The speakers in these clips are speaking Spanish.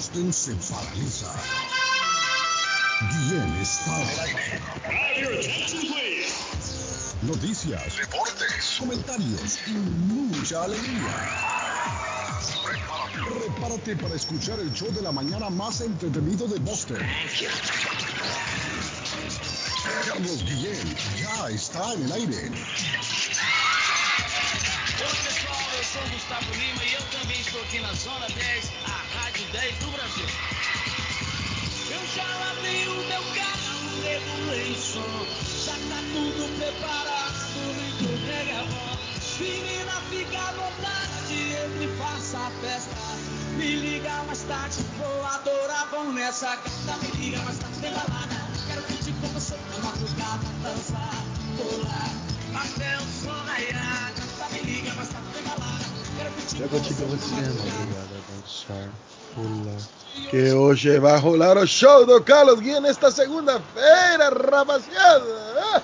Boston se paraliza. Bien está. Noticias, deportes, comentarios y mucha alegría. Prepárate para escuchar el show de la mañana más entretenido de Boston. Carlos Guillén ya está en el aire. Eu sou o Gustavo Lima e eu também estou aqui na Zona 10, a Rádio 10 do Brasil. Eu já lavei o meu carro, regulei o som, já tá tudo preparado, lindo mega bom. Menina, fica à vontade, entre e faça a festa. Me liga mais tarde, vou adorar, vão nessa gata. Me liga mais tarde, tem balada. Quero curtir com você na madrugada, dançar, pular, até o sol raiar. Que hoje vai rolar o show do Carlos Guia nesta segunda-feira, rapaziada.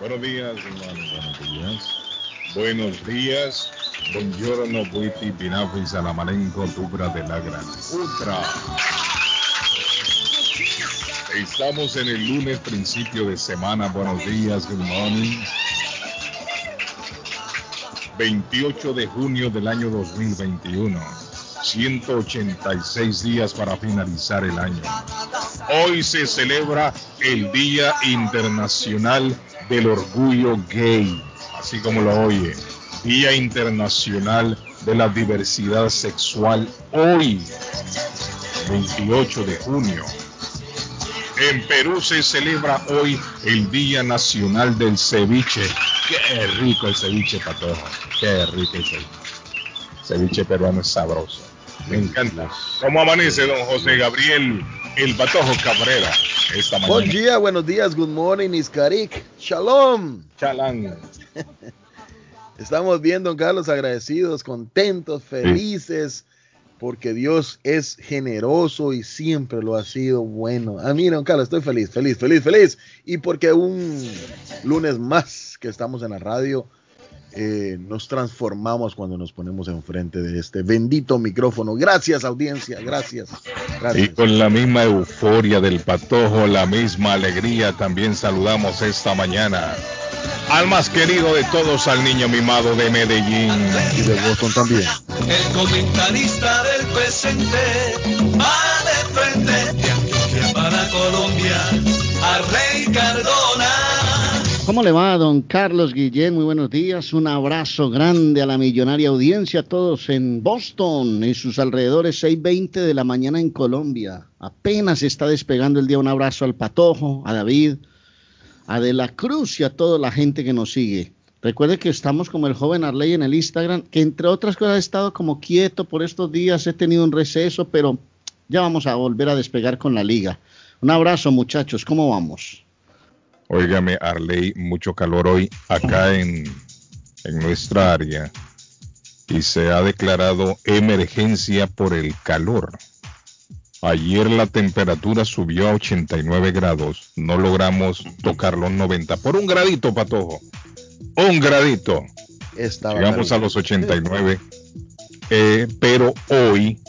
Buenos días, hermano. Buenos días. Buenos días. Buongiorno, buiti, binafis, alamalenco, tubra de la gran ultra. Estamos en el lunes, principio de semana. Buenos días, good morning. 28 de junio del año 2021. 186 días para finalizar el año. Hoy se celebra el Día Internacional del Orgullo Gay, así como lo oye. Día Internacional de la Diversidad Sexual hoy, 28 de junio. En Perú se celebra hoy el Día Nacional del Ceviche. Qué rico el ceviche, patojo. Qué rico el ceviche. Ceviche peruano es sabroso. Me encanta. ¿Cómo amanece don José Gabriel, el patojo Cabrera, esta mañana? Bom dia, buenos días, good morning, Iskarik. Shalom. Chalán. Estamos bien, don Carlos, agradecidos, contentos, felices, porque Dios es generoso y siempre lo ha sido bueno. Ah, mira, don Carlos, estoy feliz, feliz, feliz, feliz. Y porque un lunes más que estamos en la radio, eh, nos transformamos cuando nos ponemos enfrente de este bendito micrófono. Gracias, audiencia, gracias. Y con la misma euforia del patojo, la misma alegría, también saludamos esta mañana al más querido de todos, al niño mimado de Medellín. Y de Boston también. El comentarista del presente va de frente de Antioquia para Colombia, a Rey Cardona. ¿Cómo le va, don Carlos Guillén? Muy buenos días. Un abrazo grande a la millonaria audiencia, a todos en Boston y sus alrededores, 6.20 de la mañana en Colombia. Apenas está despegando el día. Un abrazo al Patojo, a David, a De la Cruz y a toda la gente que nos sigue. Recuerde que estamos como el joven Arley en el Instagram, que entre otras cosas he estado como quieto por estos días, he tenido un receso, pero ya vamos a volver a despegar con la liga. Un abrazo, muchachos. ¿Cómo vamos? Óigame, Arley, mucho calor hoy acá en, en nuestra área y se ha declarado emergencia por el calor. Ayer la temperatura subió a 89 grados, no logramos tocar los 90 por un gradito, patojo. Un gradito. Estaba Llegamos a los 89. Eh, pero hoy,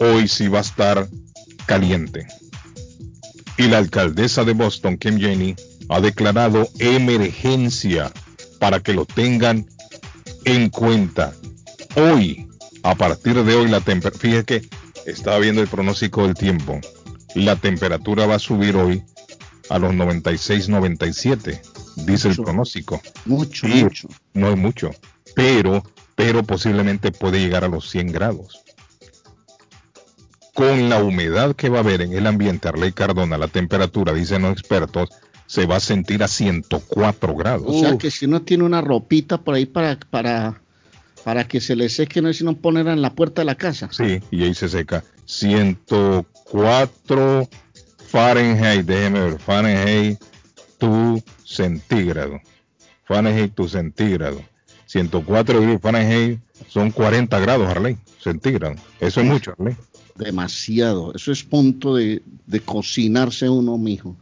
hoy sí va a estar caliente. Y la alcaldesa de Boston, Kim Jenny, ha declarado emergencia para que lo tengan en cuenta. Hoy, a partir de hoy, la temperatura, fíjate que estaba viendo el pronóstico del tiempo. La temperatura va a subir hoy a los 96, 97, dice el pronóstico. Mucho, mucho. No es mucho, pero, pero posiblemente puede llegar a los 100 grados. Con la humedad que va a haber en el ambiente, Arley Cardona, la temperatura, dicen los expertos, se va a sentir a 104 grados. O sea que si uno tiene una ropita por ahí para, para, para que se le seque, no es sino ponerla en la puerta de la casa. Sí, y ahí se seca. 104 Fahrenheit, déjeme ver, Fahrenheit tu centígrado. Fahrenheit tu centígrado. 104 grados Fahrenheit son 40 grados, Arley, centígrado. Eso es mucho, Arley. Demasiado. Eso es punto de, de cocinarse uno mismo.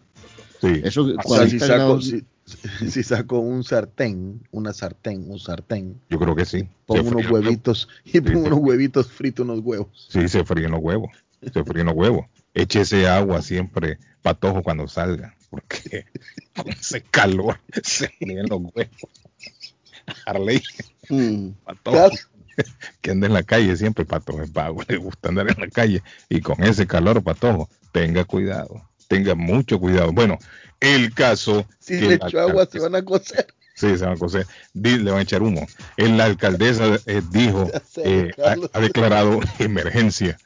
Sí. Eso, O sea, 40 si saco, grados, si, si saco un sartén, una sartén, un sartén, Yo creo que sí. pongo unos huevitos y pongo sí. unos huevitos fritos, unos huevos. Sí, se fríen los huevos. Se fríen los huevos. Échese agua siempre, patojo, cuando salga. Porque con ese calor se fríen los huevos. Harley, mm, patojo. Que anda en la calle siempre, patojo. Es vago, le gusta andar en la calle. Y con ese calor, patojo, tenga cuidado. Tenga mucho cuidado. Bueno, el caso. Si que le echo agua se van a cocer. Sí, se van a cocer. Le van a echar humo. La alcaldesa eh, dijo, eh, ha declarado emergencia.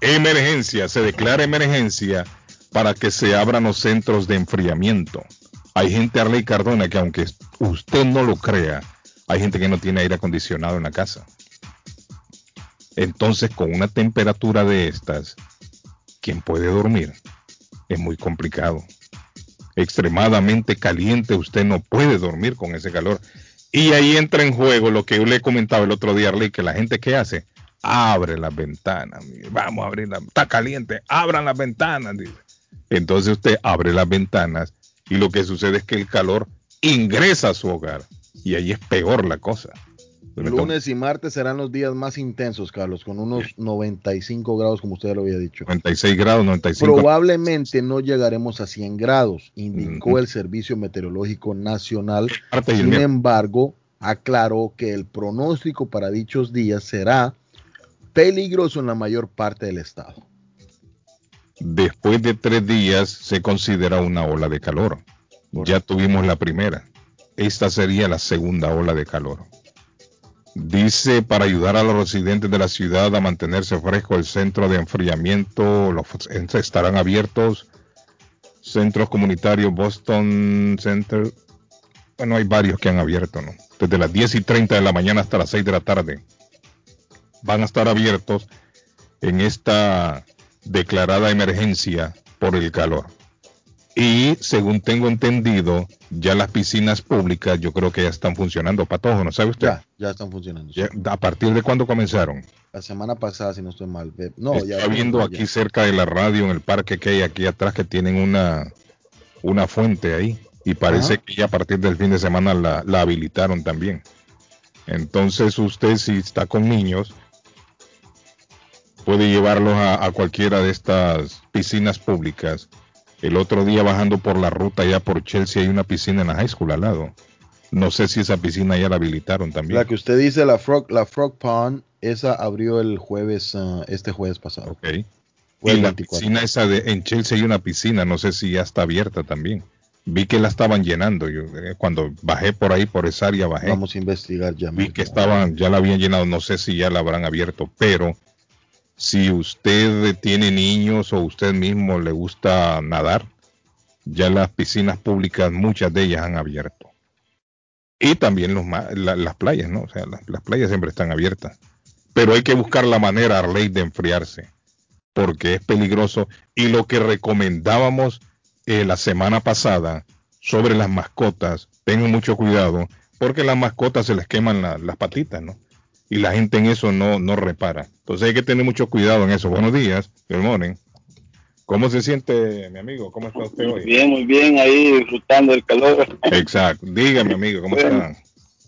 Emergencia, se declara emergencia para que se abran los centros de enfriamiento. Hay gente, Arley Cardona, que aunque usted no lo crea, hay gente que no tiene aire acondicionado en la casa. Entonces, con una temperatura de estas, ¿quién puede dormir? Es muy complicado extremadamente caliente, usted no puede dormir con ese calor. Y ahí entra en juego lo que yo le comentaba el otro día, Arley, que la gente que hace, abre las ventanas, vamos a abrir la, está caliente, abran las ventanas, dice. Entonces usted abre las ventanas y lo que sucede es que el calor ingresa a su hogar y ahí es peor la cosa. Lunes y martes serán los días más intensos, Carlos, con unos 95 grados, como usted ya lo había dicho. 96 grados, 95. Probablemente no llegaremos a 100 grados, indicó el Servicio Meteorológico Nacional. Sin embargo, aclaró que el pronóstico para dichos días será peligroso en la mayor parte del estado. Después de tres días se considera una ola de calor. Ya tuvimos la primera. Esta sería la segunda ola de calor. Dice para ayudar a los residentes de la ciudad a mantenerse fresco el centro de enfriamiento los, estarán abiertos. Centros comunitarios Boston Center. Bueno, hay varios que han abierto, ¿no? Desde las 10 y 30 de la mañana hasta las 6 de la tarde. Van a estar abiertos en esta declarada emergencia por el calor. Y según tengo entendido, ya las piscinas públicas yo creo que ya están funcionando. Patojo, ¿no sabe usted? Ya, ya están funcionando. Ya, ¿A partir de cuándo comenzaron? La semana pasada, si no estoy mal. No, ya. Está viendo ya. aquí cerca de la radio, en el parque que hay aquí atrás, que tienen una, una fuente ahí. Y parece Ajá. que ya a partir del fin de semana la, la habilitaron también. Entonces usted si está con niños, puede llevarlos a, a cualquiera de estas piscinas públicas. El otro día bajando por la ruta ya por Chelsea hay una piscina en la high school al lado. No sé si esa piscina ya la habilitaron también. La que usted dice, la Frog, la Frog Pond, esa abrió el jueves, ah, este jueves pasado. Ok. Fue y la 24. piscina esa de en Chelsea hay una piscina, no sé si ya está abierta también. Vi que la estaban llenando. Yo eh, cuando bajé por ahí por esa área bajé, Vamos a investigar ya. vi que estaban ya la habían llenado. No sé si ya la habrán abierto, pero si usted tiene niños o usted mismo le gusta nadar, ya las piscinas públicas muchas de ellas han abierto. Y también los las playas, ¿no? O sea, las, playas siempre están abiertas. Pero hay que buscar la manera, Arley, de enfriarse porque es peligroso. Y lo que recomendábamos eh, la semana pasada sobre las mascotas, tengan mucho cuidado, porque las mascotas se les queman la- las patitas, ¿no? Y la gente en eso no, no repara. Entonces hay que tener mucho cuidado en eso. Buenos días, good morning. ¿Cómo se siente, mi amigo? ¿Cómo está usted hoy? Bien, muy bien, ahí disfrutando el calor. Exacto. Dígame, amigo, ¿cómo Bueno, está?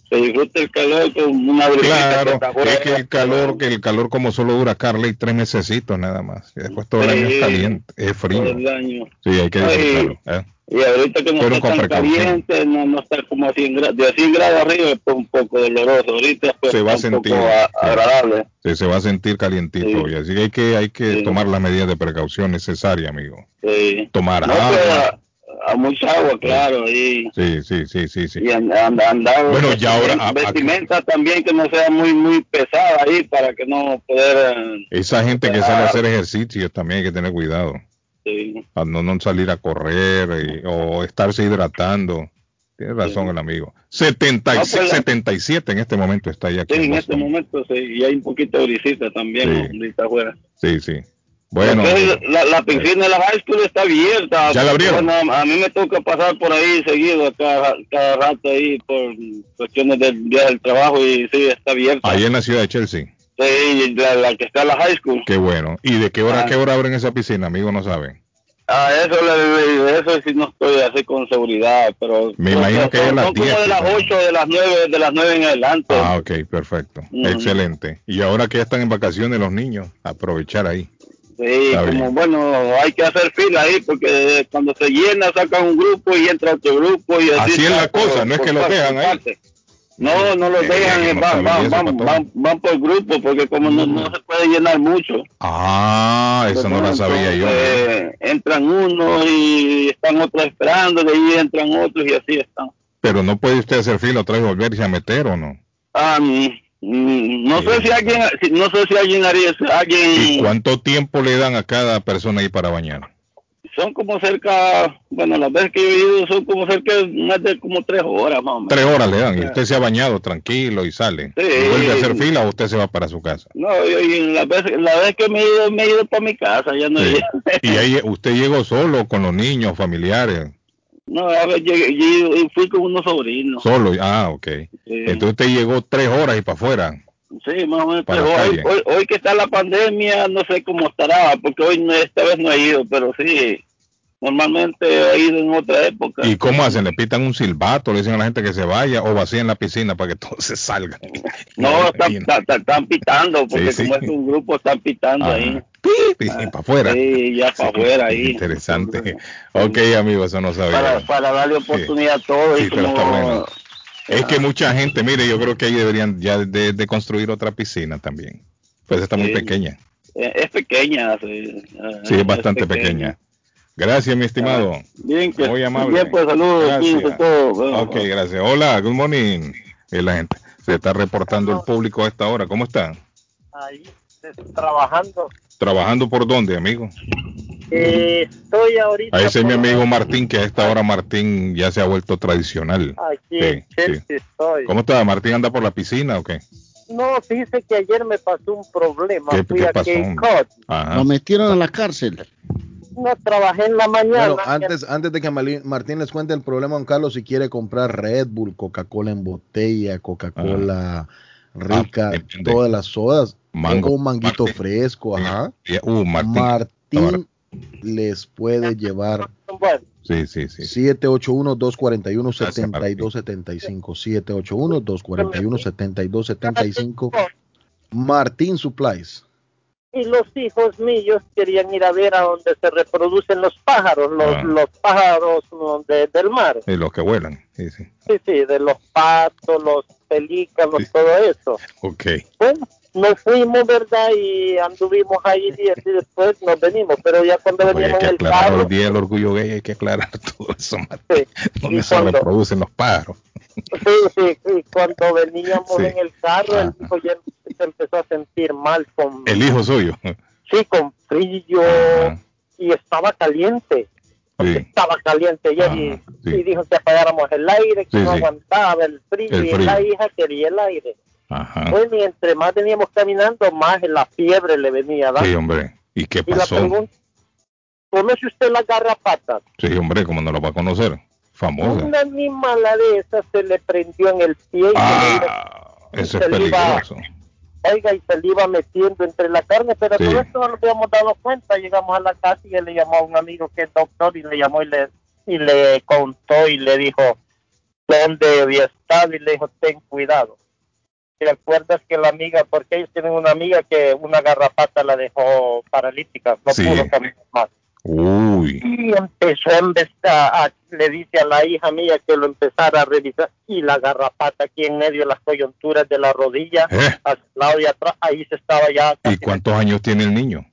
Se disfruta el calor con una Claro, que es que el calor, que el calor como solo dura Carly tres mesecitos nada más. Y después todo el año es caliente, es todo frío. el año. Sí, hay que disfrutarlo. ¿eh? Y ahorita que no Pero está tan precaución. caliente, no, no está como a 100 grados. De a 100 grados arriba es un poco doloroso. Ahorita pues, Se va a está un sentir, poco sí. agradable. Sí, se va a sentir calientito Sí. hoy. Así que hay que, hay que tomar las medidas de precaución necesarias, amigo. Sí. Tomar No, agua. pero a, mucha agua, claro. Y, Sí, sí, sí, sí, sí. y and- and- andar Bueno, ya ahora, a- a- vestimenta también que no sea muy muy pesada ahí para que no poder eh, Esa gente que sale a hacer ejercicio también hay que tener cuidado. Sí. A no, no salir a correr y- o estarse hidratando. Tiene razón Sí. el amigo. 76, No, pues la- 77 en este momento está. Sí, en este momento sí, y hay un poquito de brisita también, Sí. afuera. Sí, sí. Bueno, Entonces, la, la piscina de la high school está abierta. ¿Ya la abrieron? Bueno, a mí me toca pasar por ahí seguido, cada, cada rato ahí, por cuestiones del día del trabajo, y sí, está abierta. ahí en la ciudad de Chelsea. Sí, la, la que está en la high school. Qué bueno. ¿Y de qué hora a Ah. qué hora abren esa piscina, amigo? No saben. Ah, eso, eso sí no estoy así con seguridad, pero... Me imagino que es a son las como 10, de las quizás. 8, de las 9, de las 9 en adelante. Ah, ok, perfecto. Excelente. Y ahora que ya están en vacaciones los niños, aprovechar ahí. Sí, Está como bien. bueno, hay que hacer fila ahí porque cuando se llena sacan un grupo y entra otro grupo y así, Así es la cosa, por- no es que parte, dejan ahí. No, no los Eh, dejan, no van, van, eso, van, van, por grupo porque como no, no se puede llenar mucho. Ah, eso no la sabía yo. Entonces, entran unos y están otros esperando, de ahí entran otros y así están. Pero no puede usted hacer fila otra vez y volverse a meter o no. Ah, mm, mm, no sé si alguien, no sé si alguien haría, ¿Y alguien, cuánto tiempo le dan a cada persona ahí para bañar? Son como cerca, bueno, las veces que yo he ido son como cerca de más de como tres horas más o menos. Tres horas le dan y usted se ha bañado tranquilo y sale. Sí. ¿Y ¿Vuelve a hacer fila o usted se va para su casa? No, yo, y la vez, la vez que me he ido, me he ido para mi casa, ya no Sí. he- ¿Y ahí usted llegó solo con los niños, familiares? No, a ver, llegué, llegué- y fui con unos sobrinos. Solo. Ah, ok. Sí. Entonces usted llegó tres horas y para afuera. Sí, más o menos. Hoy, hoy, hoy que está la pandemia, no sé cómo estará, porque hoy no, esta vez no he ido, pero sí, normalmente he ido en otra época. ¿Y cómo hacen? ¿Le pitan un silbato? ¿Le dicen a la gente que se vaya o vacían la piscina para que todos se salgan? No, están, están- pitando, porque Sí, sí. como es un grupo, están pitando ahí. para afuera. Sí, ya para Sí, afuera ahí. Interesante. Ok, amigo, eso no sabía. Para, para darle oportunidad a todos. Sí, y pero como- está bueno. Es que mucha gente, mire, yo creo que ahí deberían ya de, de construir otra piscina también. Pues está muy Sí. pequeña. Eh, Es pequeña, sí. Ah, Sí, es bastante pequeña. Gracias, mi estimado. Bien, que Muy amable. Bien, pues saludos. Gracias. Bueno, Ok, gracias. Hola, good morning. Y la gente se está reportando el público a esta hora. ¿Cómo están? ahí trabajando. ¿Trabajando por dónde, amigo? Eh, estoy ahorita. A ese es mi amigo Martín, que a esta hora Martín ya se ha vuelto tradicional. Aquí Sí, estoy. ¿Cómo está? ¿Martín anda por la piscina o qué? No, fíjese que ayer me pasó un problema. ¿Qué- Fui qué a pasó. Lo metieron a la cárcel. No trabajé en la mañana. Bueno, antes, antes de que Martín les cuente el problema, don Carlos, si quiere comprar Red Bull, Coca-Cola en botella, Coca-Cola rica, Ah, todas las sodas, Mango, o un manguito Martín. fresco, ajá. Sí. Uh, Martín. Martín les puede llevar Bueno, Sí, sí, sí. 781-241-7275. 781-241-7275. Martín Supplies. Y los hijos míos querían ir a ver a donde se reproducen los pájaros, los, Ah. los pájaros del mar. Y los que vuelan. Sí, sí. Sí, sí, de los patos, los pelícanos, Sí. todo eso. Ok. Bueno, nos fuimos, ¿verdad? Y anduvimos ahí y después nos venimos. Pero ya cuando veníamos en el carro, el día del orgullo gay, hay que aclarar todo eso, sí, Donde y se cuando- reproducen los pájaros. sí, sí, y cuando veníamos Sí. en el carro, el hijo ya se empezó a sentir mal con, El hijo suyo. sí, con frío Ajá. y estaba caliente. Sí. Estaba caliente ya y, sí. y dijo que apagáramos el aire, que Sí, no sí. aguantaba el frío, El y frío. la hija quería el aire. Ajá. Bueno, y entre más veníamos caminando, más la fiebre le venía dando. Sí, hombre. ¿Y qué Y la pasó? pregunta, ¿conoce usted las garrapatas? Sí, hombre, ¿cómo no lo va a conocer? Famosa. Una animala de esas se le prendió en el pie y se le iba- Ah, es se le iba- peligroso. oiga, y se le iba metiendo entre la carne, pero Sí. todo esto no nos habíamos dado cuenta. Llegamos a la casa y él le llamó a un amigo que es doctor y le llamó y le, y le contó y le dijo dónde había estado y le dijo, ten cuidado. ¿Te acuerdas que la amiga, porque ellos tienen una amiga que una garrapata la dejó paralítica, no Sí. pudo caminar más? Uy. Y empezó a a- le dice a la hija mía que lo empezara a revisar y la garrapata aquí en medio de las coyunturas de la rodilla, ¿Eh? al lado de atrás, ahí se estaba ya. ¿Y cuántos años tiene el niño?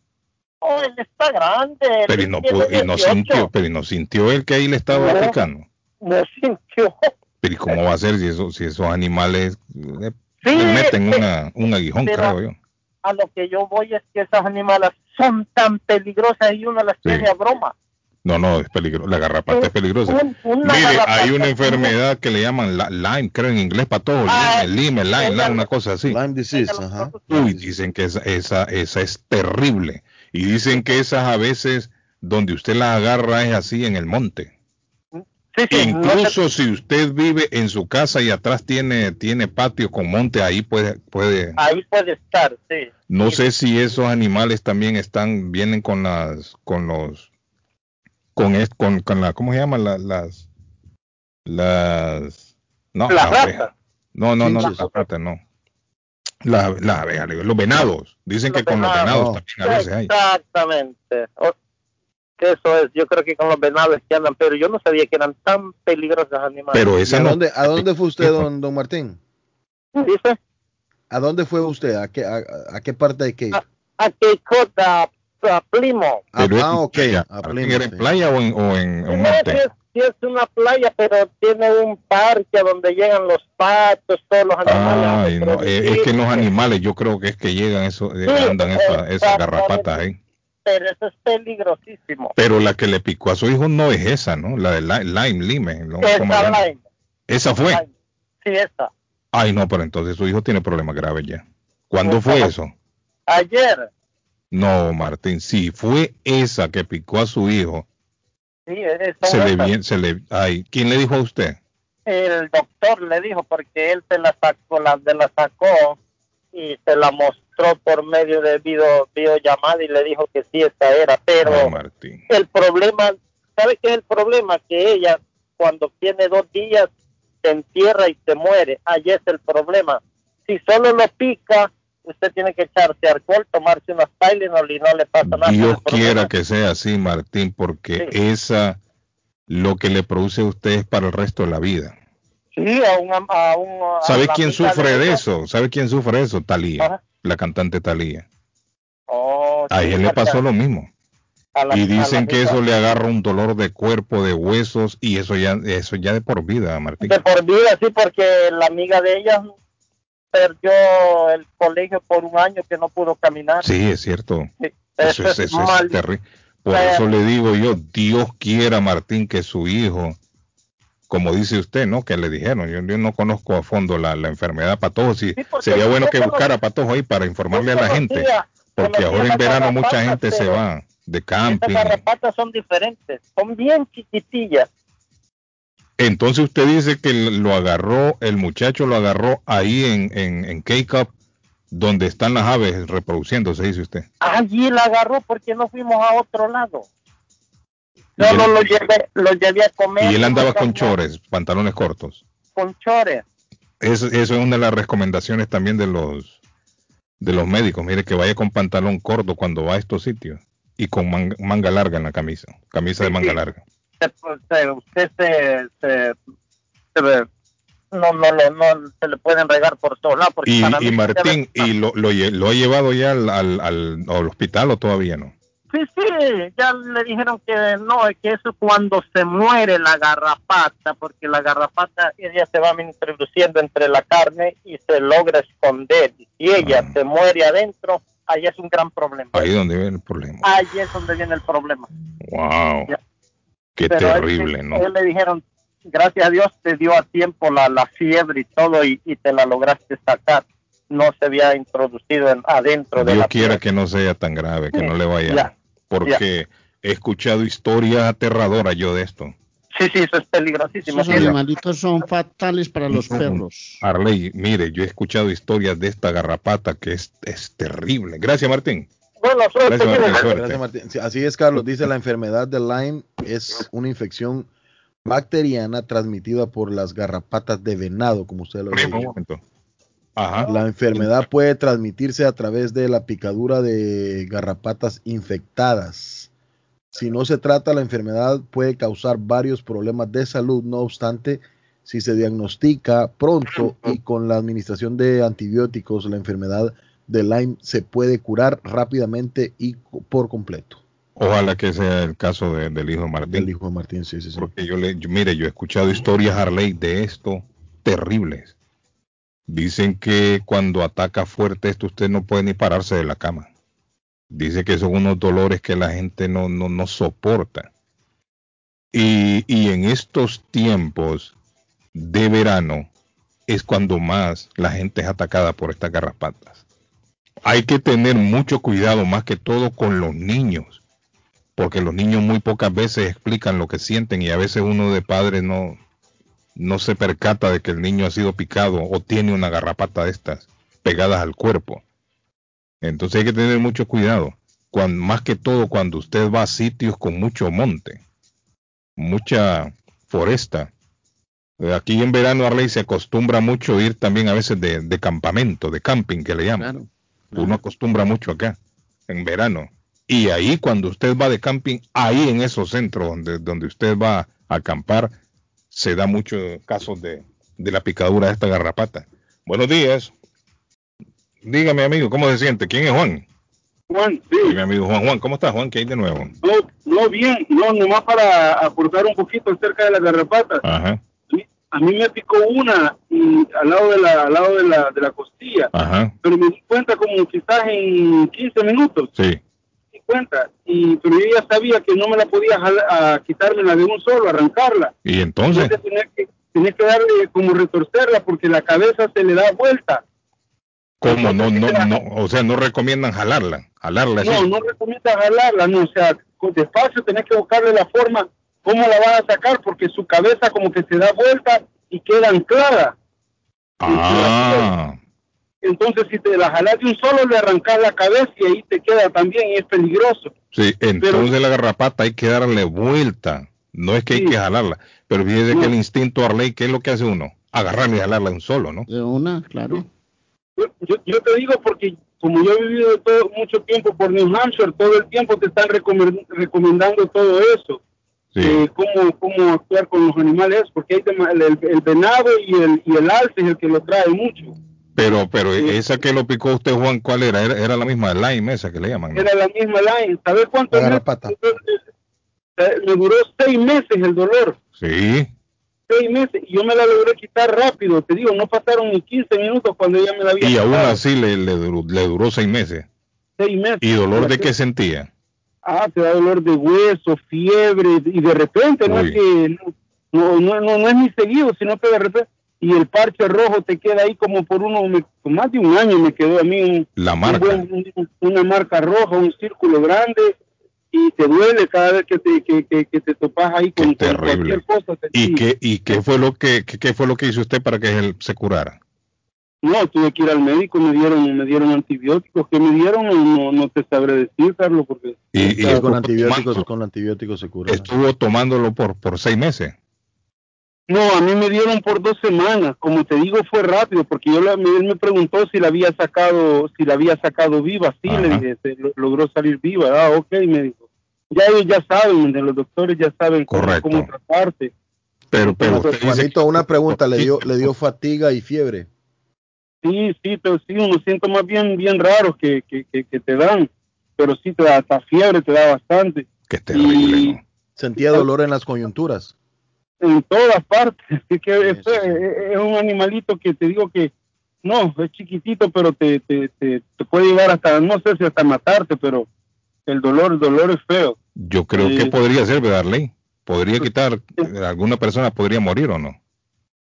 Oh, él está grande. Pero y no, pudo- y no 18. sintió, pero y no sintió él que ahí le estaba No. picando. No sintió. Pero ¿y cómo va a ser si, eso, si esos animales le, Sí, le meten eh, una, un aguijón, pero- creo yo? A lo que yo voy es que esas animales son tan peligrosas y uno las Sí. tiene a broma. No, no, es peligroso. La garrapata es peligrosa. Un- Mire, garrapata hay una enfermedad que le llaman la- Lyme, creo en inglés para todo. Ah, Lyme, el Lyme, ella- una cosa así. Lyme disease, ajá. Uy, dicen que esa, esa, esa es terrible. Y dicen que esas a veces donde usted las agarra es así en el monte. Sí, sí, no se- Incluso si usted vive en su casa y atrás tiene, tiene patio con monte, ahí puede, puede. ahí puede estar, sí. No Sí. sé si esos animales también están, vienen con las, con los, con, es- con, con la, ¿cómo se llaman la- las, las, no, Las ratas. abejas. No, no, no, las ratas no. Las, las abejas, los venados. Dicen Los que con los venados. venados también a veces hay. Exactamente. O- Eso es, yo creo que con los venados que andan, pero yo no sabía que eran tan peligrosos animales. Pero ¿Y esa ¿A no. dónde, ¿A dónde fue usted, don, don Martín? ¿Dice? ¿A dónde fue usted? ¿A qué, a, a qué parte de Cape? A Cape Cod, a, Plymouth. Ah, ah, en ok. playa. A ¿Era en sí. playa o en, o en, monte? sí es, sí es una playa, pero tiene un parque a donde llegan los patos, todos los animales. a Ay, no, eh, es que los animales yo creo que es que llegan eso, eh, Sí, andan esa- esas exactamente. garrapatas ahí. Pero eso es peligrosísimo. Pero la que le picó a su hijo no es esa, ¿no? La de Li- Lime, Lime. ¿no? ¿Cómo se Esa line, Esa fue. Sí, esa. Ay, no, pero entonces su hijo tiene problemas graves ya. ¿Cuándo fue eso? Ayer, No, Martín, sí, fue esa que picó a su hijo. sí, es- Se le bien, se le, ay, ¿quién le dijo a usted? el doctor le dijo porque él se la sacó, la de la sacó y se la mostró por medio de video, videollamada y le dijo que sí esta era, pero Ay, el problema, ¿sabe qué es el problema? Que ella cuando tiene dos días se entierra y se muere, ahí es el problema. Si solo lo pica, usted tiene que echarse alcohol, tomarse unas Tylenol y no le pasa nada. Dios quiera que sea así, Martín, porque Sí. esa lo que le produce a usted es para el resto de la vida. Sí, a un... A un a ¿Sabe la quién sufre de ella. eso? ¿Sabe quién sufre de eso? Talía, Ajá. la cantante Talía. Oh, A él le pasó lo mismo. la- Y dicen que eso le agarra un dolor de cuerpo, de huesos, y eso ya, eso ya de por vida, Martín. De por vida, sí, porque la amiga de ella perdió el colegio por un año que no pudo caminar. Sí, es cierto. Sí, Eso es, eso es terrible. Por eso le digo yo, Dios quiera, Martín, que su hijo, como dice usted, ¿no? Que le dijeron, yo, yo no conozco a fondo la, la enfermedad patojo, sí, sería bueno que buscara patojo ahí para informarle a la gente, porque ahora en las verano mucha gente se va de camping. garrapatas son diferentes, son bien chiquitillas. Entonces usted dice que lo agarró, el muchacho lo agarró ahí en, en, en K-Cup, donde están las aves reproduciéndose, dice usted. Allí la agarró porque no fuimos a otro lado. Solo él- lo llevé, lo llevé a comer. Y él andaba con chores, pantalones cortos. Con chores. Eso, eso es una de las recomendaciones también de los de los médicos. Mire que vaya con pantalón corto cuando va a estos sitios y con manga, manga larga en la camisa, camisa de manga sí. larga. se- se- usted se, se, se ve- no, no, no, se le pueden regar por todos lados. Y, Martín, ¿y lo, lo, ha llevado ya al, al, al- al hospital o todavía no? Sí, sí, ya le dijeron que no, que eso es cuando se muere la garrapata, porque la garrapata ella se va introduciendo entre la carne y se logra esconder. Y ella Ah. se muere adentro, ahí es un gran problema. Ahí donde viene el problema. Ahí es donde viene el problema. Wow. Ya. Qué Pero a él terrible, ¿no? él le dijeron, gracias a Dios te dio a tiempo la, la fiebre y todo y, y te la lograste sacar. No se había introducido en- adentro de Dios la quiera piel. que no sea tan grave, que Sí, no le vaya. ya, porque he escuchado historias aterradoras yo de esto. Sí, sí, eso es peligrosísimo. Esos animalitos son fatales para los perros. Arley, mire, yo he escuchado historias de esta garrapata que es, es terrible. Gracias, Martín. Bueno, suerte, Gracias. Martín. Suerte. Gracias, Martín. Sí, así es, Carlos. Dice la enfermedad de Lyme es una infección bacteriana transmitida por las garrapatas de venado, como usted lo Primo, un dijo. momento. Ajá. La enfermedad puede transmitirse a través de la picadura de garrapatas infectadas. Si no se trata, la enfermedad puede causar varios problemas de salud. No obstante, si se diagnostica pronto y con la administración de antibióticos, la enfermedad de Lyme se puede curar rápidamente y por completo. Ojalá que sea el caso de- del hijo de Martín. Del hijo de Martín, sí, sí, sí. Porque yo le, yo- mire, yo he escuchado historias, Harley, de esto terribles. Dicen que cuando ataca fuerte esto, usted no puede ni pararse de la cama. Dice que son unos dolores que la gente no, no, no soporta. Y, y en estos tiempos de verano es cuando más la gente es atacada por estas garrapatas. Hay que tener mucho cuidado, más que todo con los niños porque los niños muy pocas veces explican lo que sienten y a veces uno de padre no, no se percata de que el niño ha sido picado o tiene una garrapata de estas pegadas al cuerpo. Entonces hay que tener mucho cuidado, más que todo cuando usted va a sitios con mucho monte, mucha foresta. Eh, Aquí en verano Arley se acostumbra mucho ir también a veces de, de campamento, de camping que le llaman. Claro. Uno acostumbra mucho acá, en verano. Y ahí cuando usted va de camping, ahí en esos centros donde, donde usted va a acampar, se da muchos casos de, de la picadura de esta garrapata. Buenos días. Dígame, amigo, ¿cómo se siente? ¿Quién es Juan? Juan, Sí, sí, mi amigo Juan. Juan, ¿cómo estás, Juan? ¿Qué hay de nuevo? no, no bien, no, nomás para aportar un poquito acerca de las garrapatas. Ajá, A mí me picó una y, al lado de la, al lado de la, de la costilla, ajá, pero me di cuenta como quizás en 15 minutos, sí. Cuenta, y, pero yo ya sabía que no me la podía jala- a quitármela de un solo, arrancarla. Y entonces, Entonces tenía que, tenía que darle como retorcerla porque la cabeza se le da vuelta. ¿cómo? No, no, no, o sea, no recomiendan jalarla, jalarla así. No, no recomienda jalarla, no, o sea, despacio tenés que buscarle la forma, cómo la vas a sacar, porque su cabeza como que se da vuelta y queda anclada. Ah, Entonces, si te la jalas de un solo, le arrancas la cabeza y ahí te queda también y es peligroso. sí, entonces la garrapata hay que darle vuelta. No es que hay que jalarla, pero fíjese No. que el instinto Arley, ¿qué es lo que hace uno? Agarrarla y jalarla de un solo, ¿no? De una, claro. Yo, yo, yo te digo porque como yo he vivido todo, mucho tiempo por New Hampshire, todo el tiempo te están recomend- recomendando todo eso. Sí. eh, cómo, cómo actuar con los animales, porque hay tema- el, el- el venado y el, y el alce es el que lo trae mucho. Pero, pero Sí. esa que lo picó usted, Juan, ¿cuál era? Era, era la misma Lime, esa que le llaman. ¿no? Era la misma line. ¿Sabes cuánto La me, garrapata. eh, me duró seis meses el dolor? Sí, Seis meses. Y yo me la logré quitar rápido. Te digo, no pasaron ni 15 minutos cuando ella me la había y aún quitado. así le, le, duró, le duró seis meses. Seis meses. ¿Y dolor de qué sentía? Ah, te da dolor de hueso, fiebre, y de repente, no es que, no, no, no, no es ni seguido, sino que de repente, y el parche rojo te queda ahí como por uno, más de un año me quedó a mí un, La un marca. buen- un- una marca roja, un círculo grande, y te duele cada vez que te, que, que, que te topas ahí con, Qué con cualquier cosa. te- ¿Y sí. qué, y qué fue lo que qué, qué fue lo que hizo usted para que él se curara? No, tuve que ir al médico, me dieron, me dieron antibióticos, que me dieron, no, no te sabré decir, Carlos, porque Y, y Sí, con estuvo antibióticos, tomando- con antibióticos se cura. estuvo tomándolo por por seis meses. No, a mí me dieron por dos semanas. Como te digo, fue rápido porque yo la- él me preguntó si la había sacado, si la había sacado viva. Sí, Ajá. le dije, se lo- logró salir viva. Ah, ok, me dijo. Ya ellos ya saben, los doctores ya saben cómo, Correcto. cómo tratarte. Pero pero dice Juanito, una pregunta, le dio, le dio fatiga y fiebre. Sí, sí, pero sí, unos síntomas bien, bien raros que, que, que, que te dan. Pero sí, te da hasta fiebre, te da bastante. es terrible. Sentía dolor en las coyunturas. En todas partes. Así que Sí, es, es- es un animalito que te digo que no, es chiquitito, pero te, te, te, te puede llevar hasta, no sé si hasta matarte, pero el dolor, el dolor es feo. Yo creo que podría ser, ¿verdad? Podría quitar, alguna persona podría morir o no.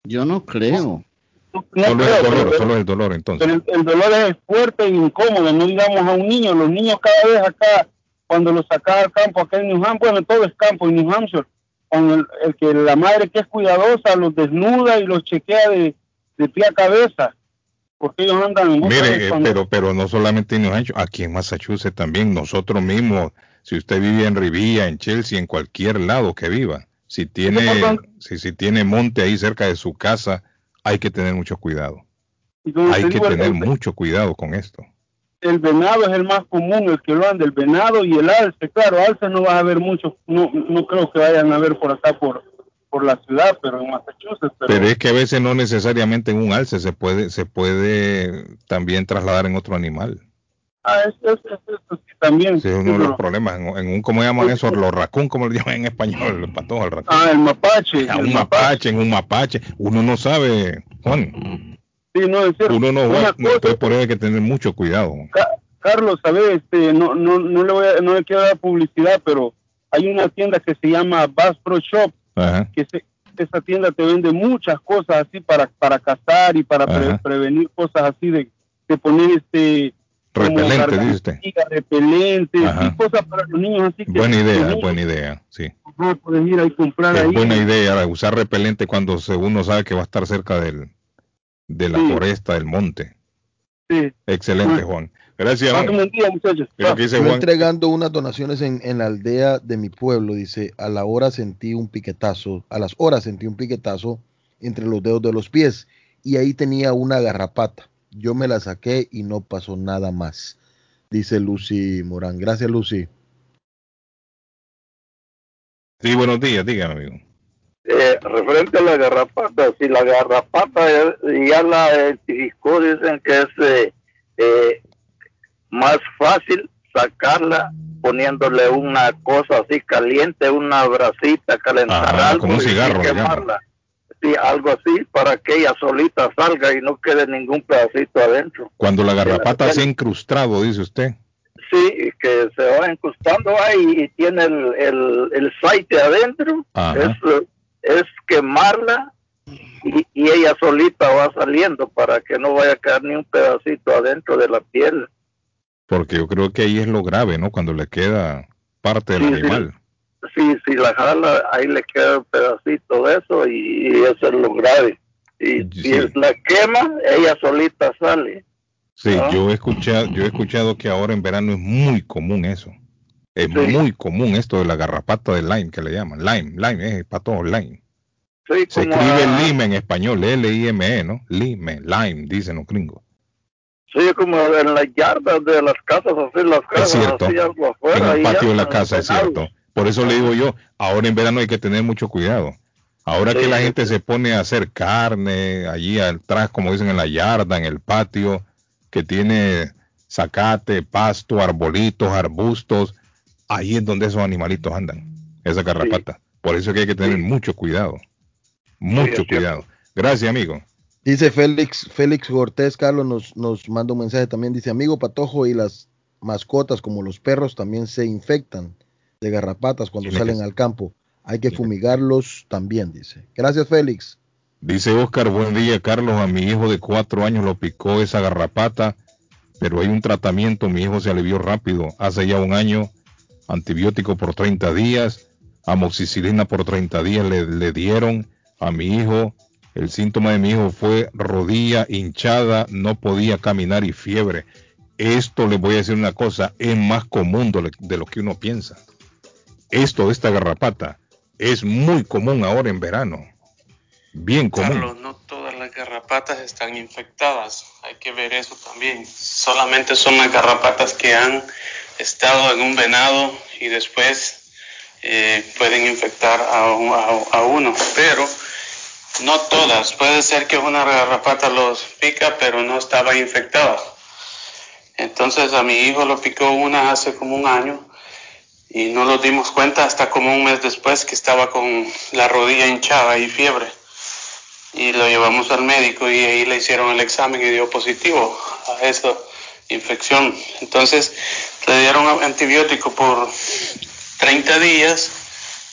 Yo no creo. No Solo es creo, el dolor, pero- solo es el dolor entonces. pero el, el dolor es fuerte e incómodo, no digamos a un niño. Los niños cada vez acá, cuando los sacas al campo, acá en New Hampshire, bueno, todo es campo en New Hampshire, con el, el que la madre que es cuidadosa los desnuda y los chequea de, de pie a cabeza, porque ellos andan... sabes, Mire, eh, cuando- pero, pero no solamente en New Hampshire, aquí en Massachusetts también, nosotros mismos, si usted vive en Rivilla, en Chelsea, en cualquier lado que viva, si tiene, si, si tiene monte ahí cerca de su casa, hay que tener mucho cuidado. Hay que tener mucho cuidado con esto. El venado es el más común, el que lo anda, el venado y el alce. Claro, alce no vas a ver mucho, no, no creo que vayan a ver por acá, por, por la ciudad, pero en Massachusetts. Pero, Pero es que a veces no necesariamente en un alce se puede, se puede también trasladar en otro animal. ah, es, es, es- eso sí, también. Ese es sí, uno de los pero- problemas. En, en un, ¿cómo llaman eso? Los raccoon, como le llaman en español, el patojo, el raccoon. ah, el mapache. El un mapache, en un mapache. Uno no sabe, Juan. Sí, no, es cierto. Uno no va, entonces por eso hay que tener mucho cuidado. Ca- Carlos, ¿sabes? Este, no, no, no le voy a, no le quiero dar publicidad, pero hay una tienda que se llama Bass Pro Shop, Ajá. que se- esa tienda te vende muchas cosas así para, para cazar y para pre- prevenir cosas así de, de poner este Repelente, dice repelente y cosas para los niños así que Buena idea, niños, buena idea, sí. ajá, puedes ir ahí a comprar Es ahí buena idea usar repelente cuando uno sabe que va a estar cerca del, de la Sí. foresta, del monte. Sí. Excelente. Juan. Gracias. Juan. un día, muchachos. Juan. entregando unas donaciones en, en la aldea de mi pueblo, dice, a la hora sentí un piquetazo, a las horas sentí un piquetazo entre los dedos de los pies y ahí tenía una garrapata. Yo me la saqué y no pasó nada más, dice Lucy Morán. Gracias, Lucy. Sí, buenos días, dígame, amigo. Eh, referente a la garrapata, si la garrapata ya, ya la identificó, dicen que es eh, eh, más fácil sacarla poniéndole una cosa así caliente, una brasita, calentar Ajá, algo como un y- y cigarro, llaman. quemarla. Sí, algo así para que ella solita salga y no quede ningún pedacito adentro. Cuando la garrapata la- se ha incrustado, dice usted. Sí, y que se va incrustando ahí y tiene el, el, el adentro, Ajá. es, eh, es quemarla y, y ella solita va saliendo para que no vaya a quedar ni un pedacito adentro de la piel. Porque yo creo que ahí es lo grave, ¿no? Cuando le queda parte del Sí, sí. animal. Sí, si la jala, ahí le queda un pedacito de eso y, y eso es lo grave. Y Sí. si la quema, ella solita sale. Sí, Ah. yo he escuchado, yo he escuchado que ahora en verano es muy común eso. Es Sí. muy común esto de la garrapata de lime que le llaman. Lime, lime, es para todos lime. Sí, Se escribe a- lime en español, L-I-M-E, ¿no? Lime, lime, dicen los gringos. Sí, como en las yardas de las casas, así las casas, cierto. así algo afuera. en el patio de la casa, es cierto. Por eso le digo yo, ahora en verano hay que tener mucho cuidado. Ahora que la gente se pone a hacer carne allí atrás, como dicen en la yarda, en el patio, que tiene zacate, pasto, arbolitos, arbustos, ahí es donde esos animalitos andan, esa garrapata. Por eso es que hay que tener Sí. mucho cuidado. Mucho cuidado. Gracias, amigo. Dice Félix, Félix Cortés, Carlos nos, nos manda un mensaje también, dice, amigo Patojo y las mascotas como los perros también se infectan de garrapatas cuando que salen al campo. Hay que- fumigarlos también, dice. Gracias, Félix. Dice Oscar, buen día, Carlos. A mi hijo de cuatro años lo picó esa garrapata, pero hay un tratamiento. Mi hijo se alivió rápido. Hace ya un año, antibiótico por 30 días, amoxicilina por 30 días le, dieron a mi hijo. El síntoma de mi hijo fue rodilla hinchada, no podía caminar y fiebre. Esto le voy a decir una cosa, es más común de lo que uno piensa. Esto de esta garrapata es muy común ahora en verano. Bien común. Carlos, no todas las garrapatas están infectadas. Hay que ver eso también. Solamente son las garrapatas que han estado en un venado y después eh, pueden infectar a, un- a- a uno. Pero no todas. Puede ser que una garrapata los pica, pero no estaba infectada. Entonces a mi hijo lo picó una hace como un año y no nos dimos cuenta hasta como un mes después que estaba con la rodilla hinchada y fiebre y lo llevamos al médico y ahí le hicieron el examen y dio positivo a esa infección. Entonces le dieron antibiótico por 30 días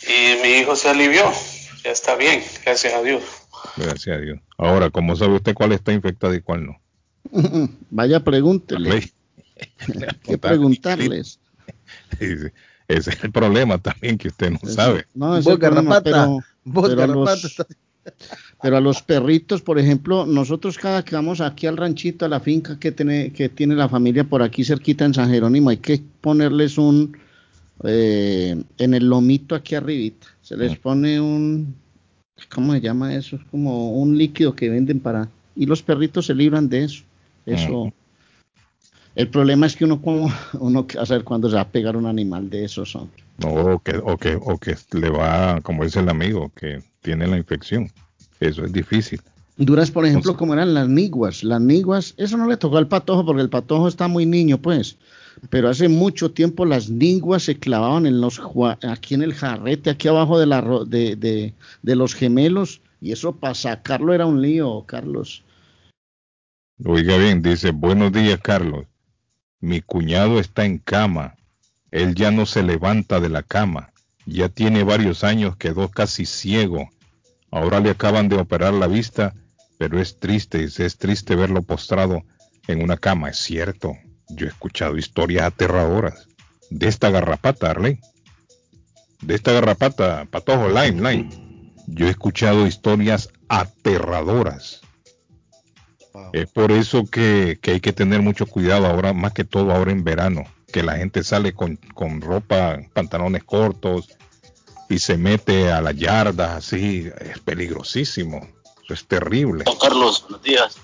y mi hijo se alivió. Ya está bien, gracias a Dios. Gracias a Dios. Ahora, ¿cómo sabe usted cuál está infectada y cuál no? Vaya, pregúntele. Que preguntarles. Ese es el problema también que usted no sabe. No, es Vos, el problema, garrapata, pero, vos, pero a garrapata, los- estás- pero a los perritos, por ejemplo, nosotros cada que vamos aquí al ranchito, a la finca que tiene, que tiene la familia por aquí cerquita en San Jerónimo, hay que ponerles un, eh, en el lomito aquí arribita, se les Mm. pone un, ¿cómo se llama eso? Es como un líquido que venden para, y los perritos se libran de eso. Eso. Mm. El problema es que uno, como, uno a saber cuándo se va a pegar un animal de esos, hombre. No, o que, o que, o que le va, como dice el amigo, que tiene la infección. Eso es difícil. Duras, por ejemplo, Entonces- como eran las niguas. Las niguas, eso no le tocó al patojo porque el patojo está muy niño, pues. Pero hace mucho tiempo las niguas se clavaban en los aquí en el jarrete, aquí abajo de, la, de, de los gemelos. Y eso para sacarlo era un lío, Carlos. Oiga bien, dice, buenos días, Carlos. Mi cuñado está en cama. Él ya no se levanta de la cama. Ya tiene varios años, quedó casi ciego. Ahora le acaban de operar la vista, pero es triste, es triste verlo postrado en una cama. Es cierto, yo he escuchado historias aterradoras de esta garrapata, Arley. De esta garrapata, patojo, Lime, Lime. Yo he escuchado historias aterradoras Es por eso que, que hay que tener mucho cuidado ahora, más que todo ahora en verano, que la gente sale con, con ropa, pantalones cortos y se mete a las yardas así, es peligrosísimo, eso es terrible. Don Carlos, buenos días.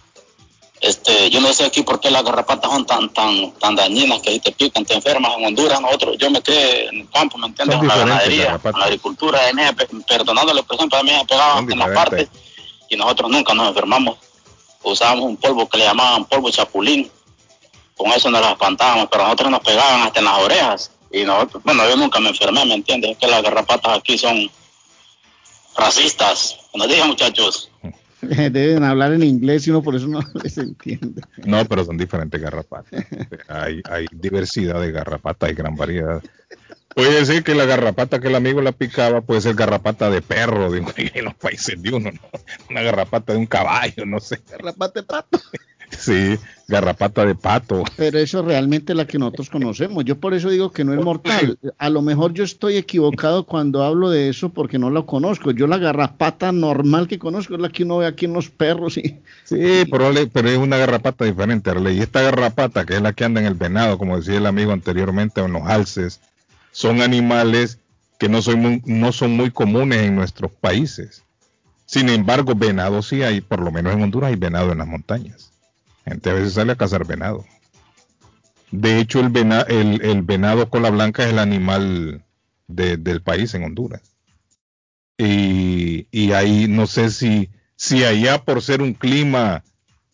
Este, yo no sé aquí por qué las garrapatas son tan tan tan dañinas que ahí te pican, te enfermas en Honduras, nosotros, yo me quedé en el campo, ¿me entiendes? Son En la ganadería, en la agricultura, perdonándole, por ejemplo, a mí me pegaban en las partes y nosotros nunca nos enfermamos. Usábamos un polvo que le llamaban polvo chapulín, con eso nos las espantábamos, pero nosotros nos pegaban hasta en las orejas y nosotros, bueno, yo nunca me enfermé, ¿me entiendes? Es que las garrapatas aquí son racistas. Buenos días, muchachos. Deben hablar en inglés y uno por eso no les entiende. No, pero son diferentes garrapatas. Hay, hay diversidad de garrapatas, hay gran variedad. Puede ser que la garrapata que el amigo la picaba puede ser garrapata de perro de, en los países de uno, ¿no? Una garrapata de un caballo, no sé. Garrapata de pato. Sí, garrapata de pato. Pero eso realmente es la que nosotros conocemos. Yo por eso digo que no es mortal. A lo mejor yo estoy equivocado cuando hablo de eso porque no lo conozco. Yo la garrapata normal que conozco es la que uno ve aquí en los perros y Sí, pero, es una garrapata diferente, Arley. Y esta garrapata, que es la que anda en el venado, como decía el amigo anteriormente, o en los alces, son animales que no son muy, no son muy comunes en nuestros países. Sin embargo, venado sí hay, por lo menos en Honduras hay venado en las montañas. Gente a veces sale a cazar venado. De hecho, el, vena- el, el venado cola blanca es el animal de- del país en Honduras. Y, ahí no sé si, si allá por ser un clima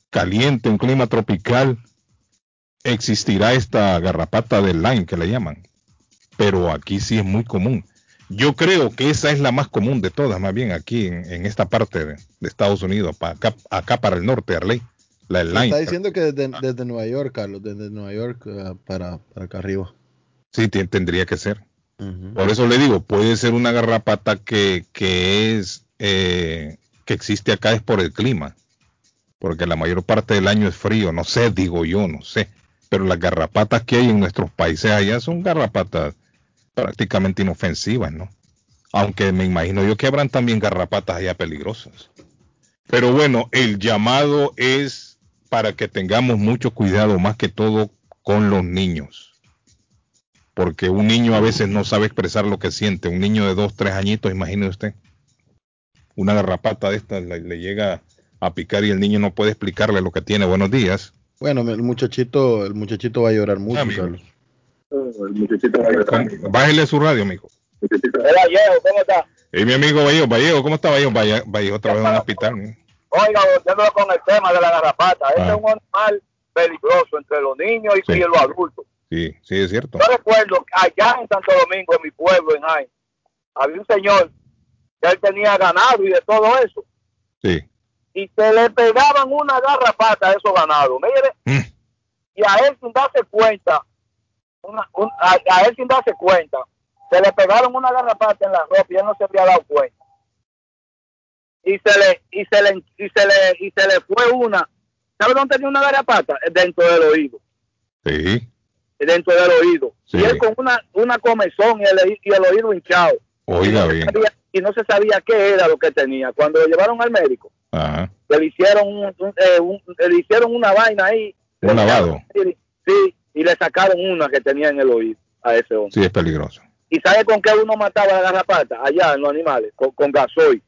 caliente, un clima tropical, existirá esta garrapata del Lyme que le llaman. Pero aquí sí es muy común. Yo creo que esa es la más común de todas, más bien aquí en, esta parte de, Estados Unidos, acá, acá para el norte, Arley. La del Está diciendo que desde, desde Nueva York, Carlos, desde Nueva York eh, para, para acá arriba. Sí, tendría que ser. Por eso le digo, puede ser una garrapata que, que es eh, que existe acá es por el clima, porque la mayor parte del año es frío, no sé, digo yo, no sé, pero las garrapatas que hay en nuestros países allá son garrapatas prácticamente inofensivas, ¿no? Aunque me imagino yo que habrán también garrapatas allá peligrosas. Pero bueno, el llamado es para que tengamos mucho cuidado, más que todo con los niños porque un niño a veces no sabe expresar lo que siente. Un niño de dos, tres añitos, imagine usted. Una garrapata de estas le, le llega a picar y el niño no puede explicarle lo que tiene. Buenos días. Bueno, el muchachito, el muchachito va a llorar mucho, Amigo. Carlos. ¿Cómo? Bájele su radio, amigo. Hola, Diego, ¿cómo está? Y mi amigo Vallejo, Vallejo, ¿cómo está Vallejo? Valle- Vallejo otra vez en un hospital. ¿no? Oiga, volviendo con el tema de la garrapata, este Ah. es un animal peligroso entre los niños y, Sí. y los adultos. Sí, sí, es cierto. Yo recuerdo que allá en Santo Domingo, en mi pueblo, en Jaén, había un señor que él tenía ganado y de todo eso, Sí. y se le pegaban una garrapata a esos ganados, mire, Mm. y a él sin darse cuenta, una- un- a, a él sin darse cuenta, se le pegaron una garrapata en la ropa y él no se había dado cuenta. Y se le, y se le, y se le, y se le fue una, ¿sabe dónde tenía una garrapata? Dentro del oído, Sí. dentro del oído. Sí. Y él con una, una comezón y el, y el oído hinchado. Oiga y no bien. sabía- y no se sabía qué era lo que tenía. Cuando lo llevaron al médico, Ajá. le hicieron, un, un- eh, un- le hicieron una vaina ahí. Un lavado. Sí, y le sacaron una que tenía en el oído a ese hombre. Sí, es peligroso. ¿Y sabe con qué uno mataba la garrapata? Allá en los animales, con, con gasoil.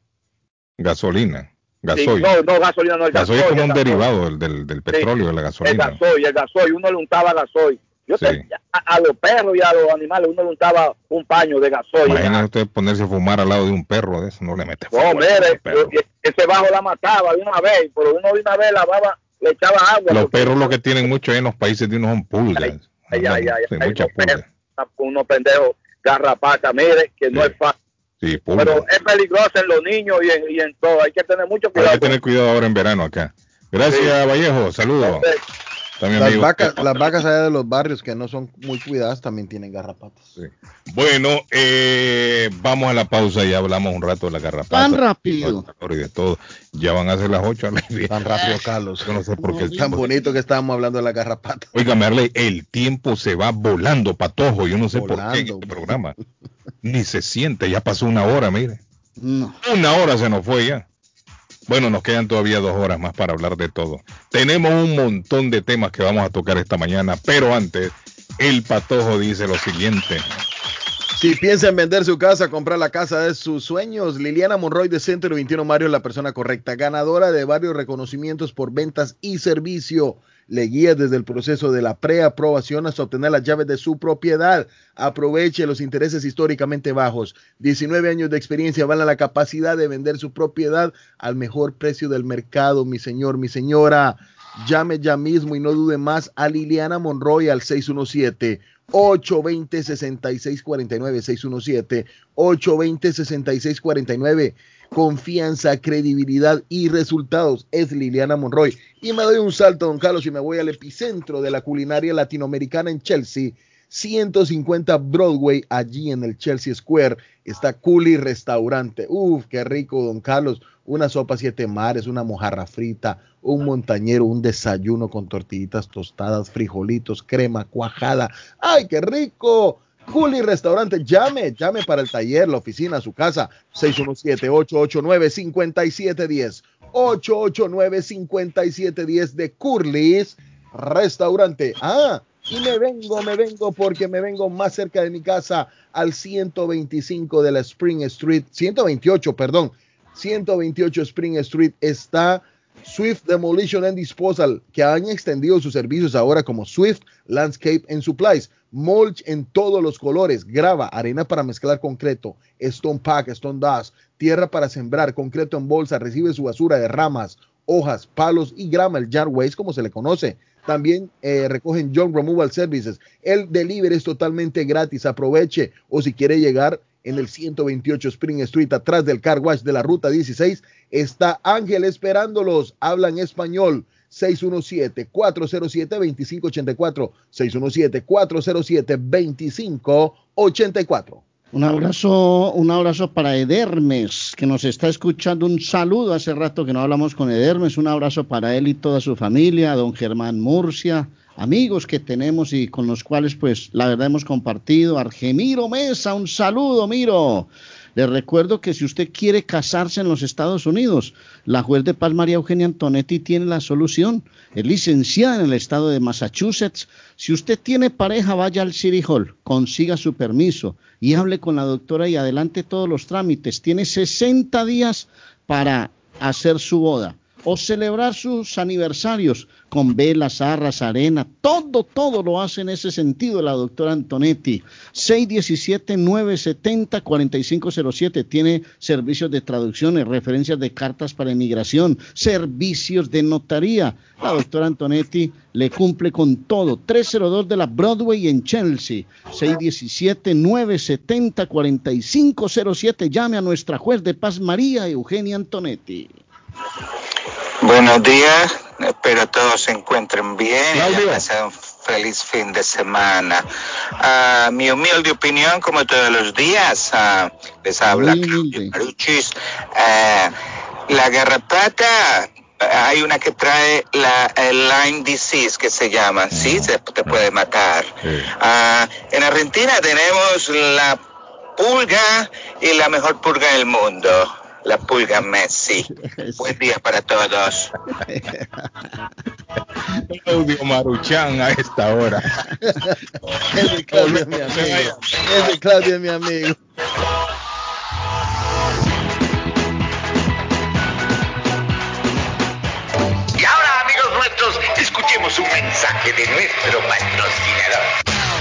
Gasolina. Sí, Gasoil. no, no, gasolina, no, el Gasoil es gasoil. como el un gasoil. derivado del, del, petróleo, de la El gasolina. gasoil, el gasoil, uno le untaba gasoil. Yo Sí. te- a, a los perros y a los animales uno le untaba un paño de gasoil. Imagina usted ponerse a fumar al lado de un perro de eso, no le mete No, fuego mire, al perro. yo- ese bajo la mataba de una vez, pero uno de una vez lavaba, le echaba agua. Los perros lo que tienen mucho en los países de unos son pulgas. Ay, ay, ay, muchas unos perros, pulgas. unos pendejos garrapata, mire, que no es fácil. Sí. Pero es peligroso en los niños y en, y en todo. Hay que tener mucho Hay cuidado. que tener cuidado ahora en verano acá. Gracias, Vallejo. Saludos. También, Las vacas, las vacas allá de los barrios que no son muy cuidadas también tienen garrapatas. Sí. Bueno, eh, vamos a la pausa y hablamos un rato de la garrapata. Tan rápido. Y de todo. Ya van a ser las 8. Tan rápido, Carlos. Yo no sé por qué el Tan bonito que estábamos hablando de la garrapata. Oiga, Merle, el tiempo se va volando, patojo. Yo no sé por qué en este programa. Ni se siente, ya pasó una hora, mire. No. Una hora se nos fue ya. Bueno, nos quedan todavía dos horas más para hablar de todo. Tenemos un montón de temas que vamos a tocar esta mañana, pero antes, el patojo dice lo siguiente. Si piensa en vender su casa, comprar la casa de sus sueños, Liliana Monroy de Centro 21 Mario es la persona correcta, ganadora de varios reconocimientos por ventas y servicio. Le guía desde el proceso de la preaprobación hasta obtener las llaves de su propiedad. Aproveche los intereses históricamente bajos. 19 años de experiencia van a la capacidad de vender su propiedad al mejor precio del mercado, mi señor, mi señora. Llame ya mismo y no dude más a Liliana Monroy al 617 820 6649 617 820 6649 confianza, credibilidad y resultados. Es Liliana Monroy. Y me doy un salto, don Carlos, y me voy al epicentro de la culinaria latinoamericana en Chelsea. 150 Broadway, allí en el Chelsea Square, está Culi Restaurante. Uf, qué rico, don Carlos. Una sopa siete mares, una mojarra frita, un montañero, un desayuno con tortillitas tostadas, frijolitos, crema, cuajada. ¡Ay, qué rico! Juli Restaurante, llame, llame para el taller, la oficina, su casa, 617-889-5710. 889-5710 de Curly's Restaurante. Ah, y me vengo, me vengo porque me vengo más cerca de mi casa al 125 de la Spring Street, 128, perdón, 128 Spring Street está Swift Demolition and Disposal, que han extendido sus servicios ahora como Swift Landscape and Supplies. Mulch en todos los colores, grava, arena para mezclar concreto, stone pack, stone dust, tierra para sembrar, concreto en bolsa, recibe su basura de ramas, hojas, palos y grama, el waste como se le conoce. También eh, recogen John Removal Services. El delivery es totalmente gratis, aproveche o si quiere llegar en el 128 Spring Street, atrás del car wash de la ruta 16, está Ángel esperándolos. Hablan español. 617-407-2584. 617-407-2584. Un abrazo, un abrazo para Edermes, que nos está escuchando. Un saludo. Hace rato que no hablamos con Edermes. Un abrazo para él y toda su familia, don Germán Murcia, amigos que tenemos y con los cuales, pues, la verdad hemos compartido. Argemiro Mesa, un saludo, Miro. Les recuerdo que si usted quiere casarse en los Estados Unidos, la juez de paz María Eugenia Antonetti tiene la solución. Es licenciada en el estado de Massachusetts. Si usted tiene pareja, vaya al City Hall, consiga su permiso y hable con la doctora y adelante todos los trámites. Tiene 60 días para hacer su boda o celebrar sus aniversarios con velas, arras, arena, todo, todo lo hace en ese sentido la doctora Antonetti. 617-970-4507 tiene servicios de traducciones, referencias de cartas para emigración, servicios de notaría. La doctora Antonetti le cumple con todo. 302 de la Broadway en Chelsea. 617-970-4507. Llame a nuestra juez de paz María Eugenia Antonetti. Buenos días, espero todos se encuentren bien y hayan pasado un feliz fin de semana. Ah, mi humilde opinión, como todos los días, ah, les habla Claudio Maruchis. Ah, la garrapata, hay una que trae la el Lyme disease que se llama, sí, se te puede matar. en Argentina tenemos la pulga y la mejor pulga del mundo la pulga Messi. Buen día para todos. Claudio Maruchan a esta hora. Ese Claudio es mi amigo. Ese Claudio es mi amigo. Y ahora, amigos nuestros, escuchemos un mensaje de nuestro patrocinador.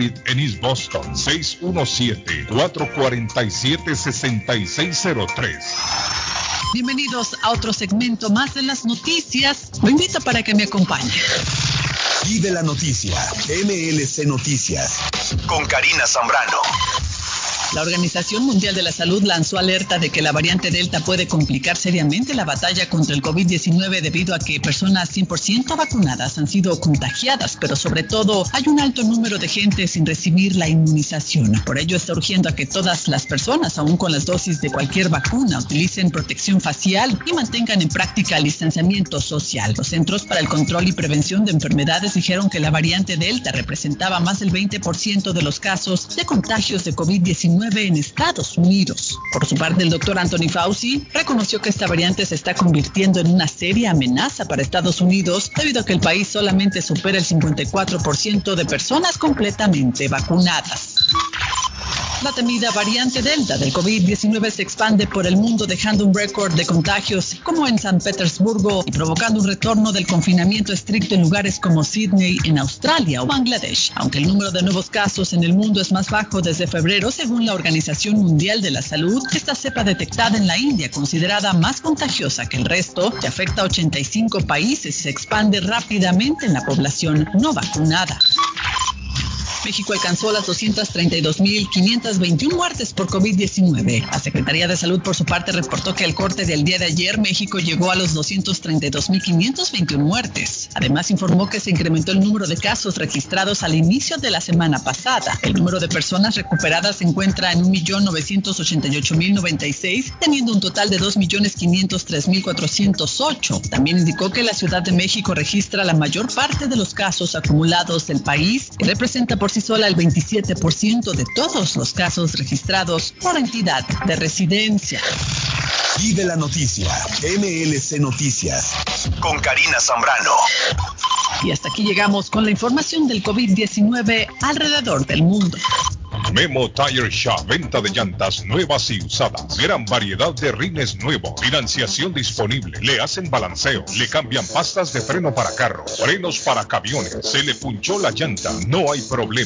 en East Boston, 617-447-6603. Bienvenidos a otro segmento más de las noticias. Lo invito para que me acompañe. Y de la noticia, MLC Noticias, con Karina Zambrano. La Organización Mundial de la Salud lanzó alerta de que la variante Delta puede complicar seriamente la batalla contra el COVID-19 debido a que personas 100% vacunadas han sido contagiadas, pero sobre todo hay un alto número de gente sin recibir la inmunización. Por ello está urgiendo a que todas las personas, aún con las dosis de cualquier vacuna, utilicen protección facial y mantengan en práctica el distanciamiento social. Los Centros para el Control y Prevención de Enfermedades dijeron que la variante Delta representaba más del 20% de los casos de contagios de COVID-19 en Estados Unidos. Por su parte, el doctor Anthony Fauci reconoció que esta variante se está convirtiendo en una seria amenaza para Estados Unidos debido a que el país solamente supera el 54% de personas completamente vacunadas. La temida variante Delta del COVID-19 se expande por el mundo dejando un récord de contagios como en San Petersburgo y provocando un retorno del confinamiento estricto en lugares como Sydney en Australia o Bangladesh. Aunque el número de nuevos casos en el mundo es más bajo desde febrero según la Organización Mundial de la Salud, esta cepa detectada en la India, considerada más contagiosa que el resto, que afecta a 85 países y se expande rápidamente en la población no vacunada. México alcanzó las 232.521 muertes por COVID-19. La Secretaría de Salud, por su parte, reportó que al corte del día de ayer, México llegó a los 232.521 muertes. Además, informó que se incrementó el número de casos registrados al inicio de la semana pasada. El número de personas recuperadas se encuentra en 1.988.096, teniendo un total de 2.503.408. También indicó que la Ciudad de México registra la mayor parte de los casos acumulados del país y representa por sí sola el 27% de todos los casos registrados por entidad de residencia. Y de la noticia, MLC Noticias, con Karina Zambrano. Y hasta aquí llegamos con la información del COVID-19 alrededor del mundo. Memo Tire Shop, venta de llantas nuevas y usadas, gran variedad de rines nuevos, financiación disponible, le hacen balanceo, le cambian pastas de freno para carros, frenos para camiones, se le punchó la llanta, no hay problema,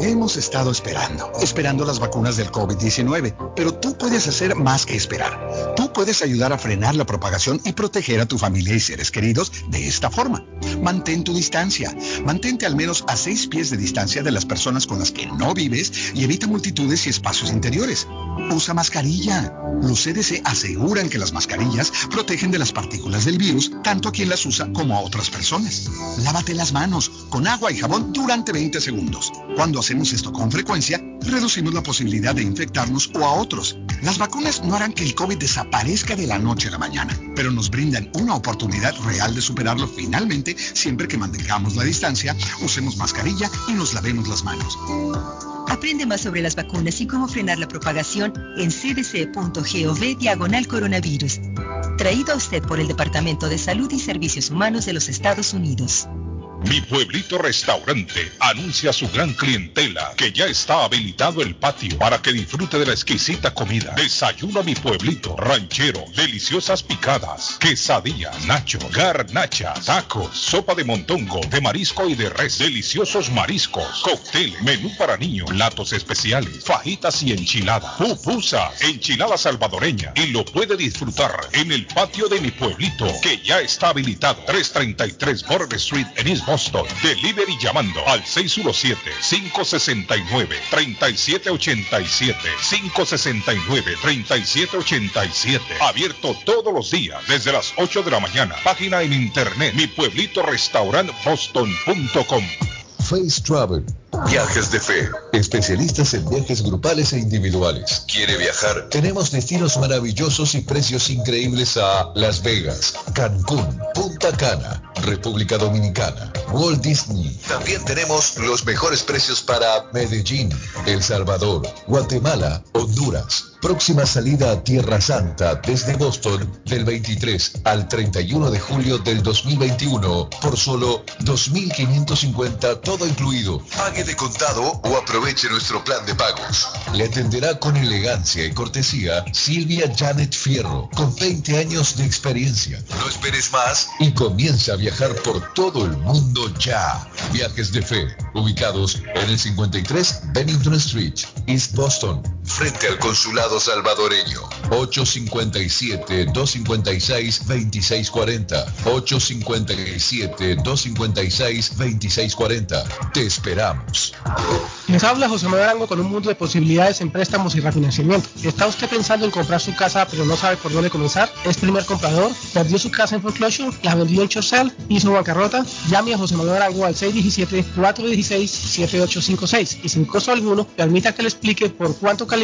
Hemos estado esperando, esperando las vacunas del COVID-19, pero tú puedes hacer más que esperar. Tú puedes ayudar a frenar la propagación y proteger a tu familia y seres queridos de esta forma. Mantén tu distancia. Mantente al menos a seis pies de distancia de las personas con las que no vives y evita multitudes y espacios interiores. Usa mascarilla. Los CDC aseguran que las mascarillas protegen de las partículas del virus tanto a quien las usa como a otras personas. Lávate las manos con agua y jabón durante 20 segundos. Cuando hacemos esto con frecuencia, reducimos la posibilidad de infectarnos o a otros. Las vacunas no harán que el COVID desaparezca de la noche a la mañana, pero nos brindan una oportunidad real de superarlo finalmente siempre que mantengamos la distancia, usemos mascarilla y nos lavemos las manos. Aprende más sobre las vacunas y cómo frenar la propagación en cdc.gov diagonal coronavirus. Traído a usted por el Departamento de Salud y Servicios Humanos de los Estados Unidos. Mi Pueblito Restaurante anuncia a su gran clientela que ya está habilitado el patio para que disfrute de la exquisita comida. Desayuno a Mi Pueblito, ranchero, deliciosas picadas, quesadillas, nacho, garnacha, tacos, sopa de montongo, de marisco y de res, deliciosos mariscos, cóctel, menú para niños, platos especiales, fajitas y enchiladas, pupusas, enchilada salvadoreña y lo puede disfrutar en el patio de Mi Pueblito que ya está habilitado. 333 Border Street en East Boston. Delivery llamando al 617-569-3787. 569-3787. Abierto todos los días desde las 8 de la mañana. Página en internet mi pueblito restaurant boston.com. Face Travel. Viajes de fe. Especialistas en viajes grupales e individuales. ¿Quiere viajar? Tenemos destinos maravillosos y precios increíbles a Las Vegas, Cancún, Punta Cana, República Dominicana, Walt Disney. También tenemos los mejores precios para Medellín, El Salvador, Guatemala, Honduras. Próxima salida a Tierra Santa desde Boston del 23 al 31 de julio del 2021 por solo 2.550 todo incluido. Pague de contado o aproveche nuestro plan de pagos. Le atenderá con elegancia y cortesía Silvia Janet Fierro, con 20 años de experiencia. No esperes más y comienza a viajar por todo el mundo ya. Viajes de fe, ubicados en el 53 Bennington Street, East Boston, frente al consulado salvadoreño. 857-256-2640. 857-256-2640. Te esperamos. Les habla José Manuel Arango con un mundo de posibilidades en préstamos y refinanciamiento. ¿Está usted pensando en comprar su casa pero no sabe por dónde comenzar? ¿Es primer comprador? ¿Perdió su casa en foreclosure? ¿La vendió en Chorcel? ¿Hizo bancarrota? Llame a José Manuel Arango al 617-416-7856 y sin costo alguno permita que le explique por cuánto califica,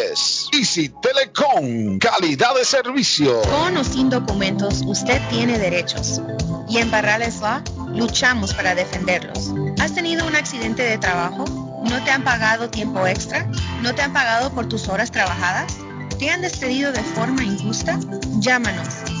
Easy Telecom, calidad de servicio. Con o sin documentos, usted tiene derechos. Y en Barrales Law luchamos para defenderlos. ¿Has tenido un accidente de trabajo? ¿No te han pagado tiempo extra? ¿No te han pagado por tus horas trabajadas? ¿Te han despedido de forma injusta? Llámanos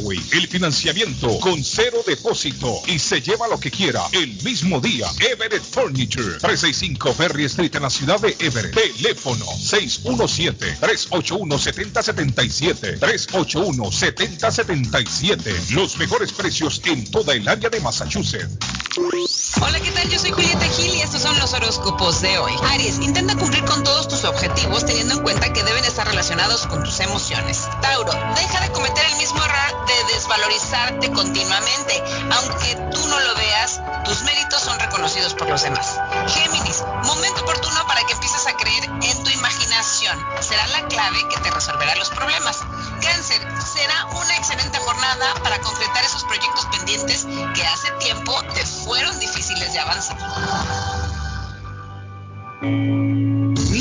el financiamiento con cero depósito y se lleva lo que quiera el mismo día. Everett Furniture. 365 Ferry Street en la ciudad de Everett. Teléfono 617-381-7077. 381-7077. Los mejores precios en toda el área de Massachusetts. Hola, ¿qué tal? Yo soy Julieta Gil y estos son los horóscopos de hoy. Aries, intenta cumplir con todos tus objetivos teniendo en cuenta que deben estar relacionados con tus emociones. Tauro, deja de cometer el mismo error de desvalorizarte continuamente. Aunque tú no lo veas, tus méritos son reconocidos por los demás. Géminis, momento oportuno para que empieces a creer en tu imaginación. Será la clave que te resolverá los problemas. Cáncer, será una excelente jornada para concretar esos proyectos pendientes que hace tiempo te fueron difíciles de avanzar.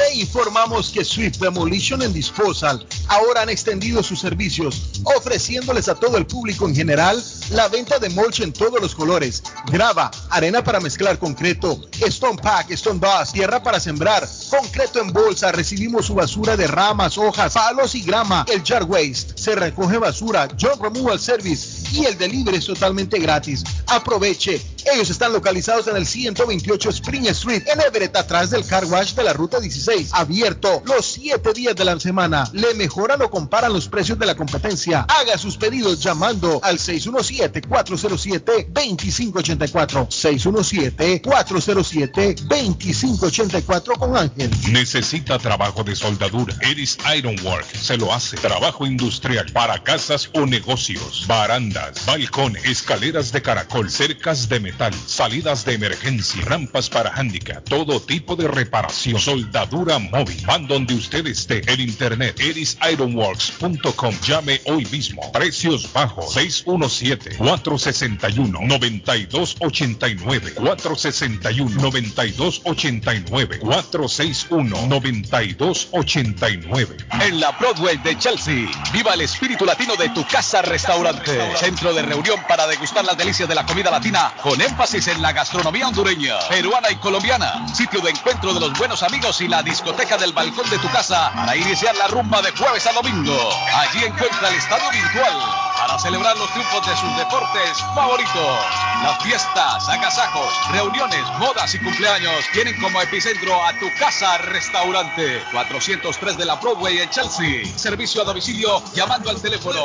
Le informamos que Swift Demolition and Disposal ahora han extendido sus servicios, ofreciéndoles a todo el público en general la venta de mulch en todos los colores, grava, arena para mezclar concreto, stone pack, stone dust, tierra para sembrar, concreto en bolsa, recibimos su basura de ramas, hojas, palos y grama, el jar waste, se recoge basura, job removal service y el delivery es totalmente gratis. Aproveche, ellos están localizados en el 128 Spring Street en Everett, atrás del car wash de la ruta 16, abierto los 7 días de la semana. Le mejoran o comparan los precios de la competencia. Haga sus pedidos llamando al 617-407-2584. 617-407-2584 con Ángel. Necesita trabajo de soldadura. Eris Ironwork se lo hace. Trabajo industrial para casas o negocios. Barandas, balcones, escaleras de caracol, cercas de metal metal, salidas de emergencia, rampas para handicap, todo tipo de reparación, soldadura móvil. Van donde usted esté en internet, erisironworks.com. Llame hoy mismo. Precios bajos. 617-461-9289. 461-9289. 461-9289. En la Broadway de Chelsea, viva el espíritu latino de tu casa restaurante. Centro de reunión para degustar las delicias de la comida latina con énfasis en la gastronomía hondureña, peruana y colombiana. Sitio de encuentro de los buenos amigos y la discoteca del balcón de tu casa para iniciar la rumba de jueves a domingo. Allí encuentra el estadio virtual para celebrar los triunfos de sus deportes favoritos. Las fiestas, agasajos, reuniones, bodas y cumpleaños tienen como epicentro a tu casa restaurante 403 de la Broadway en Chelsea. Servicio a domicilio llamando al teléfono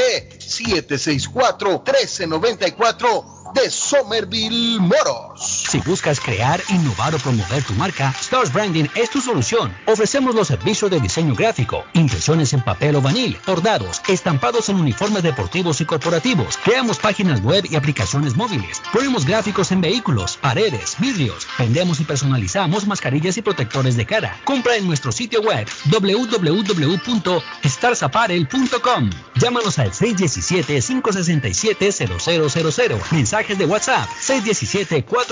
617-764-1394 de Somerville Motors. Si buscas crear, innovar o promover tu marca, Stars Branding es tu solución. Ofrecemos los servicios de diseño gráfico, impresiones en papel o vanil, bordados, estampados en uniformes deportivos y corporativos. Creamos páginas web y aplicaciones móviles. Ponemos gráficos en vehículos, paredes, vidrios. Vendemos y personalizamos mascarillas y protectores de cara. Compra en nuestro sitio web www.starsapparel.com. Llámanos al 617-567-0000. Mensajes de WhatsApp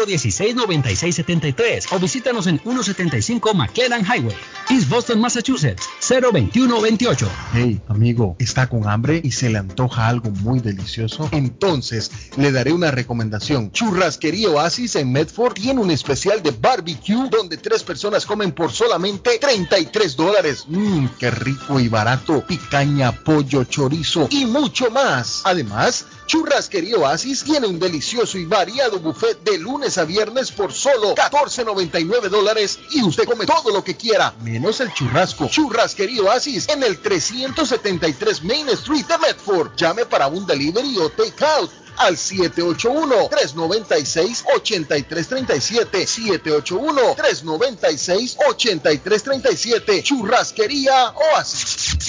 617-416-9673 o visítanos en 175 McLennan Highway, East Boston, Massachusetts 02128. Hey, amigo, ¿está con hambre y se le antoja algo muy delicioso? Entonces, le daré una recomendación. Churrasquería Oasis en Medford tiene un especial de barbecue donde tres personas comen por solamente 33 dólares. Mmm, qué rico y barato. Picaña, pollo, chorizo y mucho más. Además, Churrasquería Oasis tiene un delicioso y variado buffet de lunes a viernes por solo 14.99 dólares y usted come todo lo que quiera, menos el churrasco. Churrasquería Oasis en el 373 Main Street de Medford. Llame para un delivery o take out al 781-396-8337. 781-396-8337. Churrasquería Oasis.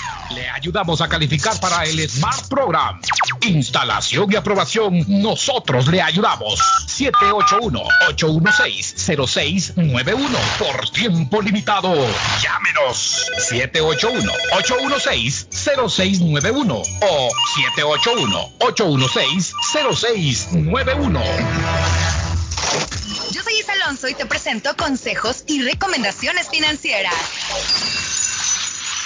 Le ayudamos a calificar para el Smart Program. Instalación y aprobación, nosotros le ayudamos. 781-816-0691. Por tiempo limitado. Llámenos. 781-816-0691 o 781-816-0691. Yo soy Isa Alonso y te presento consejos y recomendaciones financieras.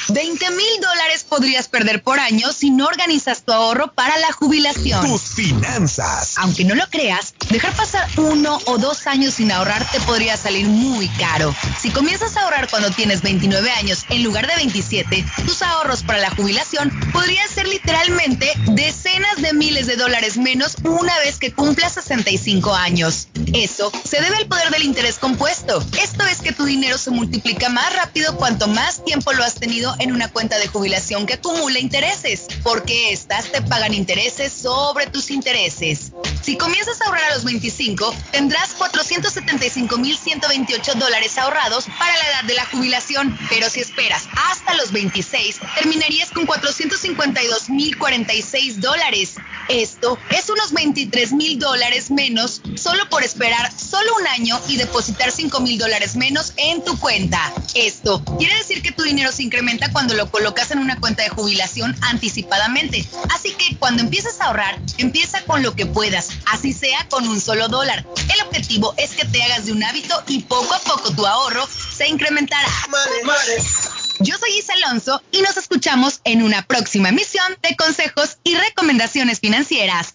20 mil dólares podrías perder por año si no organizas tu ahorro para la jubilación. Tus finanzas. Aunque no lo creas, dejar pasar uno o dos años sin ahorrar te podría salir muy caro. Si comienzas a ahorrar cuando tienes 29 años en lugar de 27, tus ahorros para la jubilación podrían ser literalmente decenas de miles de dólares menos una vez que cumplas 65 años. Eso se debe al poder del interés compuesto. Esto es que tu dinero se multiplica más rápido cuanto más tiempo lo has tenido en una cuenta de jubilación que acumula intereses, porque estas te pagan intereses sobre tus intereses. Si comienzas a ahorrar a los 25, tendrás 475.128 dólares ahorrados para la edad de la jubilación, pero si esperas hasta los 26, terminarías con 452.046 dólares. Esto es unos 23 mil dólares menos solo por esperar solo un año y depositar 5 mil dólares menos en tu cuenta. Esto quiere decir que tu dinero se incrementa cuando lo colocas en una cuenta de jubilación anticipadamente. Así que cuando empieces a ahorrar, empieza con lo que puedas, así sea con un solo dólar. El objetivo es que te hagas de un hábito y poco a poco tu ahorro se incrementará. Yo soy Isa Alonso y nos escuchamos en una próxima emisión de consejos y recomendaciones financieras.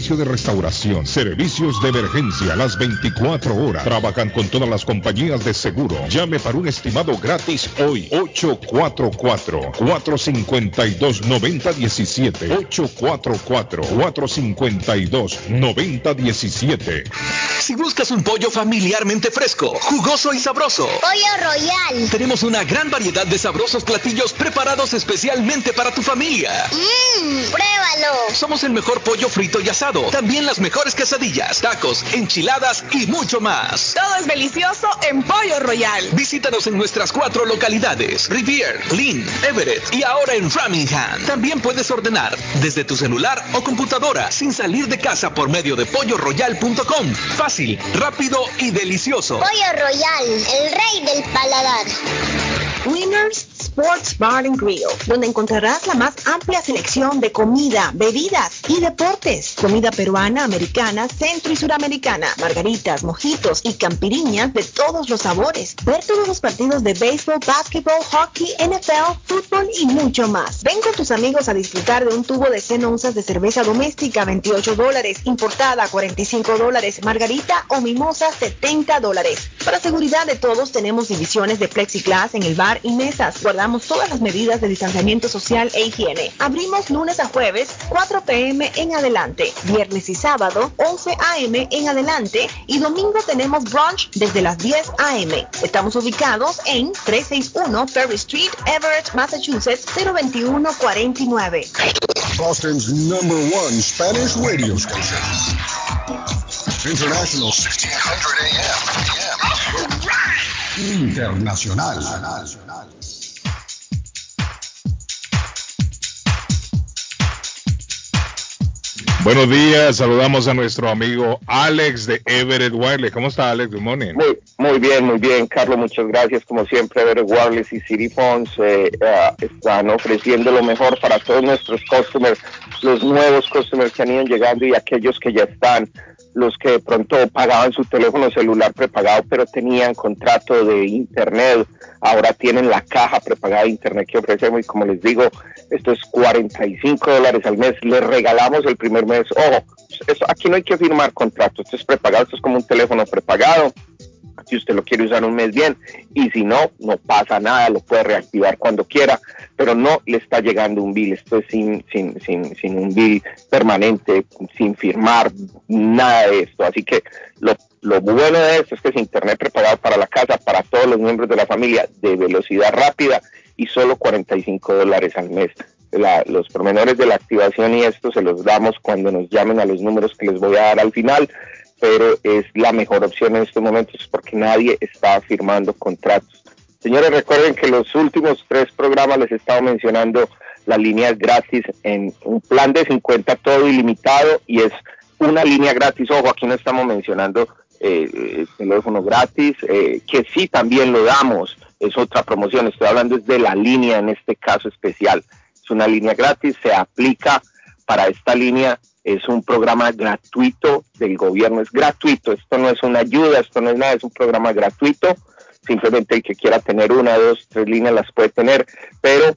servicio de restauración, servicios de emergencia las 24 horas. Trabajan con todas las compañías de seguro. Llame para un estimado gratis hoy. 844-452-9017. 844-452-9017. Si buscas un pollo familiarmente fresco, jugoso y sabroso. Pollo Royal. Tenemos una gran variedad de sabrosos platillos preparados especialmente para tu familia. Mmm, pruébalo. Somos el mejor pollo frito y asado también las mejores quesadillas, tacos, enchiladas y mucho más. Todo es delicioso en Pollo Royal. Visítanos en nuestras cuatro localidades: Rivier, Lynn, Everett y ahora en Framingham. También puedes ordenar desde tu celular o computadora sin salir de casa por medio de polloroyal.com. Fácil, rápido y delicioso. Pollo Royal, el rey del paladar. Winners Sports Bar and Grill, donde encontrarás la más amplia selección de comida, bebidas y deportes. Comida peruana, americana, centro y suramericana, margaritas, mojitos y campiriñas de todos los sabores. Ver todos los partidos de béisbol, básquetbol, hockey, NFL, fútbol y mucho más. Ven con tus amigos a disfrutar de un tubo de 100 onzas de cerveza doméstica, 28 dólares, importada, 45 dólares, margarita o mimosa, 70 dólares. Para seguridad de todos, tenemos divisiones de plexiglas en el bar y mesas. Guardamos todas las medidas de distanciamiento social e higiene. Abrimos lunes a jueves, 4 pm en adelante. Viernes y sábado, 11 am en adelante. Y domingo tenemos brunch desde las 10 am. Estamos ubicados en 361 Ferry Street, Everett, Massachusetts, 02149. Boston's number one Spanish radio station. International 1600 AM. Internacional. Buenos días, saludamos a nuestro amigo Alex de Everett Wireless. ¿Cómo está Alex? Good morning. Muy, muy bien, muy bien, Carlos, muchas gracias. Como siempre, Everett Wireless y City Phones eh, eh, están ofreciendo lo mejor para todos nuestros customers, los nuevos customers que han ido llegando y aquellos que ya están los que de pronto pagaban su teléfono celular prepagado pero tenían contrato de internet, ahora tienen la caja prepagada de internet que ofrecemos y como les digo, esto es 45 dólares al mes, les regalamos el primer mes, ojo, eso, aquí no hay que firmar contrato, esto es prepagado, esto es como un teléfono prepagado, si usted lo quiere usar un mes bien y si no, no pasa nada, lo puede reactivar cuando quiera, pero no le está llegando un bill, esto es sin, sin, sin, sin un bill permanente, sin firmar nada de esto, así que lo, lo bueno de esto es que es internet preparado para la casa, para todos los miembros de la familia, de velocidad rápida y solo 45 dólares al mes. Los pormenores de la activación y esto se los damos cuando nos llamen a los números que les voy a dar al final pero es la mejor opción en estos momentos porque nadie está firmando contratos. Señores, recuerden que los últimos tres programas les he estado mencionando las líneas gratis en un plan de 50 todo ilimitado y es una línea gratis. Ojo, aquí no estamos mencionando eh, teléfono gratis, eh, que sí también lo damos, es otra promoción. Estoy hablando es de la línea en este caso especial. Es una línea gratis, se aplica para esta línea Es un programa gratuito del gobierno, es gratuito. Esto no es una ayuda, esto no es nada, es un programa gratuito. Simplemente el que quiera tener una, dos, tres líneas las puede tener, pero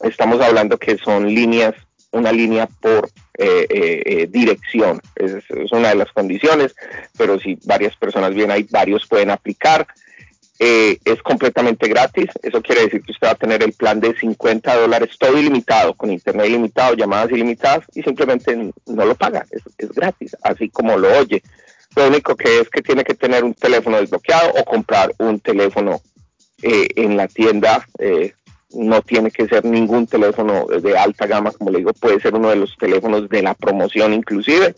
estamos hablando que son líneas, una línea por eh, eh, eh, dirección. Es, es, una de las condiciones, pero si varias personas vienen ahí, varios pueden aplicar. Eh, es completamente gratis. Eso quiere decir que usted va a tener el plan de 50 dólares todo ilimitado, con internet ilimitado, llamadas ilimitadas y simplemente no lo paga. Es, es gratis, así como lo oye. Lo único que es que tiene que tener un teléfono desbloqueado o comprar un teléfono eh, en la tienda. Eh, no tiene que ser ningún teléfono de alta gama, como le digo, puede ser uno de los teléfonos de la promoción inclusive.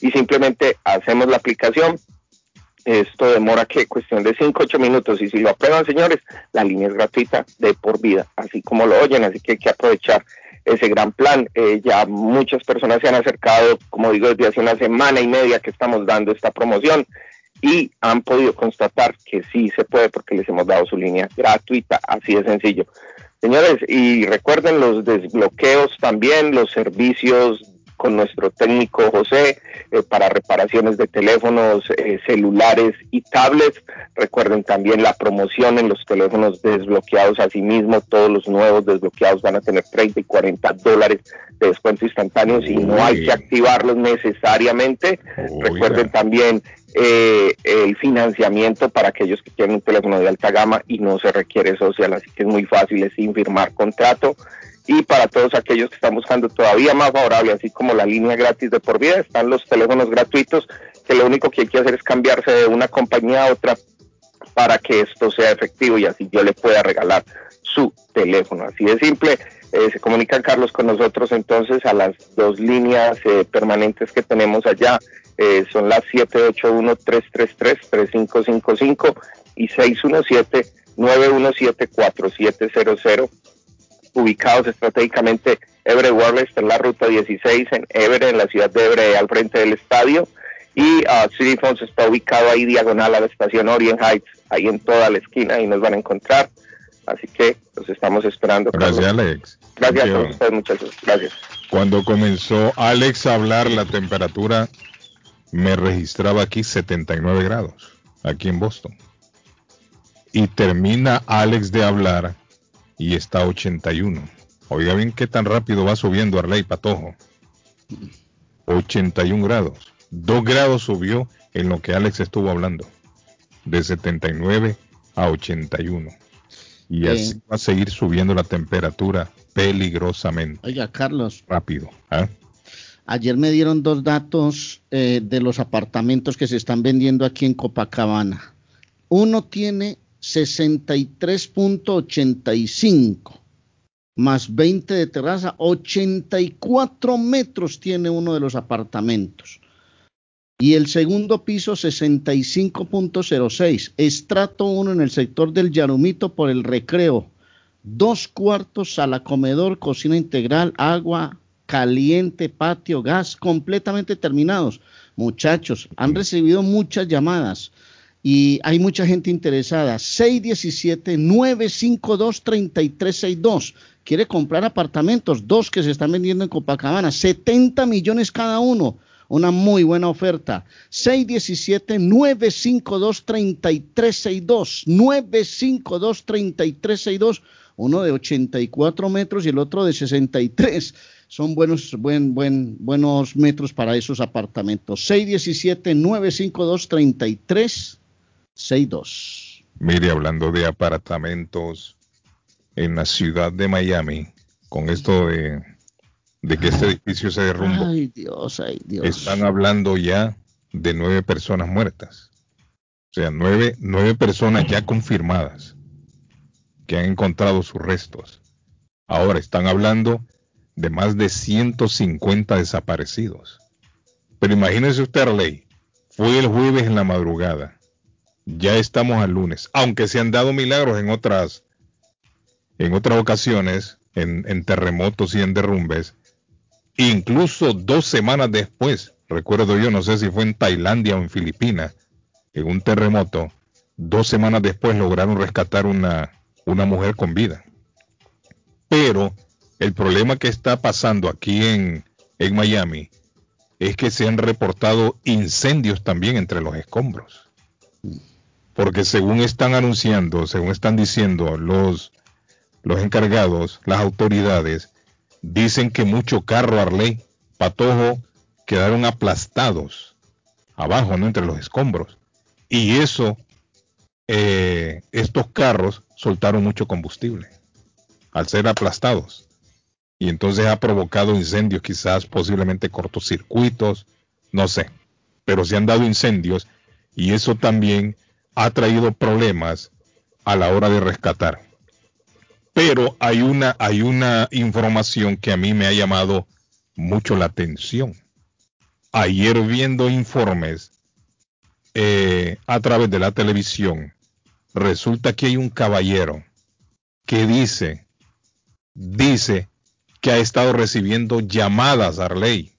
Y simplemente hacemos la aplicación, esto demora que cuestión de 5, 8 minutos y si lo aprueban señores, la línea es gratuita de por vida, así como lo oyen, así que hay que aprovechar ese gran plan. Eh, ya muchas personas se han acercado, como digo, desde hace una semana y media que estamos dando esta promoción y han podido constatar que sí se puede porque les hemos dado su línea gratuita, así de sencillo. Señores, y recuerden los desbloqueos también, los servicios con nuestro técnico José eh, para reparaciones de teléfonos eh, celulares y tablets. Recuerden también la promoción en los teléfonos desbloqueados. Asimismo, todos los nuevos desbloqueados van a tener 30 y 40 dólares de descuento instantáneo y no hay que activarlos necesariamente. Recuerden también eh, el financiamiento para aquellos que tienen un teléfono de alta gama y no se requiere social, así que es muy fácil, es sin firmar contrato y para todos aquellos que están buscando todavía más favorable, así como la línea gratis de por vida, están los teléfonos gratuitos, que lo único que hay que hacer es cambiarse de una compañía a otra para que esto sea efectivo y así yo le pueda regalar su teléfono. Así de simple, eh, se comunican Carlos con nosotros entonces a las dos líneas eh, permanentes que tenemos allá, eh, son las 781-333-3555 y 617-917-4700 ubicados estratégicamente Everett Wireless está en la ruta 16 en Everett, en la ciudad de Everett, al frente del estadio. Y uh, City Phones está ubicado ahí diagonal a la estación Orient Heights, ahí en toda la esquina, y nos van a encontrar. Así que los estamos esperando. Gracias, Alex. Gracias a ustedes, muchachos. Gracias. Cuando comenzó Alex a hablar, la temperatura me registraba aquí 79 grados, aquí en Boston. Y termina Alex de hablar y está 81. Oiga bien qué tan rápido va subiendo Arley Patojo. 81 grados. 2 grados subió en lo que Alex estuvo hablando. De 79 a 81. Y Eh. así va a seguir subiendo la temperatura peligrosamente. Oiga, Carlos, Rápido. ¿ah? ayer me dieron dos datos eh, de los apartamentos que se están vendiendo aquí en Copacabana. Uno tiene 63.85 más 20 de terraza, 84 metros tiene uno de los apartamentos. Y el segundo piso 65.06, estrato 1 en el sector del Yarumito por el recreo. Dos cuartos, sala comedor, cocina integral, agua caliente, patio, gas, completamente terminados. Muchachos, han recibido muchas llamadas y hay mucha gente interesada. 617-952-3362. Quiere comprar apartamentos, dos que se están vendiendo en Copacabana, 70 millones cada uno. Una muy buena oferta. 617-952-3362. 952-3362. Uno de 84 metros y el otro de 63. Son buenos, buen, buen, buenos metros para esos apartamentos. 617-952-3362. Mire, hablando de apartamentos en la ciudad de Miami, con esto de, de que este edificio se derrumbó, Ay, Dios, ay, Dios. están hablando ya de nueve personas muertas. O sea, nueve, nueve personas ya confirmadas que han encontrado sus restos. Ahora están hablando de más de 150 desaparecidos. Pero imagínese usted, Arley, fue el jueves en la madrugada. Ya estamos al lunes, aunque se han dado milagros en otras, en otras ocasiones, en, terremotos y en derrumbes. Incluso dos semanas después, recuerdo yo, no sé si fue en Tailandia o en Filipinas, en un terremoto, dos semanas después lograron rescatar una, una mujer con vida. Pero el problema que está pasando aquí en, en Miami es que se han reportado incendios también entre los escombros. Porque según están anunciando, según están diciendo los, los encargados, las autoridades, dicen que mucho carro Arley, Patojo, quedaron aplastados abajo, ¿no? Entre los escombros. Y eso, eh, estos carros soltaron mucho combustible al ser aplastados. Y entonces ha provocado incendios, quizás posiblemente cortocircuitos, no sé. Pero se han dado incendios y eso también ha traído problemas a la hora de rescatar. Pero hay una, hay una información que a mí me ha llamado mucho la atención. Ayer viendo informes eh, a través de la televisión, resulta que hay un caballero que dice, dice que ha estado recibiendo llamadas, Arley.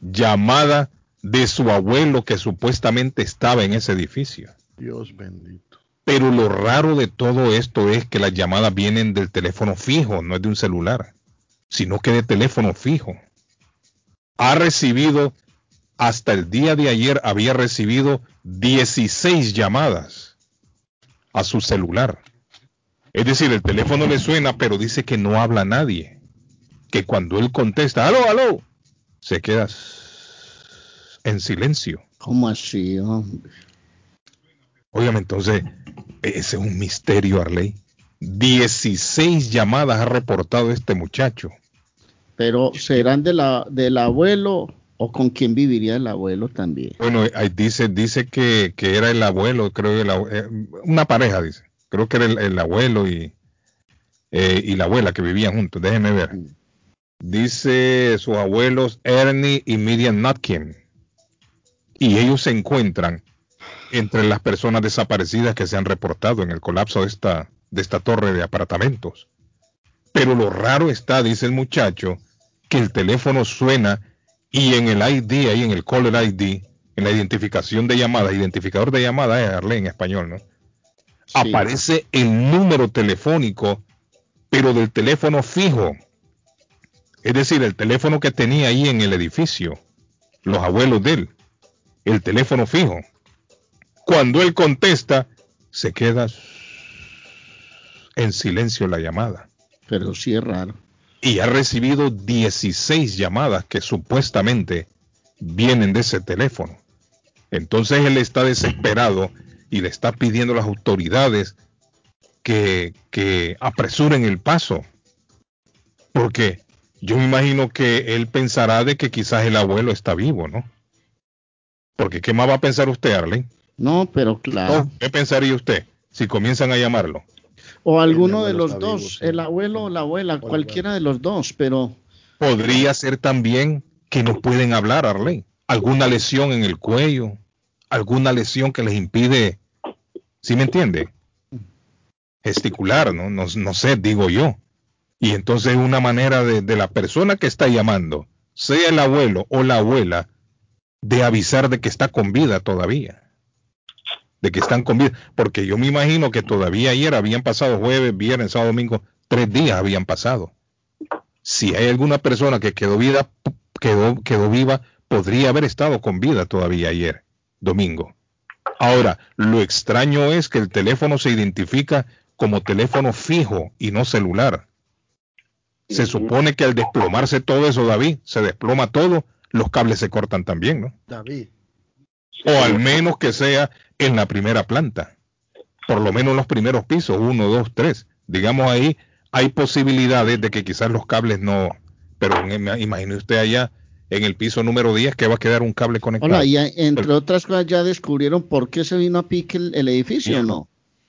Llamada de su abuelo que supuestamente estaba en ese edificio. Dios bendito. Pero lo raro de todo esto es que las llamadas vienen del teléfono fijo, no es de un celular, sino que de teléfono fijo. Ha recibido, hasta el día de ayer, había recibido 16 llamadas a su celular. Es decir, el teléfono le suena, pero dice que no habla nadie. Que cuando él contesta, aló, aló, se queda en silencio. ¿Cómo así, hombre? Óigame, entonces, ese es un misterio, Arley. 16 llamadas ha reportado este muchacho. Pero serán de la, del abuelo o con quién viviría el abuelo también. Bueno, dice, dice que, que era el abuelo, creo que eh, una pareja, dice creo que era el, abuelo y, eh, y la abuela que vivían juntos. Déjenme ver. Dice sus abuelos Ernie y Miriam Nutkin. Y ellos se encuentran entre las personas desaparecidas que se han reportado en el colapso de esta, de esta torre de apartamentos. Pero lo raro está, dice el muchacho, que el teléfono suena y en el ID, ahí en el caller ID, en la identificación de llamada, identificador de llamada, es Arlene en español, ¿no? aparece el número telefónico, pero del teléfono fijo. Es decir, el teléfono que tenía ahí en el edificio, los abuelos de él, el teléfono fijo. Cuando él contesta, se queda en silencio la llamada. Pero sí es raro. Y ha recibido 16 llamadas que supuestamente vienen de ese teléfono. Entonces él está desesperado y le está pidiendo a las autoridades que, que apresuren el paso. Porque yo me imagino que él pensará de que quizás el abuelo está vivo, ¿no? Porque ¿qué más va a pensar usted, Arlen? No, pero claro. ¿Qué pensaría usted si comienzan a llamarlo? O alguno de los dos, el abuelo o la abuela, cualquiera de los dos, pero... Podría ser también que no pueden hablar, Arlen. Alguna lesión en el cuello, alguna lesión que les impide, ¿sí me entiende? Gesticular, ¿no? No, sé, digo yo. Y entonces una manera de, de, la persona que está llamando, sea el abuelo o la abuela, de avisar de que está con vida todavía. De que están con vida. Porque yo me imagino que todavía ayer habían pasado jueves, viernes, sábado, domingo, tres días habían pasado. Si hay alguna persona que quedó, vida, quedó, quedó viva, podría haber estado con vida todavía ayer domingo. Ahora, lo extraño es que el teléfono se identifica como teléfono fijo y no celular. Se supone que al desplomarse todo eso, David, se desploma todo, los cables se cortan también, ¿no? David. O al menos que sea en la primera planta. Por lo menos en los primeros pisos, uno, dos, tres. Digamos ahí, hay posibilidades de que quizás los cables no. Pero imagine usted allá en el piso número 10 que va a quedar un cable conectado. Hola, y entre otras cosas ya descubrieron por qué se vino a pique el, edificio, ¿o no?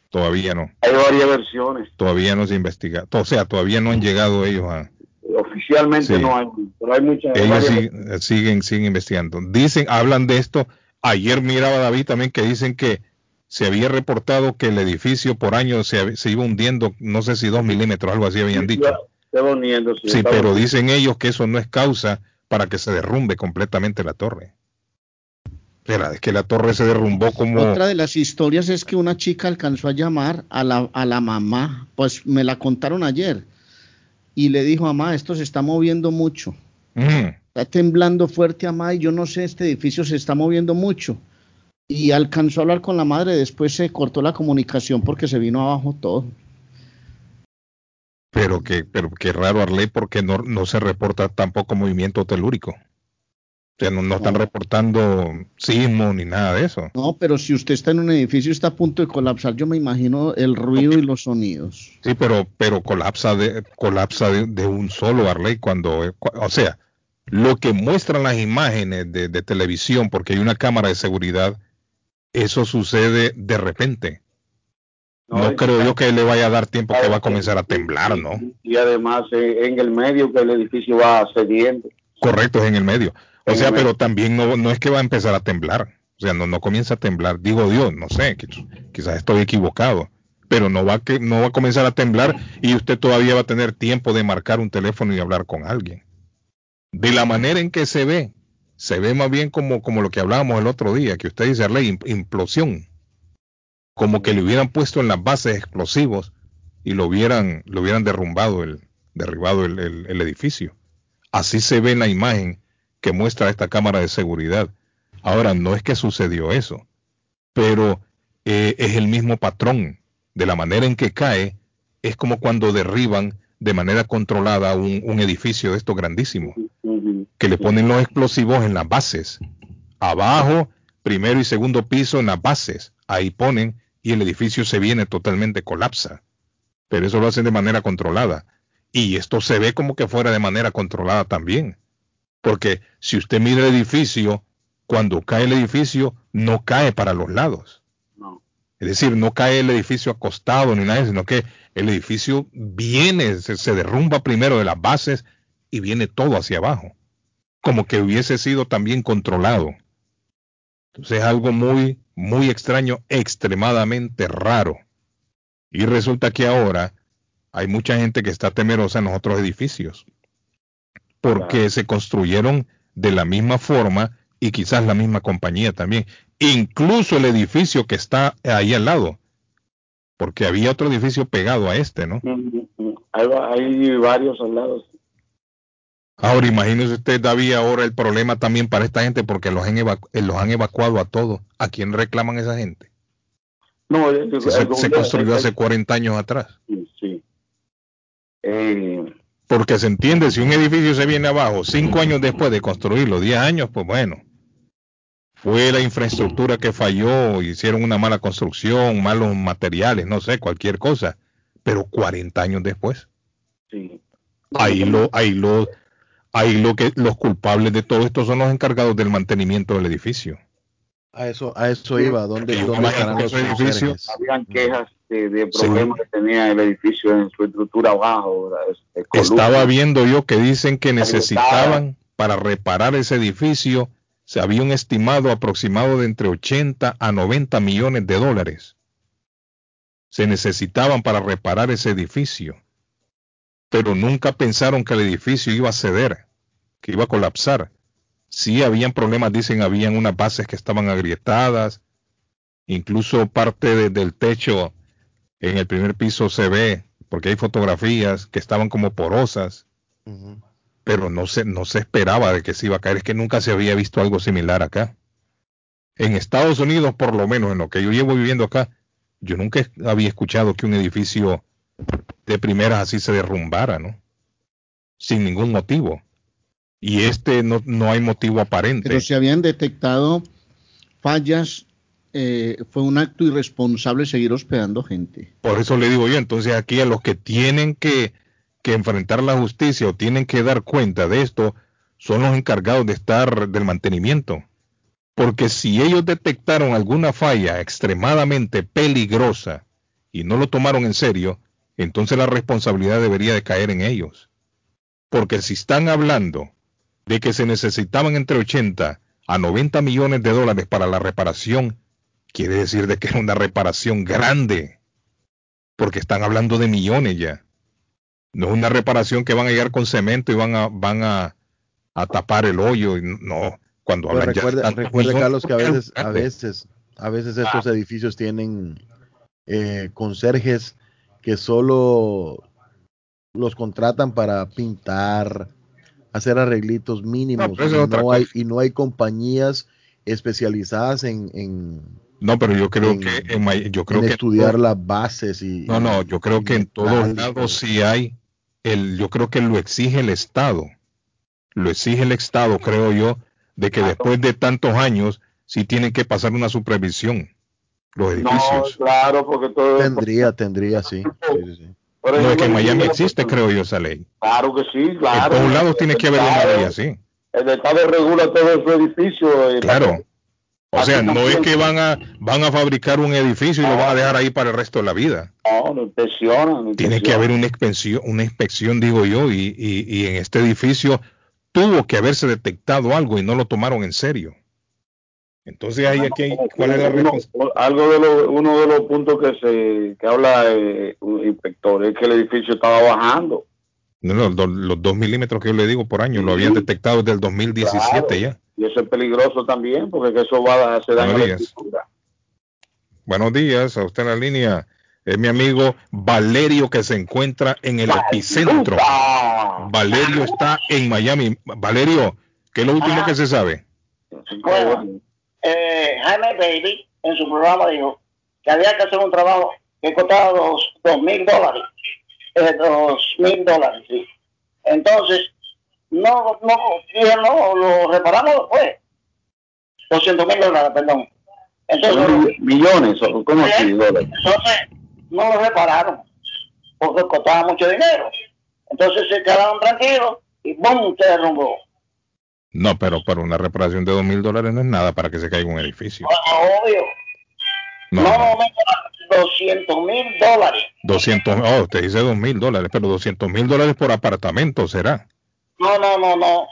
Todavía no. Hay varias versiones. Todavía no se investiga. O sea, todavía no han llegado ellos a... Oficialmente no hay, pero hay muchas... Ellos siguen, siguen investigando. Dicen, hablan de esto. Ayer miraba David también que dicen que se había reportado que el edificio por año se, se iba hundiendo, no sé si dos milímetros, algo así habían dicho. sí, sí pero dicen ellos que eso no es causa para que se derrumbe completamente la torre. Era, es que la torre se derrumbó como... Otra de las historias es que una chica alcanzó a llamar a la, a la mamá, pues me la contaron ayer, y le dijo, mamá, esto se está moviendo mucho. Está temblando fuerte a y yo no sé, este edificio se está moviendo mucho. Y alcanzó a hablar con la madre, después se cortó la comunicación porque se vino abajo todo. Pero que, pero qué raro, Arley, porque no, no se reporta tampoco movimiento telúrico. O sea, no, están reportando sismo ni nada de eso. No, pero si usted está en un edificio y está a punto de colapsar, yo me imagino el ruido y los sonidos. Sí, pero, pero colapsa de, colapsa de, un solo Arley cuando, o sea, lo que muestran las imágenes de, de televisión, porque hay una cámara de seguridad, eso sucede de repente. No, creo yo que le vaya a dar tiempo que va a comenzar a temblar, ¿no? Y además eh, en el medio que el edificio va cediendo. Correcto, es en el medio. O sea, pero también no, no es que va a empezar a temblar. O sea, no, no comienza a temblar. Digo Dios, no sé, quizás estoy equivocado. Pero no va, que, no va a comenzar a temblar y usted todavía va a tener tiempo de marcar un teléfono y hablar con alguien. De la manera en que se ve, se ve más bien como, como lo que hablábamos el otro día, que usted dice, ley implosión como que le hubieran puesto en las bases explosivos y lo hubieran, lo hubieran derrumbado, el, derribado el, el, edificio. Así se ve en la imagen que muestra esta cámara de seguridad. Ahora, no es que sucedió eso, pero eh, es el mismo patrón. De la manera en que cae, es como cuando derriban de manera controlada un, un edificio de esto grandísimo, que le ponen los explosivos en las bases, abajo, primero y segundo piso en las bases, ahí ponen y el edificio se viene totalmente colapsa. Pero eso lo hacen de manera controlada. Y esto se ve como que fuera de manera controlada también. Porque si usted mira el edificio, cuando cae el edificio, no cae para los lados. Es decir, no cae el edificio acostado ni nada, sino que el edificio viene, se, se derrumba primero de las bases y viene todo hacia abajo. Como que hubiese sido también controlado. Entonces es algo muy, muy extraño, extremadamente raro. Y resulta que ahora hay mucha gente que está temerosa en los otros edificios, porque se construyeron de la misma forma y quizás la misma compañía también. Incluso el edificio que está ahí al lado, porque había otro edificio pegado a este, ¿no? Hay, hay varios al lado. Ahora imagínese usted, David, ahora el problema también para esta gente porque los han, eh, los han evacuado a todos. ¿A quién reclaman esa gente? No, se, construyó hace 40 años atrás. Sí. Eh, porque se entiende, si un edificio se viene abajo cinco años después de construirlo, 10 años, pues bueno, fue la infraestructura que falló, hicieron una mala construcción, malos materiales, no sé, cualquier cosa, pero 40 años después. Sí. Ahí lo, ahí lo, ahí lo que los culpables de todo esto son los encargados del mantenimiento del edificio. A eso, a eso iba, ¿dónde, dónde estarán los edificios? Habían quejas de, problemas que tenía el edificio en su estructura abajo. Este, Estaba viendo yo que dicen que necesitaban para reparar ese edificio, se había un estimado aproximado de entre 80 a 90 millones de dólares. Se necesitaban para reparar ese edificio pero nunca pensaron que el edificio iba a ceder, que iba a colapsar. Sí habían problemas, dicen, habían unas bases que estaban agrietadas, incluso parte del techo en el primer piso se ve, porque hay fotografías que estaban como porosas, pero no se, no se esperaba de que se iba a caer, es que nunca se había visto algo similar acá. En Estados Unidos, por lo menos en lo que yo llevo viviendo acá, yo nunca había escuchado que un edificio de primeras así se derrumbara, ¿no? Sin ningún motivo. Y este no, no hay motivo aparente. Pero se habían detectado fallas, eh, fue un acto irresponsable seguir hospedando gente. Por eso le digo yo, entonces aquí a los que tienen que, que enfrentar la justicia o tienen que dar cuenta de esto, son los encargados de estar del mantenimiento. Porque si ellos detectaron alguna falla extremadamente peligrosa y no lo tomaron en serio, entonces la responsabilidad debería de caer en ellos. Porque si están hablando de que se necesitaban entre 80 a 90 millones de dólares para la reparación, quiere decir de que es una reparación grande. Porque están hablando de millones ya. No es una reparación que van a llegar con cemento y van a, van a, tapar el hoyo. No, cuando hablan recuerde, recuerde Carlos, que a veces, a veces, a veces estos edificios tienen eh, conserjes que solo los contratan para pintar, hacer arreglitos mínimos. No, pero y, no hay, y no hay compañías especializadas en, en, No, pero yo creo en- que en yo creo en que estudiar las bases y No, no, yo creo que en todos lados sí hay el yo creo que lo exige el Estado. Lo exige el Estado, creo yo, de que después de tantos años sí tienen que pasar una supervisión los No, edificios. claro, porque todo. tendría, tendría, sí. No, es que ejemplo, en Miami existe, creo yo, esa ley. Claro que sí, En claro. todos lados tiene que haber una ley así. El Estado regula todo su edificio. eh, Claro. O sea, no es que van a van a fabricar un edificio y lo van a dejar ahí para el resto de la vida. No, no inspeccionan. Tiene que haber una inspección, una inspección, digo yo, y, y- y en este edificio tuvo que haberse detectado algo y no lo tomaron en serio. Entonces ahí aquí, ¿cuál es la responsabilidad? algo de lo, uno de los puntos que se que habla eh, un inspector es que el edificio estaba bajando. No, los, dos- los dos milímetros que yo le digo por año lo habían detectado desde el 2017 Claro. ya. Y eso es peligroso también, porque que eso va a hacer daño a Buenos la días. estructura. Buenos días, a usted en la línea. Es mi amigo Valerio que se encuentra en el epicentro. Valerio está en Miami. Valerio, ¿qué es lo último que se sabe? Bueno, eh, Jaime Bailey en su programa dijo que había que hacer un trabajo que costaba dos, dos mil dólares. Eh, dos mil dólares, sí. Entonces, no, no, dije, no, lo reparamos después. 200 mil dólares, perdón. Entonces, Son millones, o ¿cómo así? Dólares? entonces, no lo repararon porque costaba mucho dinero. Entonces se quedaron tranquilos y ¡bum! se derrumbó. No, pero para una reparación de dos mil dólares no es nada para que se caiga un edificio. Obvio. No, No, no, no, 200 mil dólares. 200, oh, usted dice dos mil dólares, pero 200 mil dólares por apartamento será. No, no, no, no.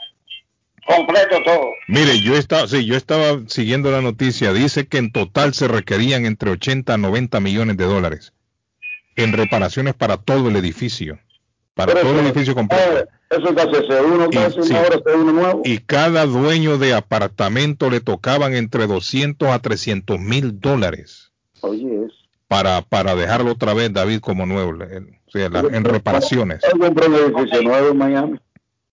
Completo todo. Mire, yo estaba, sí, yo estaba siguiendo la noticia. Dice que en total se requerían entre 80 a 90 millones de dólares en reparaciones para todo el edificio, para Pero todo el eso- edificio completo. eh, Eso es uno, Y- casi sí. una hora se uno nuevo. Y cada dueño de apartamento le tocaban entre 200 a 300 mil dólares Oye, para, para dejarlo otra vez, David, como nuevo, el- o sea, la- en reparaciones. Compró un edificio nuevo en Miami.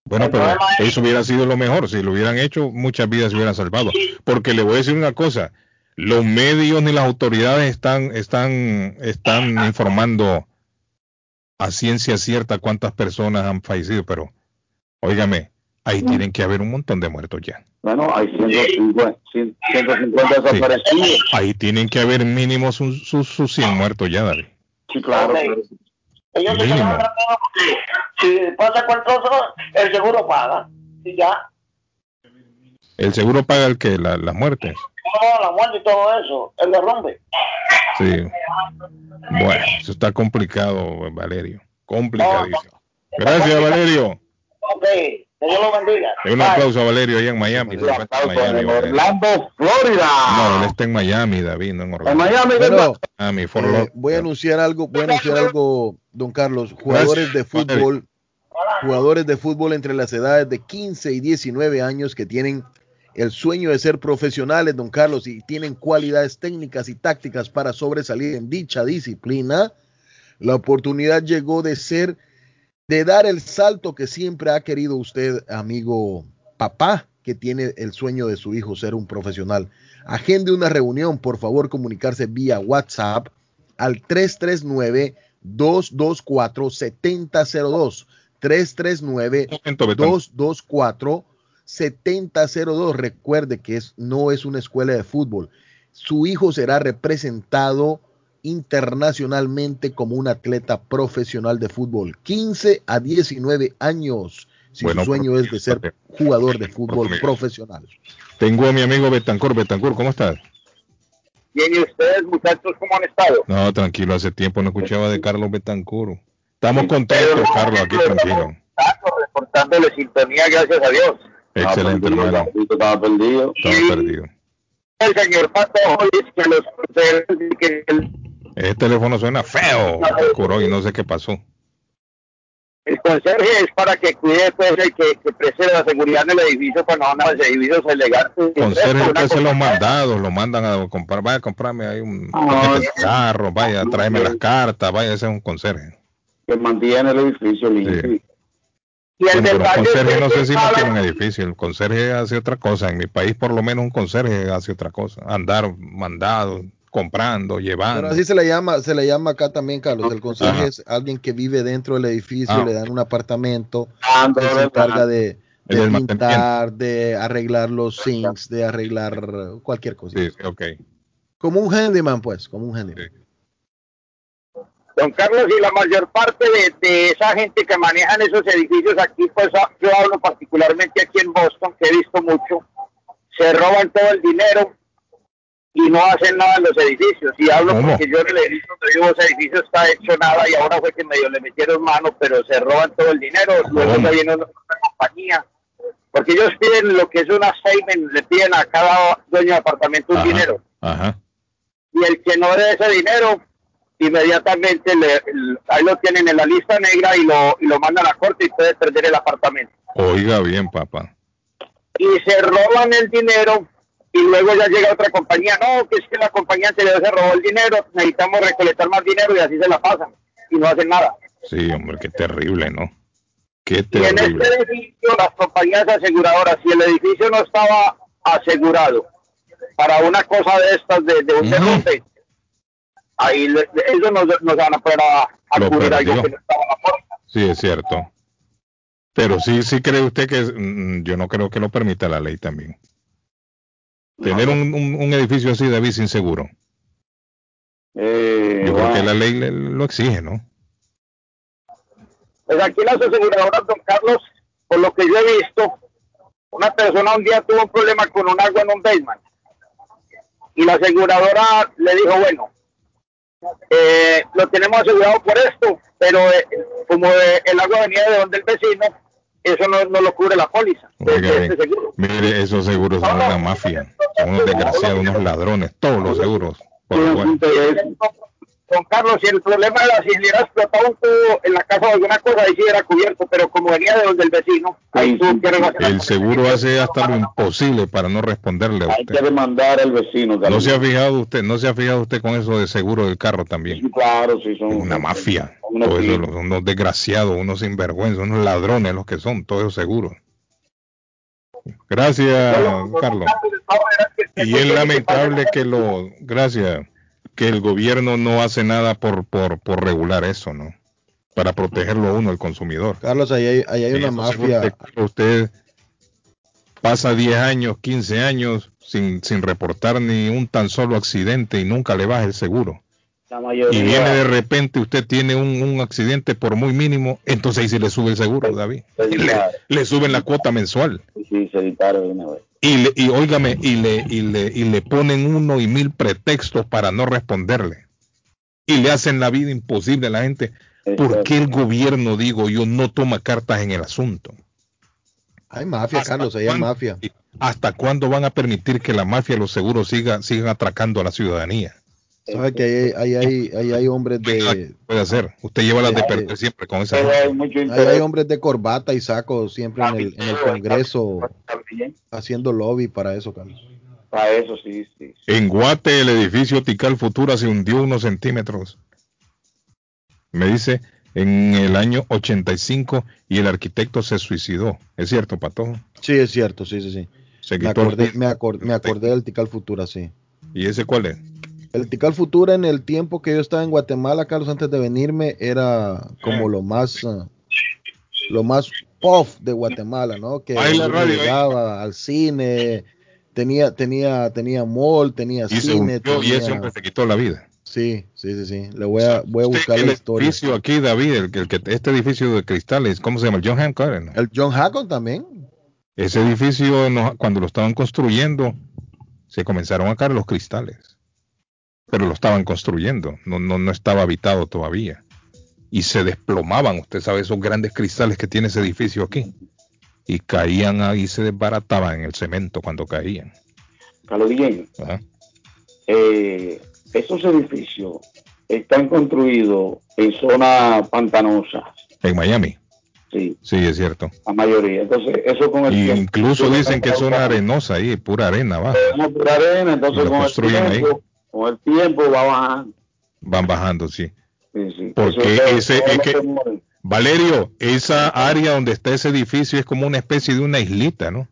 Bueno, pero eso hubiera sido lo mejor. Si lo hubieran hecho, muchas vidas se hubieran salvado. Porque le voy a decir una cosa: los medios ni las autoridades están, están, están informando a ciencia cierta cuántas personas han fallecido, pero, óigame, ahí tienen que haber un montón de muertos ya. Bueno, hay 150, 150 Sí. desaparecidos. Ahí tienen que haber mínimo sus, sus, sus 100 muertos ya, David. Sí, claro. Ellos se tranquilos porque si pasa cualquier cosa, el seguro paga. Y ya. El seguro paga el que la- las muertes. No, la muerte y todo eso, el derrumbe. Sí. Bueno, eso está complicado, Valerio. Complicadísimo. Gracias, Valerio. Ok, que Dios lo bendiga. Un Bye. aplauso a Valerio allá en Miami. En Miami. Orlando, Florida. No, él está en Miami, David, no en Orlando. En Miami, Bueno. Miami, Eh, voy a anunciar algo, voy a anunciar algo, don Carlos. Jugadores de fútbol, jugadores de fútbol entre las edades de 15 y 19 años que tienen el sueño de ser profesionales, don Carlos, y tienen cualidades técnicas y tácticas para sobresalir en dicha disciplina. La oportunidad llegó de ser, de dar el salto que siempre ha querido usted, amigo papá, que tiene el sueño de su hijo ser un profesional. Agende una reunión, por favor, comunicarse vía WhatsApp al 339-224-7002. 339-224-7002. Recuerde que es, no es una escuela de fútbol. Su hijo será representado internacionalmente como un atleta profesional de fútbol. 15 a 19 años. Si Bueno, su sueño es de ser jugador de fútbol profesional. Tengo a mi amigo Betancur. Betancur, ¿cómo estás? Bien, ¿y ustedes, muchachos, cómo han estado? No, tranquilo, hace tiempo no escuchaba de Carlos Betancur. Estamos contentos, Carlos, aquí tranquilo. Reportándole sintonía, gracias a Dios. Excelente, hermano. Estaba perdido. Estaba perdido. El señor Pato dice que los que el, Ese teléfono suena feo, Betancur, y no sé qué pasó. el conserje es para que cuide, pues, el que, que preste la seguridad en el edificio cuando van a los edificios elegantes. Conserje hace cosa- los mandados, lo mandan a comprar, vaya a comprarme ahí un de carro, vaya a traerme las cartas, vaya, ese es un conserje. Que mantiene el edificio limpio. Sí. Y el Bueno, es conserje que no sé si no tiene un edificio. El conserje hace otra cosa. En mi país, por lo menos, un conserje hace otra cosa. Andar mandado, comprando, llevando. Pero así se le llama, se le llama acá también, Carlos. El conserje Ajá. es alguien que vive dentro del edificio, Ah. le dan un apartamento, Ah, se encarga de, pintar, de arreglar los sinks, de arreglar cualquier cosa. Sí, sí, ok. Como un handyman, pues, como un handyman. Don Carlos, y la mayor parte de, de esa gente que manejan esos edificios aquí, pues a- yo hablo particularmente aquí en Boston, que he visto mucho, se roban todo el dinero y no hacen nada en los edificios. Y hablo ¿Cómo? porque yo en el edificio donde vivo, ese edificio está hecho nada y ahora fue que medio le metieron mano, pero se roban todo el dinero. Luego ya viene otra compañía. Porque ellos piden lo que es una statement, le piden a cada dueño de apartamento un Ajá. dinero Ajá. y el que no dé ese dinero inmediatamente le, ahí lo tienen en la lista negra y lo, y lo mandan a corte y puede perder el apartamento. Oiga bien, papá. Y se roban el dinero y luego ya llega otra compañía, no, que es que la compañía anterior se robó el dinero, necesitamos recolectar más dinero y así se la pasan y no hacen nada. Sí, hombre, qué terrible, ¿no? Qué Y en terrible. este edificio las compañías aseguradoras, si el edificio no estaba asegurado para una cosa de estas, de, de un derrumbe, ahí le- ellos nos, nos van a poder a, a cubrir algo que no estaba en la póliza. Sí, es cierto. Pero sí, sí cree usted que mm, yo no creo que lo permita la ley también. Tener un, un- un edificio así, David, sin seguro. Eh, Yo creo que la ley le- lo exige, ¿no? Pues aquí las aseguradoras, don Carlos, por lo que yo he visto, una persona un día tuvo un problema con un agua en un basement. Y la aseguradora le dijo, bueno, eh, lo tenemos asegurado por esto, pero eh, como eh, el agua venía de donde el vecino, eso no, no lo cubre la póliza. Oiga de este. Mire, esos seguros son una mafia. Son unos desgraciados, unos ladrones. Todos los seguros. Por Don Carlos, si el problema era si le hubiera explotado un tubo en la casa o alguna cosa, ahí sí era cubierto, pero como venía de donde el vecino, ahí tuvo que relacionar. El seguro hace hasta lo imposible para no responderle a Hay que demandar al vecino. No Carlos. se ha fijado usted, no se ha fijado usted con eso de seguro del carro también. Claro, sí, son Una mafia. unos eso, clientes. los- unos desgraciados, unos sinvergüenzas, unos ladrones los que son, todos esos seguros. Gracias, Carlos. Y es lamentable que lo, gracias, que el gobierno no hace nada por, por, por regular eso, ¿no? Para protegerlo a uno, el consumidor. Carlos, ahí hay, ahí hay una mafia. Usted pasa 10 años, 15 años sin, sin reportar ni un tan solo accidente y nunca le baja el seguro. La Y viene de repente, usted tiene un, un accidente por muy mínimo, entonces ahí se le sube el seguro, David. Le, le suben la cuota mensual. Sí, se editaron de una vez. Y, le, y óigame, y le, y, le, y le ponen uno y mil pretextos para no responderle. Y le hacen la vida imposible a la gente. ¿Por qué el gobierno, digo yo, no toma cartas en el asunto? Hay mafia, Carlos, ahí hay mafia. ¿Hasta cuándo van a permitir que la mafia y los seguros siga, sigan atracando a la ciudadanía? ¿Sabe que ahí, ahí, hay, ahí hay hombres de... Puede hacer. Usted lleva las de perder siempre con esa. Hay hay hombres de corbata y saco siempre en el, en el Congreso haciendo lobby para eso, Carlos. Para eso sí, sí. En Guate, el edificio Tical Futura se hundió unos centímetros. Me dice, en el año 85 y el arquitecto se suicidó. ¿Es cierto, Pato? Sí, es cierto, sí, sí, sí. Se Me quitó el- acordé, me, acor- me acordé del Tical Futura, sí. ¿Y ese cuál es? El Tical Futura en el tiempo que yo estaba en Guatemala, Carlos, antes de venirme, era como lo más, ah, lo más puff de Guatemala, ¿no? Que llegaba al cine, tenía, tenía, tenía mall, tenía Y se cine, hundió y tenía- ese hombre se quitó la vida. Sí, sí, sí, sí. Le voy a, voy a buscar el la historia. edificio aquí, David, el, que- el que, este edificio de cristales, ¿cómo se llama? El John Hancock. ¿no? El John Hackon también. Ese edificio, no- cuando lo estaban construyendo, se comenzaron a caer los cristales. Pero lo estaban construyendo, no, no, no estaba habitado todavía. Y se desplomaban, usted sabe, esos grandes cristales que tiene ese edificio aquí. Y caían ahí, se desbarataban en el cemento cuando caían. Carlos bien. Eh, esos edificios están construidos en zonas pantanosas. En Miami, Sí, sí, es cierto. la mayoría. Entonces, eso con el Y tiempo- incluso dicen que es zona arenosa ahí, pura arena. Una pura arena, entonces con el, construyen ahí. tiempo, con el tiempo va bajando. Van bajando, sí. Sí, sí. Porque Eso- ese es que. Valerio, esa área donde está ese edificio es como una especie de una islita, ¿no?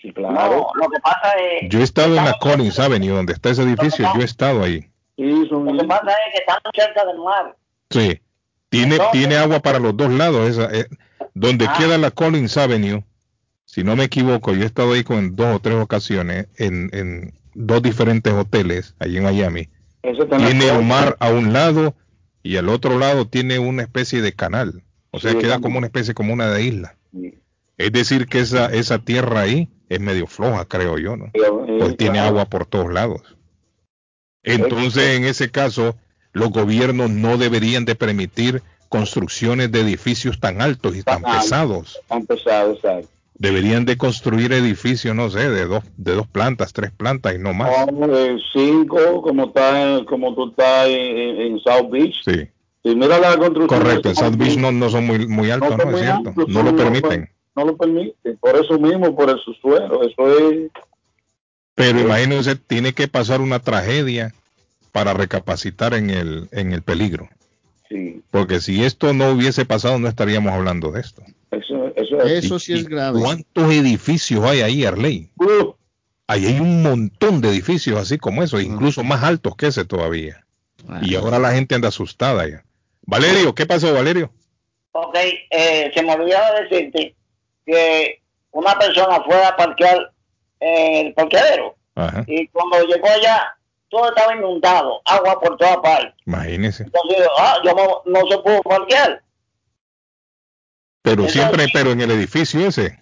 Sí, claro. No, lo que pasa es... Yo he estado en la Collins Avenue, donde está ese edificio, yo he estado ahí. Sí, son... Lo que pasa es que están cerca del mar. Sí, tiene, tiene agua para los dos lados. Esa, eh, donde ah. queda la Collins Avenue, si no me equivoco, yo he estado ahí con dos o tres ocasiones en, en dos diferentes hoteles allí en Miami. Tiene el mar a un lado y al otro lado tiene una especie de canal. O sea, queda como una especie como una de isla. Es decir, que esa, esa tierra ahí es medio floja, creo yo, ¿no? Pues tiene agua por todos lados. Entonces, en ese caso, los gobiernos no deberían de permitir construcciones de edificios tan altos y tan, pesados. Tan pesados, exacto deberían de construir edificios, no sé, de dos, de dos plantas, tres plantas y no más. cinco, como está, como tú estás en, South Beach. Sí. Y mira la construcción. Correcto, en South Beach no, no son muy, muy altos, ¿no? es cierto. no lo permiten. No lo permiten, por eso mismo, por el suelo, eso es... Pero imagínense, tiene que pasar una tragedia para recapacitar en el, en el peligro. Sí. Porque si esto no hubiese pasado, no estaríamos hablando de esto. Eso, sí es grave. ¿Cuántos edificios hay ahí, Arley? Ahí hay un montón de edificios así como eso, incluso más altos que ese todavía. Y ahora la gente anda asustada ya. Valerio, ¿qué pasó, Valerio? Ok, eh, se me olvidó decirte que una persona fue a parquear en el parqueadero y cuando llegó allá todo estaba inundado, agua por toda parte. Imagínese. Entonces, ah, yo no, no se pudo parquear. Pero siempre, pero en el edificio ese.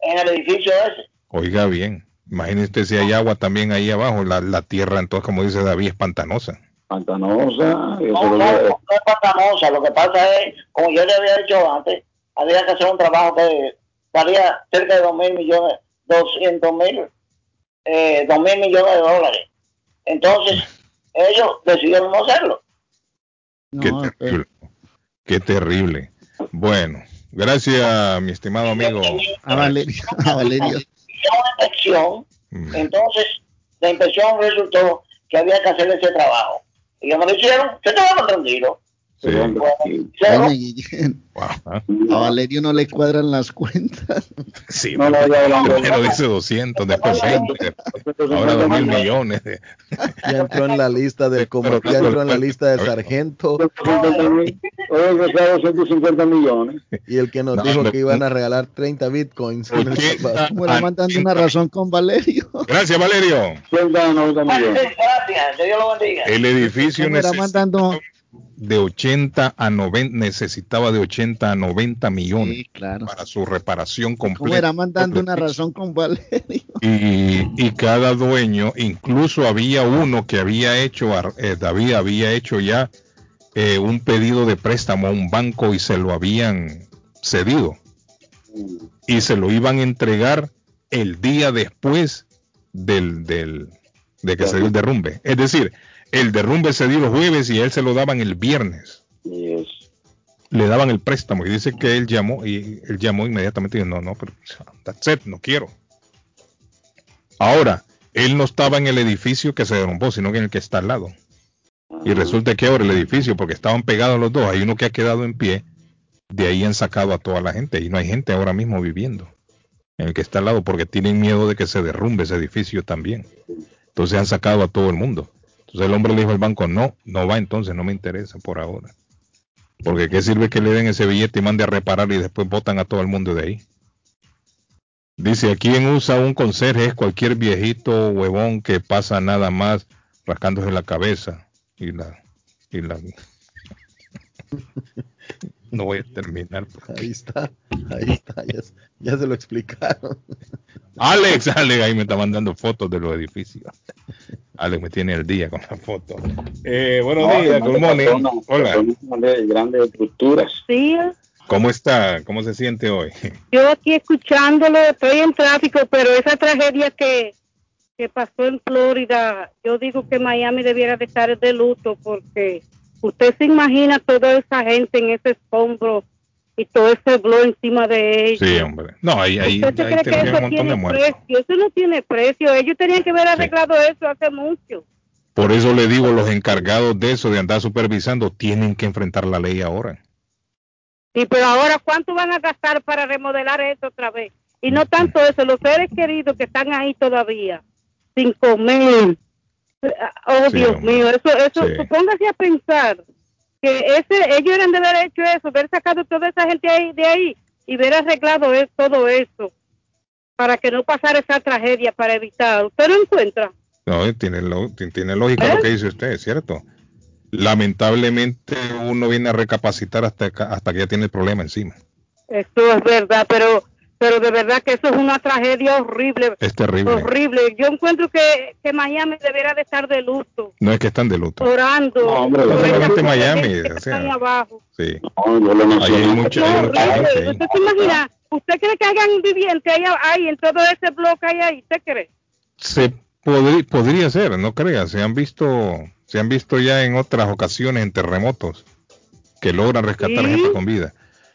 En el edificio ese. Oiga bien, imagínese si hay agua también ahí abajo, la, la tierra entonces, como dice David, es pantanosa. Pantanosa. No, no, no, es pantanosa, lo que pasa es, como yo le había dicho antes, había que hacer un trabajo que valía cerca de dos mil millones, doscientos mil, eh, dos mil millones de dólares. Entonces, ellos decidieron no hacerlo. Qué terrible. Qué terrible. Bueno, Gracias, mi estimado amigo. A Valerio. A Valerio. Una inspección, mm. entonces la inspección resultó que había que hacer ese trabajo. Y ellos me lo hicieron, se estaban tranquilos. Sí. A Valerio no le cuadran las cuentas. Sí, no, primero dice 200, después 20, ahora 2 mil millones. Ya entró en la lista del como, ya entró en la lista de sargento. Oye, 250 millones. Y el que nos dijo que iban a regalar 30 bitcoins. Bueno, mandando una razón con Valerio. Gracias, Valerio. Gracias, Dios lo bendiga. El edificio necesita... mandando de 80 a 90, necesitaba de 80 a 90 millones para su reparación completa. Como era mandando una razón con Valerio. Y, cada dueño, incluso había uno que había hecho, eh, David había hecho ya eh, un pedido de préstamo a un banco y se lo habían cedido. Y se lo iban a entregar el día después del, del de que se dio el derrumbe. Es decir, el derrumbe se dio los jueves y él se lo daban el viernes. Le daban el préstamo y dice que él llamó y él llamó inmediatamente y dijo, no, no, pero that's it, no quiero. Ahora, él no estaba en el edificio que se derrumbó, sino que en el que está al lado. Y resulta que ahora el edificio, porque estaban pegados los dos, hay uno que ha quedado en pie, de ahí han sacado a toda la gente y no hay gente ahora mismo viviendo en el que está al lado porque tienen miedo de que se derrumbe ese edificio también. Entonces han sacado a todo el mundo. Entonces el hombre le dijo al banco, no, no va entonces, no me interesa por ahora. Porque qué sirve que le den ese billete y mande a reparar y después botan a todo el mundo de ahí. Dice, quien usa un conserje es cualquier viejito huevón que pasa nada más rascándose la cabeza y la y la no voy a terminar. Ahí está, ahí está, ya, se lo explicaron. Alex, Alex, ahí me está mandando fotos de los edificios. Alex me tiene el día con la foto. Eh, buenos días, good morning. Hola. Grandes estructuras. Sí. ¿Cómo está? ¿Cómo se siente hoy? Yo aquí escuchándolo, estoy en tráfico, pero esa tragedia que, que pasó en Florida, yo digo que Miami debiera de estar de luto porque usted se imagina toda esa gente en ese escombro y todo ese blog encima de ellos. Sí, hombre. No, ahí, ahí, ¿Usted cree que eso tiene precio? Eso no tiene precio. Ellos tenían que haber arreglado eso hace mucho. Por eso le digo, los encargados de eso, de andar supervisando, tienen que enfrentar la ley ahora. Y pero ahora, ¿cuánto van a gastar para remodelar esto otra vez? Y no tanto eso, los seres queridos que están ahí todavía, sin comer. Oh, Sí, Dios hombre. mío, eso, eso, Sí. póngase a pensar que ese, ellos eran de haber hecho eso, haber sacado toda esa gente ahí, de ahí y haber arreglado es- todo eso para que no pasara esa tragedia, para evitar. ¿Usted no encuentra? No, tiene, lo- ti- tiene lógica lo que dice usted, ¿cierto? Lamentablemente uno viene a recapacitar hasta, hasta que ya tiene el problema encima. Eso es verdad, pero pero de verdad que eso es una tragedia horrible. Es terrible. Horrible. Yo encuentro que, que Miami debería de estar de luto, No es que están de luto. orando. No, hombre, no solamente gente Miami, que o sea. ahí abajo. Sí. Ahí Ahí hay No, mucha gente horrible. ahí. ¿Usted se imagina? ¿Usted cree que hayan viviente ahí, ahí en todo ese bloque ahí, ahí? ¿Usted cree? Se podri- podría ser, no creas, se han visto, se han visto ya en otras ocasiones en terremotos que logran rescatar Sí. gente con vida.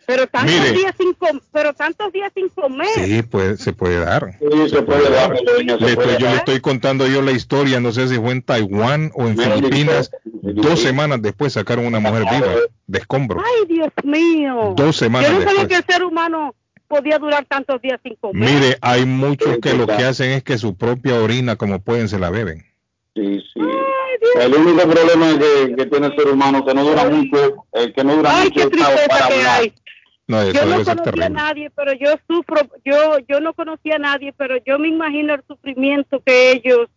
Pero tantos Mire. días sin com- pero tantos días sin comer. Sí, pues se puede dar. Sí, se puede dar, se Le puede estoy- yo le dar. estoy contando yo la historia, no sé si fue en Taiwán o en Filipinas. Dos semanas después sacaron una mujer viva de escombros. Ay, Dios mío. Dos semanas Yo no sabía después. que el ser humano podía durar tantos días sin comer. Mire, hay muchos que lo que hacen es que su propia orina, como pueden, se la beben. Sí, sí. El único problema que, que tiene el ser humano que no dura mucho, eh, que no dura Ay, mucho qué tristeza para que hablar. hay. No, yo no conocía a nadie, pero yo sufro, yo yo no conocía a nadie, pero yo me imagino el sufrimiento que ellos,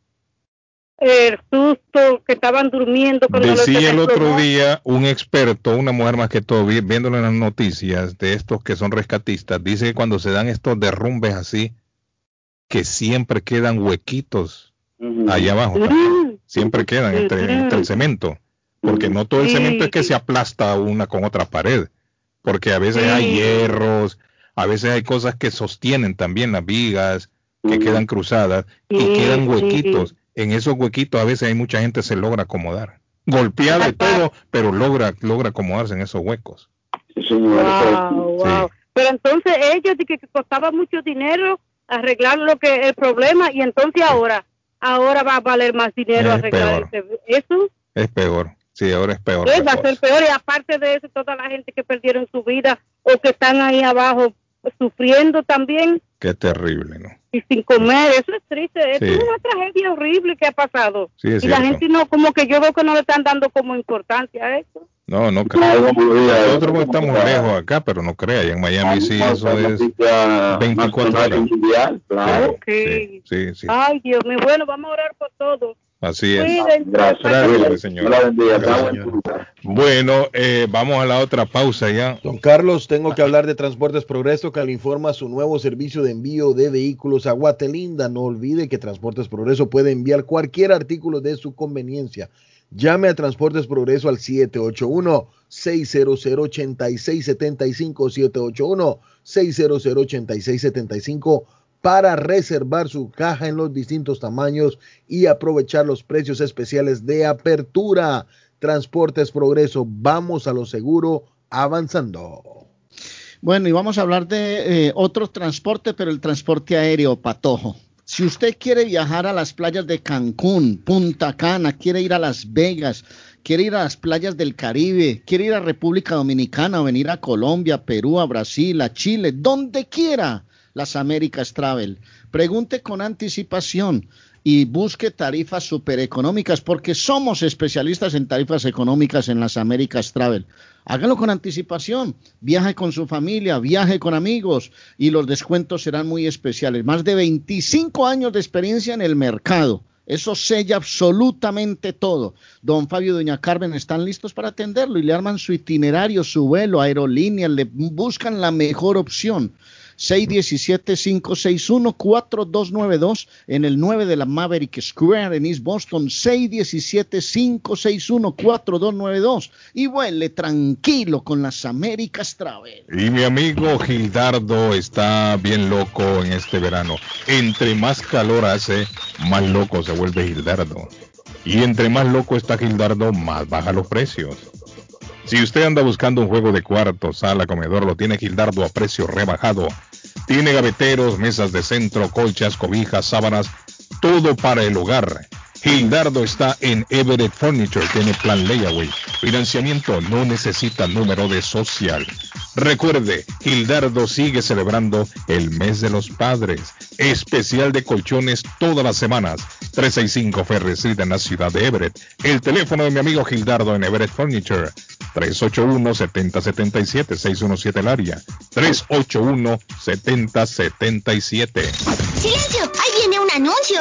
el susto que estaban durmiendo cuando Decía el otro día un experto, una mujer más que todo, vi- viéndolo en las noticias de estos que son rescatistas, dice que cuando se dan estos derrumbes así, que siempre quedan huequitos allá abajo. también. Siempre quedan entre, entre el cemento. Porque no todo el cemento es que se aplasta una con otra pared. Porque a veces hay hierros, a veces hay cosas que sostienen también las vigas, que quedan cruzadas y quedan sí. huequitos. En esos huequitos a veces hay mucha gente se logra acomodar. Golpeada y todo, pero logra, logra acomodarse en esos huecos. Wow, wow. Pero entonces ellos que que costaba mucho dinero arreglar lo que el problema y entonces ahora ahora va a valer más dinero Es arreglar peor. ese- eso. Es peor. Sí, ahora es peor. Va a ser peor y aparte de eso toda la gente que perdieron su vida o que están ahí abajo sufriendo también Qué terrible, ¿no? y sin comer, eso es triste, Sí. es una tragedia horrible que ha pasado. Sí, es y la gente no, como que yo veo que no le están dando como importancia a eso. No, no creo. Nosotros estamos lejos acá, pero no crea. y en Miami sí, eso es 24 horas. Sí, sí, sí. Ay, Dios mío, bueno, vamos a orar por todo. Así es. Gracias, señor. Bueno, eh, vamos a la otra pausa ya. Don Carlos, tengo que hablar de Transportes Progreso que le informa su nuevo servicio de envío de vehículos a Guatelinda. No olvide que Transportes Progreso puede enviar cualquier artículo de su conveniencia. Llame a Transportes Progreso al 781-600-8675, 781-600-8675 para reservar su caja en los distintos tamaños y aprovechar los precios especiales de apertura. Transportes Progreso, vamos a lo seguro avanzando. Bueno, y vamos a hablar de eh, otro transporte, pero el transporte aéreo, Patojo. Si usted quiere viajar a las playas de Cancún, Punta Cana, quiere ir a Las Vegas, quiere ir a las playas del Caribe, quiere ir a República Dominicana venir a Colombia, Perú, a Brasil, a Chile, donde quiera, las Américas Travel. Pregunte con anticipación y busque tarifas super económicas porque somos especialistas en tarifas económicas en las Américas Travel. Hágalo con anticipación, viaje con su familia, viaje con amigos y los descuentos serán muy especiales. Más de 25 años de experiencia en el mercado. Eso sella absolutamente todo. Don Fabio y Doña Carmen están listos para atenderlo y le arman su itinerario, su vuelo, aerolínea, le buscan la mejor opción. 617-561-4292 en el 9 de la Maverick Square en East Boston. 617-561-4292 y vuele tranquilo con las Américas Travel. Y mi amigo Gildardo está bien loco en este verano. Entre más calor hace, más loco se vuelve Gildardo. Y entre más loco está Gildardo, más baja los precios. Si usted anda buscando un juego de cuarto, sala, comedor, lo tiene Gildardo a precio rebajado. Tiene gaveteros, mesas de centro, colchas, cobijas, sábanas, todo para el hogar. Gildardo está en Everett Furniture, tiene plan layaway. Financiamiento no necesita número de social. Recuerde, Gildardo sigue celebrando el mes de los padres. Especial de colchones todas las semanas. 365 Ferry Street en la ciudad de Everett. El teléfono de mi amigo Gildardo en Everett Furniture. 381-7077, 617 el área. 381-7077. ¡Silencio! ¡Ahí viene un anuncio!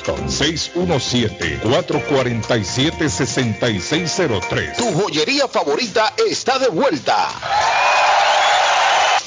617-447-6603. Tu joyería favorita está de vuelta.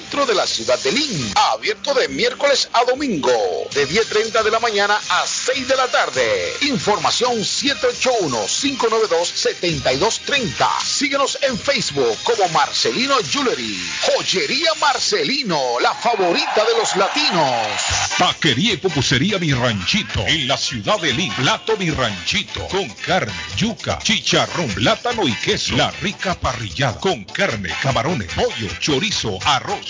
de la ciudad de Lynn. Abierto de miércoles a domingo, de 10.30 de la mañana a 6 de la tarde. Información 781-592-7230. Síguenos en Facebook como Marcelino Jewelry. Joyería Marcelino, la favorita de los latinos. Taquería y pupusería Mi Ranchito en la ciudad de Lynn. Plato Mi Ranchito con carne, yuca, chicharrón, plátano y queso. La rica parrillada con carne, camarones, pollo, chorizo, arroz,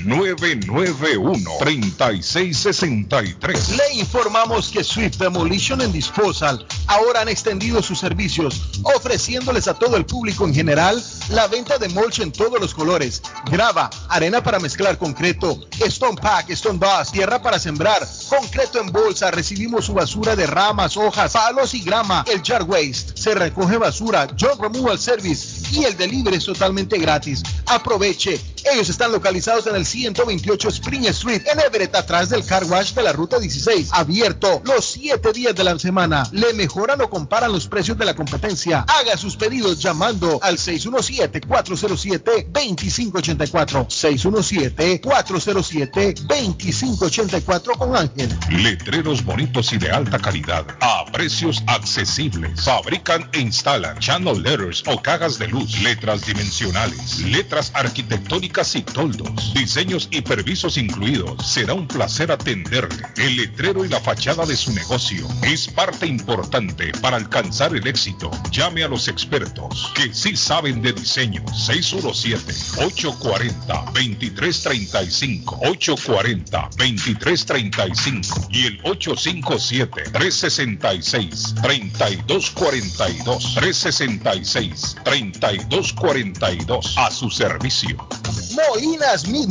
991-3663. Le informamos que Swift Demolition and Disposal ahora han extendido sus servicios, ofreciéndoles a todo el público en general la venta de mulch en todos los colores, grava, arena para mezclar concreto, stone pack, stone bus, tierra para sembrar, concreto en bolsa, recibimos su basura de ramas, hojas, palos y grama, el jar waste, se recoge basura, junk removal service, y el delivery es totalmente gratis. Aproveche. Ellos están localizados en el 128 Spring Street en Everett, atrás del car wash de la ruta 16. Abierto los 7 días de la semana. Le mejoran o comparan los precios de la competencia. Haga sus pedidos llamando al 617-407-2584. 617-407-2584 con Ángel. Letreros bonitos y de alta calidad a precios accesibles. Fabrican e instalan channel letters o cajas de luz, letras dimensionales, letras arquitectónicas y toldos, diseños y permisos incluidos. Será un placer atenderle. El letrero y la fachada de su negocio es parte importante para alcanzar el éxito. Llame a los expertos que sí saben de diseño. 617-840-2335. 840-2335 y el 857-366-3242. 366-3242. A su servicio. Molinas Meat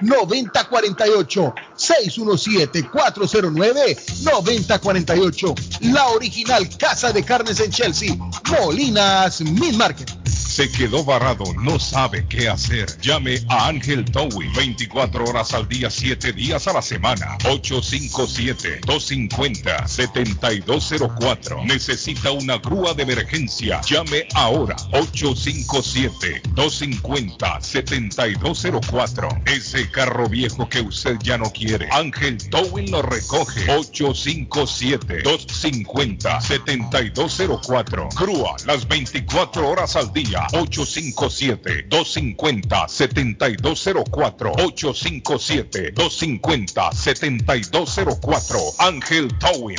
617-409-9048. 617-409-9048. La original Casa de Carnes en Chelsea. Molinas Meat Market. Se quedó varado, no sabe qué hacer. Llame a Ángel Towing 24 horas al día, 7 días a la semana. 857-250-7204. Necesita una grúa de emergencia. Llame ahora. 857-250-7204. Ese carro viejo que usted ya no quiere. Ángel Towing lo recoge. 857-250-7204. Grúa las 24 horas al día. 857-250-7204. 857-250-7204. Ángel Towing.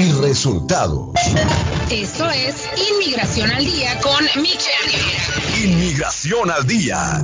y resultados. Eso es Inmigración al Día con Michelle Rivera. Inmigración al día.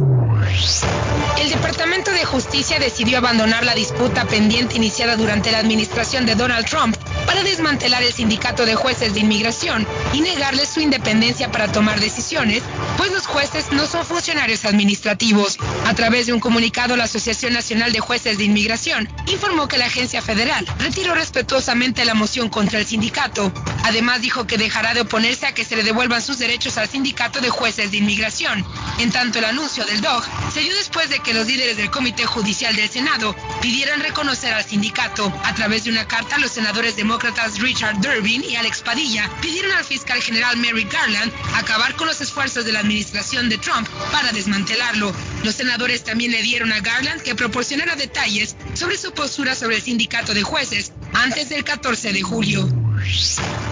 El Departamento de Justicia decidió abandonar la disputa pendiente iniciada durante la administración de Donald Trump para desmantelar el sindicato de jueces de inmigración y negarles su independencia para tomar decisiones, pues los jueces no son funcionarios administrativos. A través de un comunicado, la Asociación Nacional de Jueces de Inmigración informó que la agencia federal retiró respetuosamente la moción contra el sindicato. Además dijo que dejará de oponerse a que se le devuelvan sus derechos al sindicato de jueces de inmigración. En tanto, el anuncio del DOG se dio después de que los líderes del Comité Judicial del Senado pidieran reconocer al sindicato. A través de una carta, los senadores demócratas Richard Durbin y Alex Padilla pidieron al fiscal general Merrick Garland acabar con los esfuerzos de la administración de Trump para desmantelarlo. Los senadores también le dieron a Garland que proporcionara detalles sobre su postura sobre el sindicato de jueces antes del 14 de julio. beijo.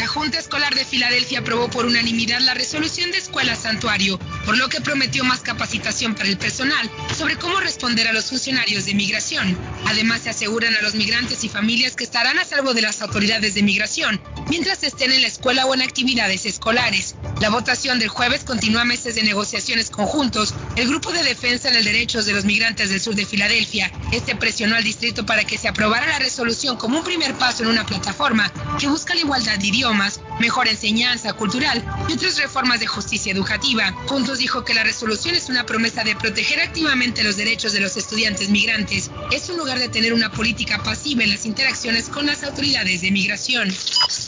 La Junta Escolar de Filadelfia aprobó por unanimidad la resolución de Escuela Santuario, por lo que prometió más capacitación para el personal sobre cómo responder a los funcionarios de migración. Además, se aseguran a los migrantes y familias que estarán a salvo de las autoridades de migración mientras estén en la escuela o en actividades escolares. La votación del jueves continúa meses de negociaciones conjuntos. El Grupo de Defensa en el Derechos de los Migrantes del Sur de Filadelfia este presionó al distrito para que se aprobara la resolución como un primer paso en una plataforma que busca la igualdad de idiomas, mejor enseñanza cultural y otras reformas de justicia educativa. Juntos dijo que la resolución es una promesa de proteger activamente los derechos de los estudiantes migrantes. Es un lugar de tener una política pasiva en las interacciones con las autoridades de migración.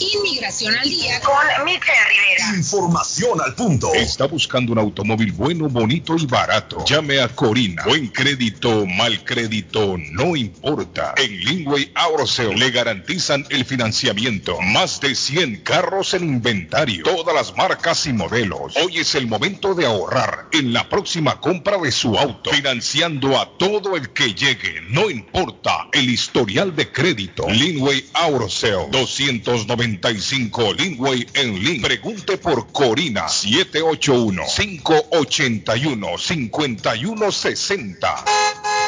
Inmigración al día con Michelle Rivera. Información al punto. Está buscando un automóvil bueno, bonito y barato. Llame a Corina. Buen crédito, mal crédito, no importa. En Lingway Auto Sale le garantizan el financiamiento. Más de 100 carros carros en inventario, todas las marcas y modelos. Hoy es el momento de ahorrar en la próxima compra de su auto, financiando a todo el que llegue, no importa el historial de crédito. Linway Auto Sale 295 Linway en Link. Pregunte por Corina 781 581 5160.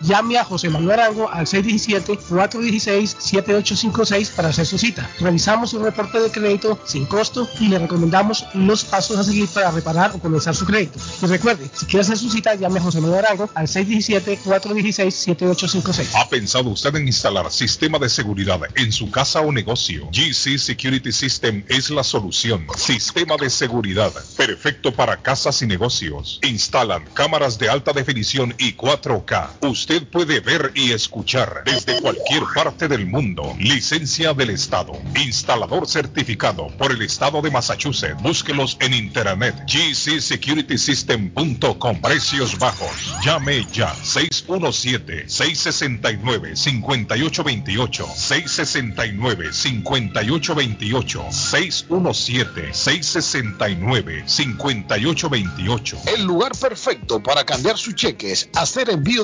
Llame a José Manuel Arango al 617-416-7856 para hacer su cita. Revisamos su reporte de crédito sin costo y le recomendamos los pasos a seguir para reparar o comenzar su crédito. Y recuerde, si quiere hacer su cita, llame a José Manuel Arango al 617-416-7856. ¿Ha pensado usted en instalar sistema de seguridad en su casa o negocio? GC Security System es la solución. Sistema de seguridad perfecto para casas y negocios. Instalan cámaras de alta definición y 4K. Usted puede ver y escuchar desde cualquier parte del mundo. Licencia del Estado. Instalador certificado por el Estado de Massachusetts. Búsquelos en internet. gcsecuritysystem.com. Precios bajos. Llame ya. 617-669-5828. 669-5828. 617-669-5828. El lugar perfecto para cambiar sus cheques, hacer envío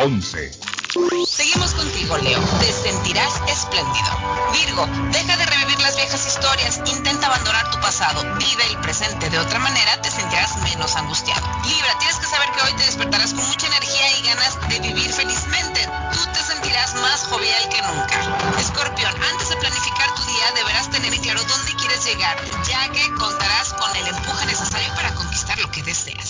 781-284-1011. Seguimos contigo, Leo. Te sentirás espléndido. Virgo, deja de revivir las viejas historias. Intenta abandonar tu pasado. Vive el presente. De otra manera, te sentirás menos angustiado. Libra, tienes que saber que hoy te despertarás con mucha energía y ganas de vivir felizmente. Tú te sentirás más jovial que nunca. Escorpión, antes de planificar tu día, deberás tener en claro dónde quieres llegar, ya que contarás con el empuje necesario para conquistar lo que deseas.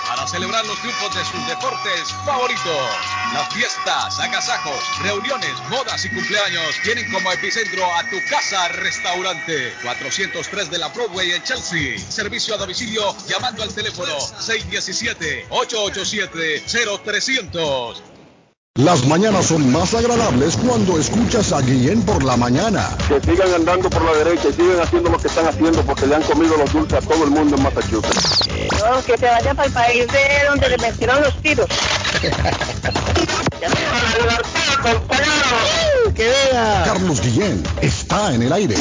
para celebrar los triunfos de sus deportes favoritos. Las fiestas, agasajos, reuniones, bodas y cumpleaños tienen como epicentro a tu casa restaurante. 403 de la Broadway en Chelsea. Servicio a domicilio llamando al teléfono 617-887-0300. Las mañanas son más agradables cuando escuchas a Guillén por la mañana. Que sigan andando por la derecha y sigan haciendo lo que están haciendo porque le han comido los dulces a todo el mundo en Massachusetts. No, que se vaya para el país de donde le metieron los tiros. Carlos Guillén está en el aire.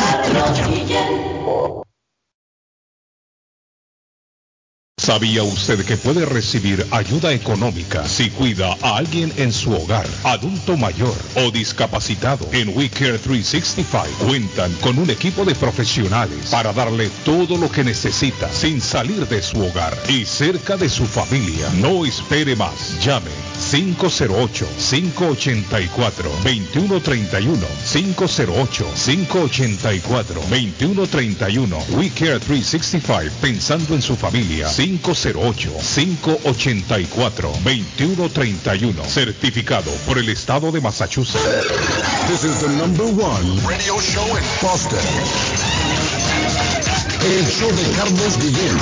¿Sabía usted que puede recibir ayuda económica si cuida a alguien en su hogar, adulto mayor o discapacitado? En WeCare 365 cuentan con un equipo de profesionales para darle todo lo que necesita sin salir de su hogar y cerca de su familia. No espere más. Llame 508-584-2131. 508-584-2131. WeCare 365 pensando en su familia. 508-584-2131. Certificado por el estado de Massachusetts. This is the number one radio show in Boston. El show de Carlos Guillén.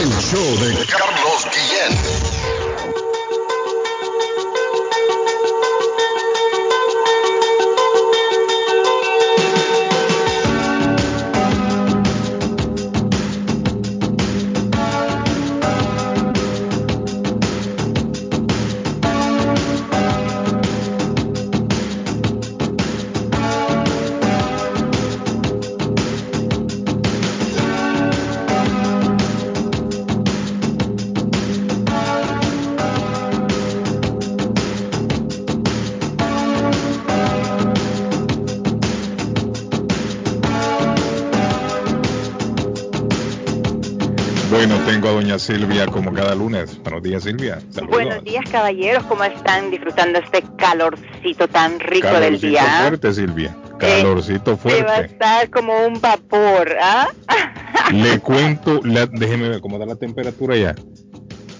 El show de Carlos Guillén. Doña Silvia como cada lunes. Buenos días, Silvia. Saludos. Buenos días, caballeros. ¿Cómo están disfrutando este calorcito tan rico del Calorcito día? fuerte, Silvia. Calorcito Se va a fuerte. estar como un vapor, ¿ah? Le cuento, la- déjeme ver cómo da la temperatura ya.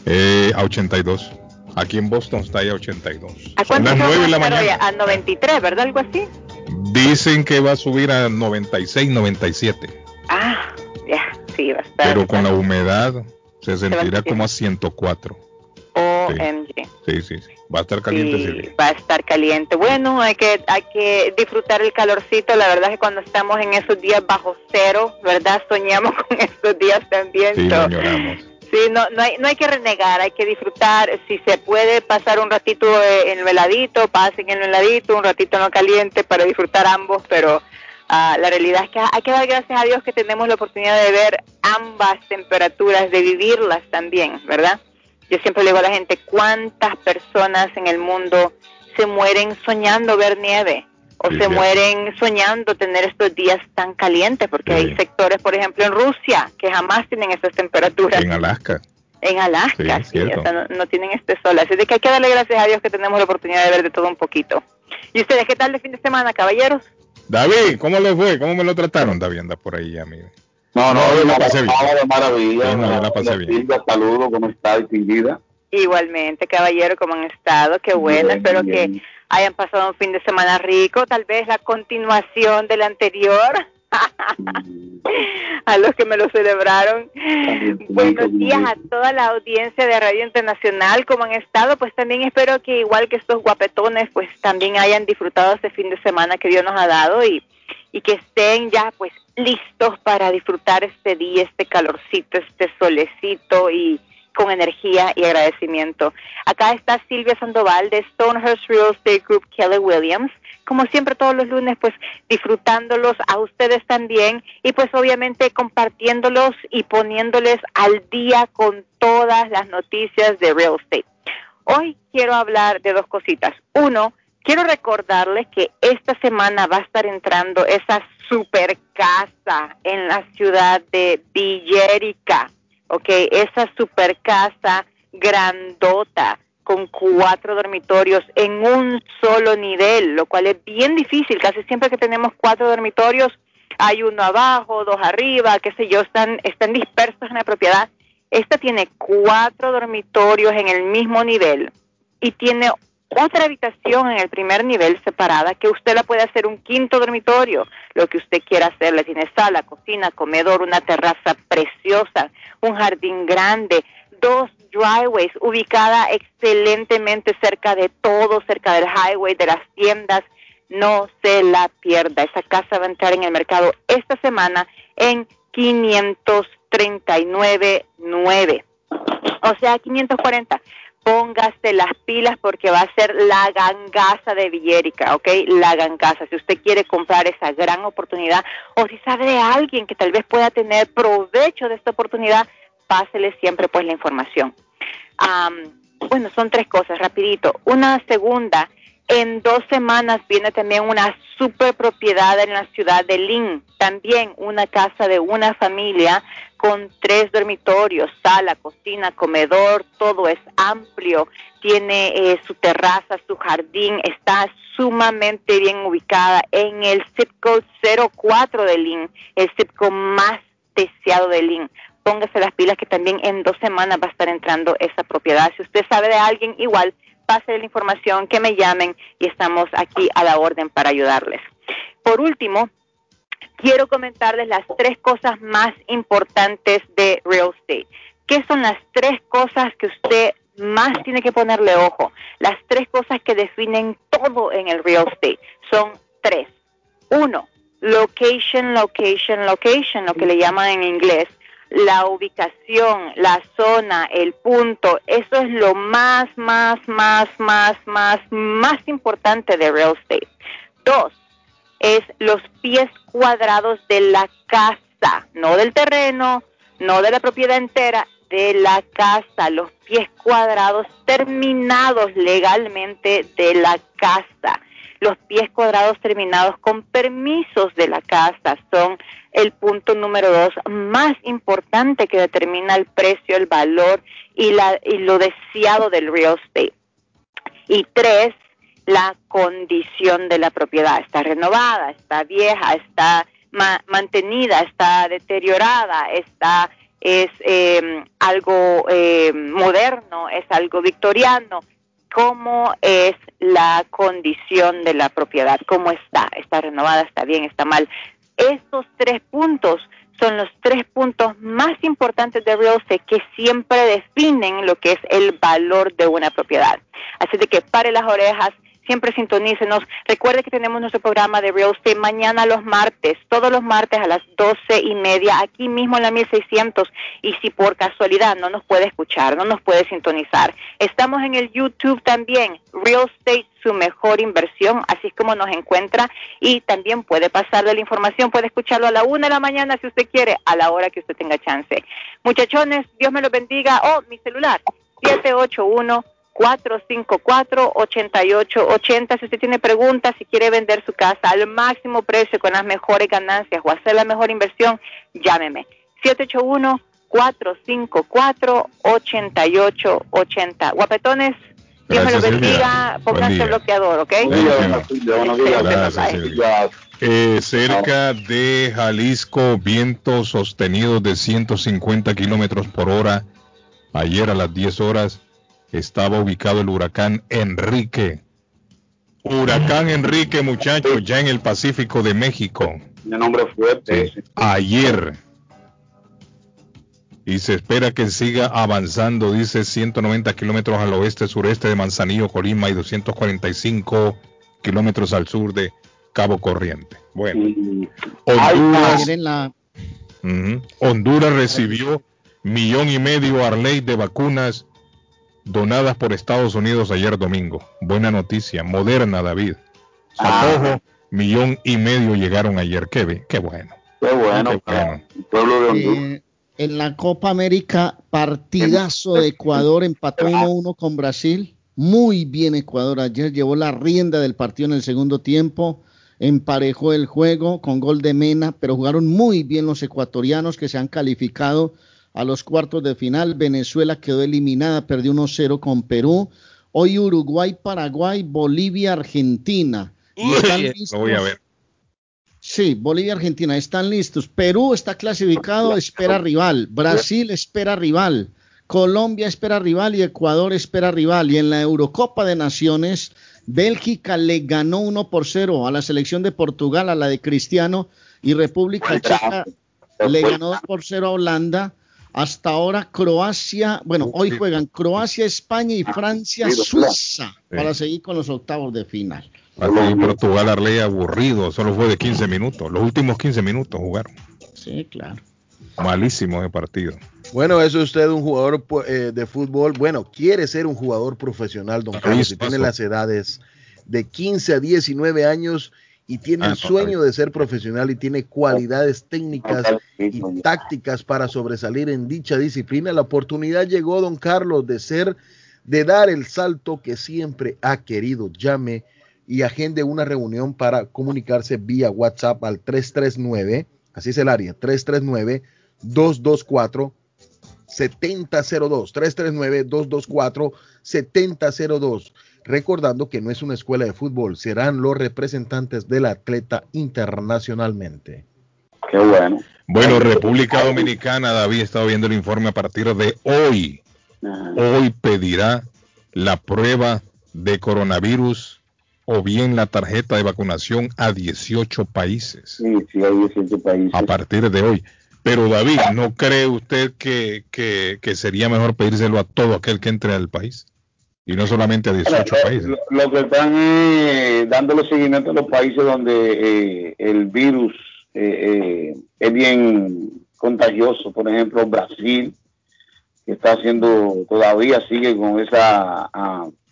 Eh, a 82. Aquí en Boston está ahí a 82. ¿A Son cuánto las se va 9 de la hoy? mañana. A 93, ¿verdad? Algo así. Dicen que va a subir a 96, 97. Ah, ya, sí, va a estar. Pero con la humedad se sentirá sentir. como a 104. OMG. Sí, sí, sí. Va a estar caliente, Sí, Silvia. va a estar caliente. Bueno, hay que hay que disfrutar el calorcito. La verdad es que cuando estamos en esos días bajo cero, ¿verdad? Soñamos con estos días también. Sí, So, lo lloramos. Sí, no, no, hay, no hay que renegar, hay que disfrutar. Si se puede pasar un ratito eh, en el veladito, pasen en el veladito, un ratito en lo caliente para disfrutar ambos, pero ah, la realidad es que hay que dar gracias a Dios que tenemos la oportunidad de ver ambas temperaturas, de vivirlas también, ¿verdad? Yo siempre le digo a la gente, ¿cuántas personas en el mundo se mueren soñando ver nieve? O Sí, se mueren soñando tener estos días tan calientes, porque hay sectores, por ejemplo, en Rusia, que jamás tienen esas temperaturas. En Alaska. En Alaska, Sí, sí, o sea, no, no tienen este sol. Así de que hay que darle gracias a Dios que tenemos la oportunidad de ver de todo un poquito. ¿Y ustedes qué tal de fin de semana, caballeros? David, ¿cómo le fue? ¿Cómo me lo trataron? David anda por ahí, amigo. No, no, No, yo la pasé bien. maravilla, de maravilla. Sí, no, yo la pasé bien. Silvia, saludos, ¿cómo está? Distinguida. Igualmente, caballero, como han estado, qué bueno. Bien, Espero bien. que hayan pasado un fin de semana rico, tal vez la continuación del anterior. a los que me lo celebraron. Buenos días a toda la audiencia de Radio Internacional, como han estado, pues también espero que igual que estos guapetones, pues también hayan disfrutado este fin de semana que Dios nos ha dado y, y que estén ya pues listos para disfrutar este día, este calorcito, este solecito y con energía y agradecimiento. Acá está Silvia Sandoval de Stonehurst Real Estate Group Kelly Williams. Como siempre todos los lunes, pues disfrutándolos a ustedes también y pues obviamente compartiéndolos y poniéndoles al día con todas las noticias de real estate. Hoy quiero hablar de dos cositas. Uno, quiero recordarles que esta semana va a estar entrando esa super casa en la ciudad de Villerica. Ok, esa super casa grandota con cuatro dormitorios en un solo nivel, lo cual es bien difícil. Casi siempre que tenemos cuatro dormitorios, hay uno abajo, dos arriba, qué sé yo, están, están dispersos en la propiedad. Esta tiene cuatro dormitorios en el mismo nivel y tiene otra habitación en el primer nivel separada que usted la puede hacer un quinto dormitorio, lo que usted quiera hacer. Le tiene sala, cocina, comedor, una terraza preciosa, un jardín grande, dos driveways ubicada excelentemente cerca de todo, cerca del highway, de las tiendas. No se la pierda. Esa casa va a entrar en el mercado esta semana en 539.9. O sea, 540. póngase las pilas porque va a ser la gangaza de Villérica, ¿ok? La gangaza. Si usted quiere comprar esa gran oportunidad o si sabe de alguien que tal vez pueda tener provecho de esta oportunidad, pásele siempre pues la información. Bueno, son tres cosas, rapidito. Una segunda, en dos semanas viene también una super propiedad en la ciudad de Lynn, también una casa de una familia con tres dormitorios, sala, cocina, comedor, todo es amplio, tiene eh, su terraza, su jardín, está sumamente bien ubicada en el zip code 04 de Lynn, el zip code más deseado de Lynn. Póngase las pilas que también en dos semanas va a estar entrando esa propiedad. Si usted sabe de alguien igual, pase la información, que me llamen y estamos aquí a la orden para ayudarles. Por último, quiero comentarles las tres cosas más importantes de real estate. ¿Qué son las tres cosas que usted más tiene que ponerle ojo? Las tres cosas que definen todo en el real estate son tres. Uno, location, location, location, lo que le llaman en inglés la ubicación, la zona, el punto, eso es lo más, más, más, más, más, más importante de real estate. Dos, es los pies cuadrados de la casa, no del terreno, no de la propiedad entera, de la casa, los pies cuadrados terminados legalmente de la casa. Los pies cuadrados terminados con permisos de la casa son el punto número dos más importante que determina el precio, el valor y, la, y lo deseado del real estate. Y tres, la condición de la propiedad. Está renovada, está vieja, está mantenida, está deteriorada, está es em, algo em, moderno, es algo victoriano. ¿Cómo es la condición de la propiedad? ¿Cómo está? ¿Está renovada? ¿Está bien? ¿Está mal? Estos tres puntos son los tres puntos más importantes de real estate que siempre definen lo que es el valor de una propiedad. Así de que pare las orejas, siempre sintonícenos. Recuerde que tenemos nuestro programa de Real Estate mañana los martes, todos los martes a las doce y media, aquí mismo en la 1600. Y si por casualidad no nos puede escuchar, no nos puede sintonizar, estamos en el YouTube también, Real Estate, su mejor inversión, así es como nos encuentra. Y también puede pasarle la información, puede escucharlo a la una de la mañana si usted quiere, a la hora que usted tenga chance. Muchachones, Dios me los bendiga. Oh, mi celular, 781 454-8880. Si usted tiene preguntas, si quiere vender su casa al máximo precio con las mejores ganancias o hacer la mejor inversión, llámeme. 781-454-8880. Guapetones, Dios me lo bendiga. Pónganse bloqueador, ¿ok? Eh, cerca de Jalisco, vientos sostenidos de 150 kilómetros por hora. Ayer a las 10 horas estaba ubicado el huracán Enrique. Huracán Enrique, muchachos, ya en el Pacífico de México. De nombre fuerte. ayer. Y se espera que siga avanzando, dice 190 kilómetros al oeste-sureste de Manzanillo, Colima y 245 kilómetros al sur de Cabo Corriente. Bueno, Honduras, Honduras recibió millón y medio Arley de vacunas donadas por Estados Unidos ayer domingo. Buena noticia, moderna David. Ah. millón y medio llegaron ayer. Qué, qué bueno. Qué bueno. Eh, en la Copa América, partidazo de Ecuador, empató 1-1 con Brasil. Muy bien Ecuador ayer, llevó la rienda del partido en el segundo tiempo, emparejó el juego con gol de Mena, pero jugaron muy bien los ecuatorianos que se han calificado a los cuartos de final. Venezuela quedó eliminada, perdió 1-0 con Perú. Hoy Uruguay, Paraguay, Bolivia, Argentina. voy a ver. Sí, Bolivia, Argentina están listos. Perú está clasificado, espera rival. Brasil espera rival. Colombia espera rival y Ecuador espera rival. Y en la Eurocopa de Naciones, Bélgica le ganó 1 por 0 a la selección de Portugal, a la de Cristiano, y República Checa le ganó 2 por 0 a Holanda. Hasta ahora Croacia, bueno, hoy juegan Croacia, España y Francia, Suiza para seguir con los octavos de final. Portugal Arley aburrido, solo fue de 15 minutos, los últimos 15 minutos jugaron. Sí, claro. Malísimo de partido. Bueno, eso es usted un jugador eh, de fútbol. Bueno, quiere ser un jugador profesional, don Carlos, y tiene las edades de 15 a 19 años y tiene el sueño de ser profesional y tiene cualidades técnicas y tácticas para sobresalir en dicha disciplina. La oportunidad llegó, don Carlos, de ser, de dar el salto que siempre ha querido. Llame y agende una reunión para comunicarse vía WhatsApp al 339, así es el área, 339 224 7002 339 224 7002 recordando que no es una escuela de fútbol, serán los representantes del atleta internacionalmente. Qué bueno. Bueno, República Dominicana, David, estado viendo el informe a partir de hoy. Hoy pedirá la prueba de coronavirus o bien la tarjeta de vacunación a 18 países. Sí, sí, hay 18 países. A partir de hoy. Pero David, ¿no cree usted que, que, que sería mejor pedírselo a todo aquel que entre al país? Y no solamente a 18 países. Lo, que están eh, dando seguimiento a los países donde eh, el virus eh, es bien contagioso. Por ejemplo, Brasil, que está haciendo, todavía sigue con esa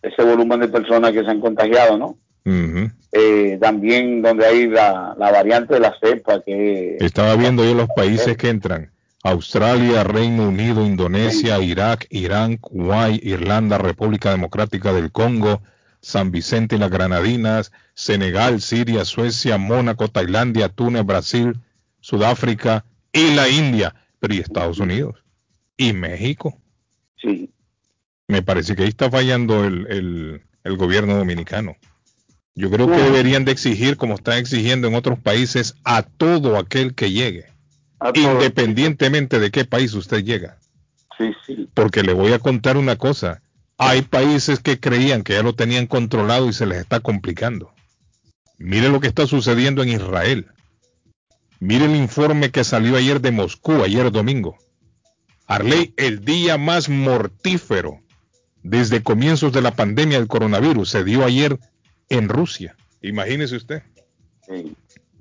ese volumen de personas que se han contagiado, ¿no? también donde hay la, la, variante de la cepa que... Estaba viendo yo los países que entran. Australia, Reino Unido, Indonesia, Irak, Irán, Kuwait, Irlanda, República Democrática del Congo, San Vicente y las Granadinas, Senegal, Siria, Suecia, Mónaco, Tailandia, Túnez, Brasil, Sudáfrica y la India, pero y Estados Unidos y México. Sí. Me parece que ahí está fallando el, gobierno dominicano. Yo creo que deberían de exigir, como están exigiendo en otros países, a todo aquel que llegue independientemente de qué país usted llega. Sí, sí. Porque le voy a contar una cosa. Hay países que creían que ya lo tenían controlado y se les está complicando. Mire lo que está sucediendo en Israel. Mire el informe que salió ayer de Moscú, ayer domingo. Arley, el día más mortífero desde comienzos de la pandemia del coronavirus se dio ayer en Rusia. Imagínese usted.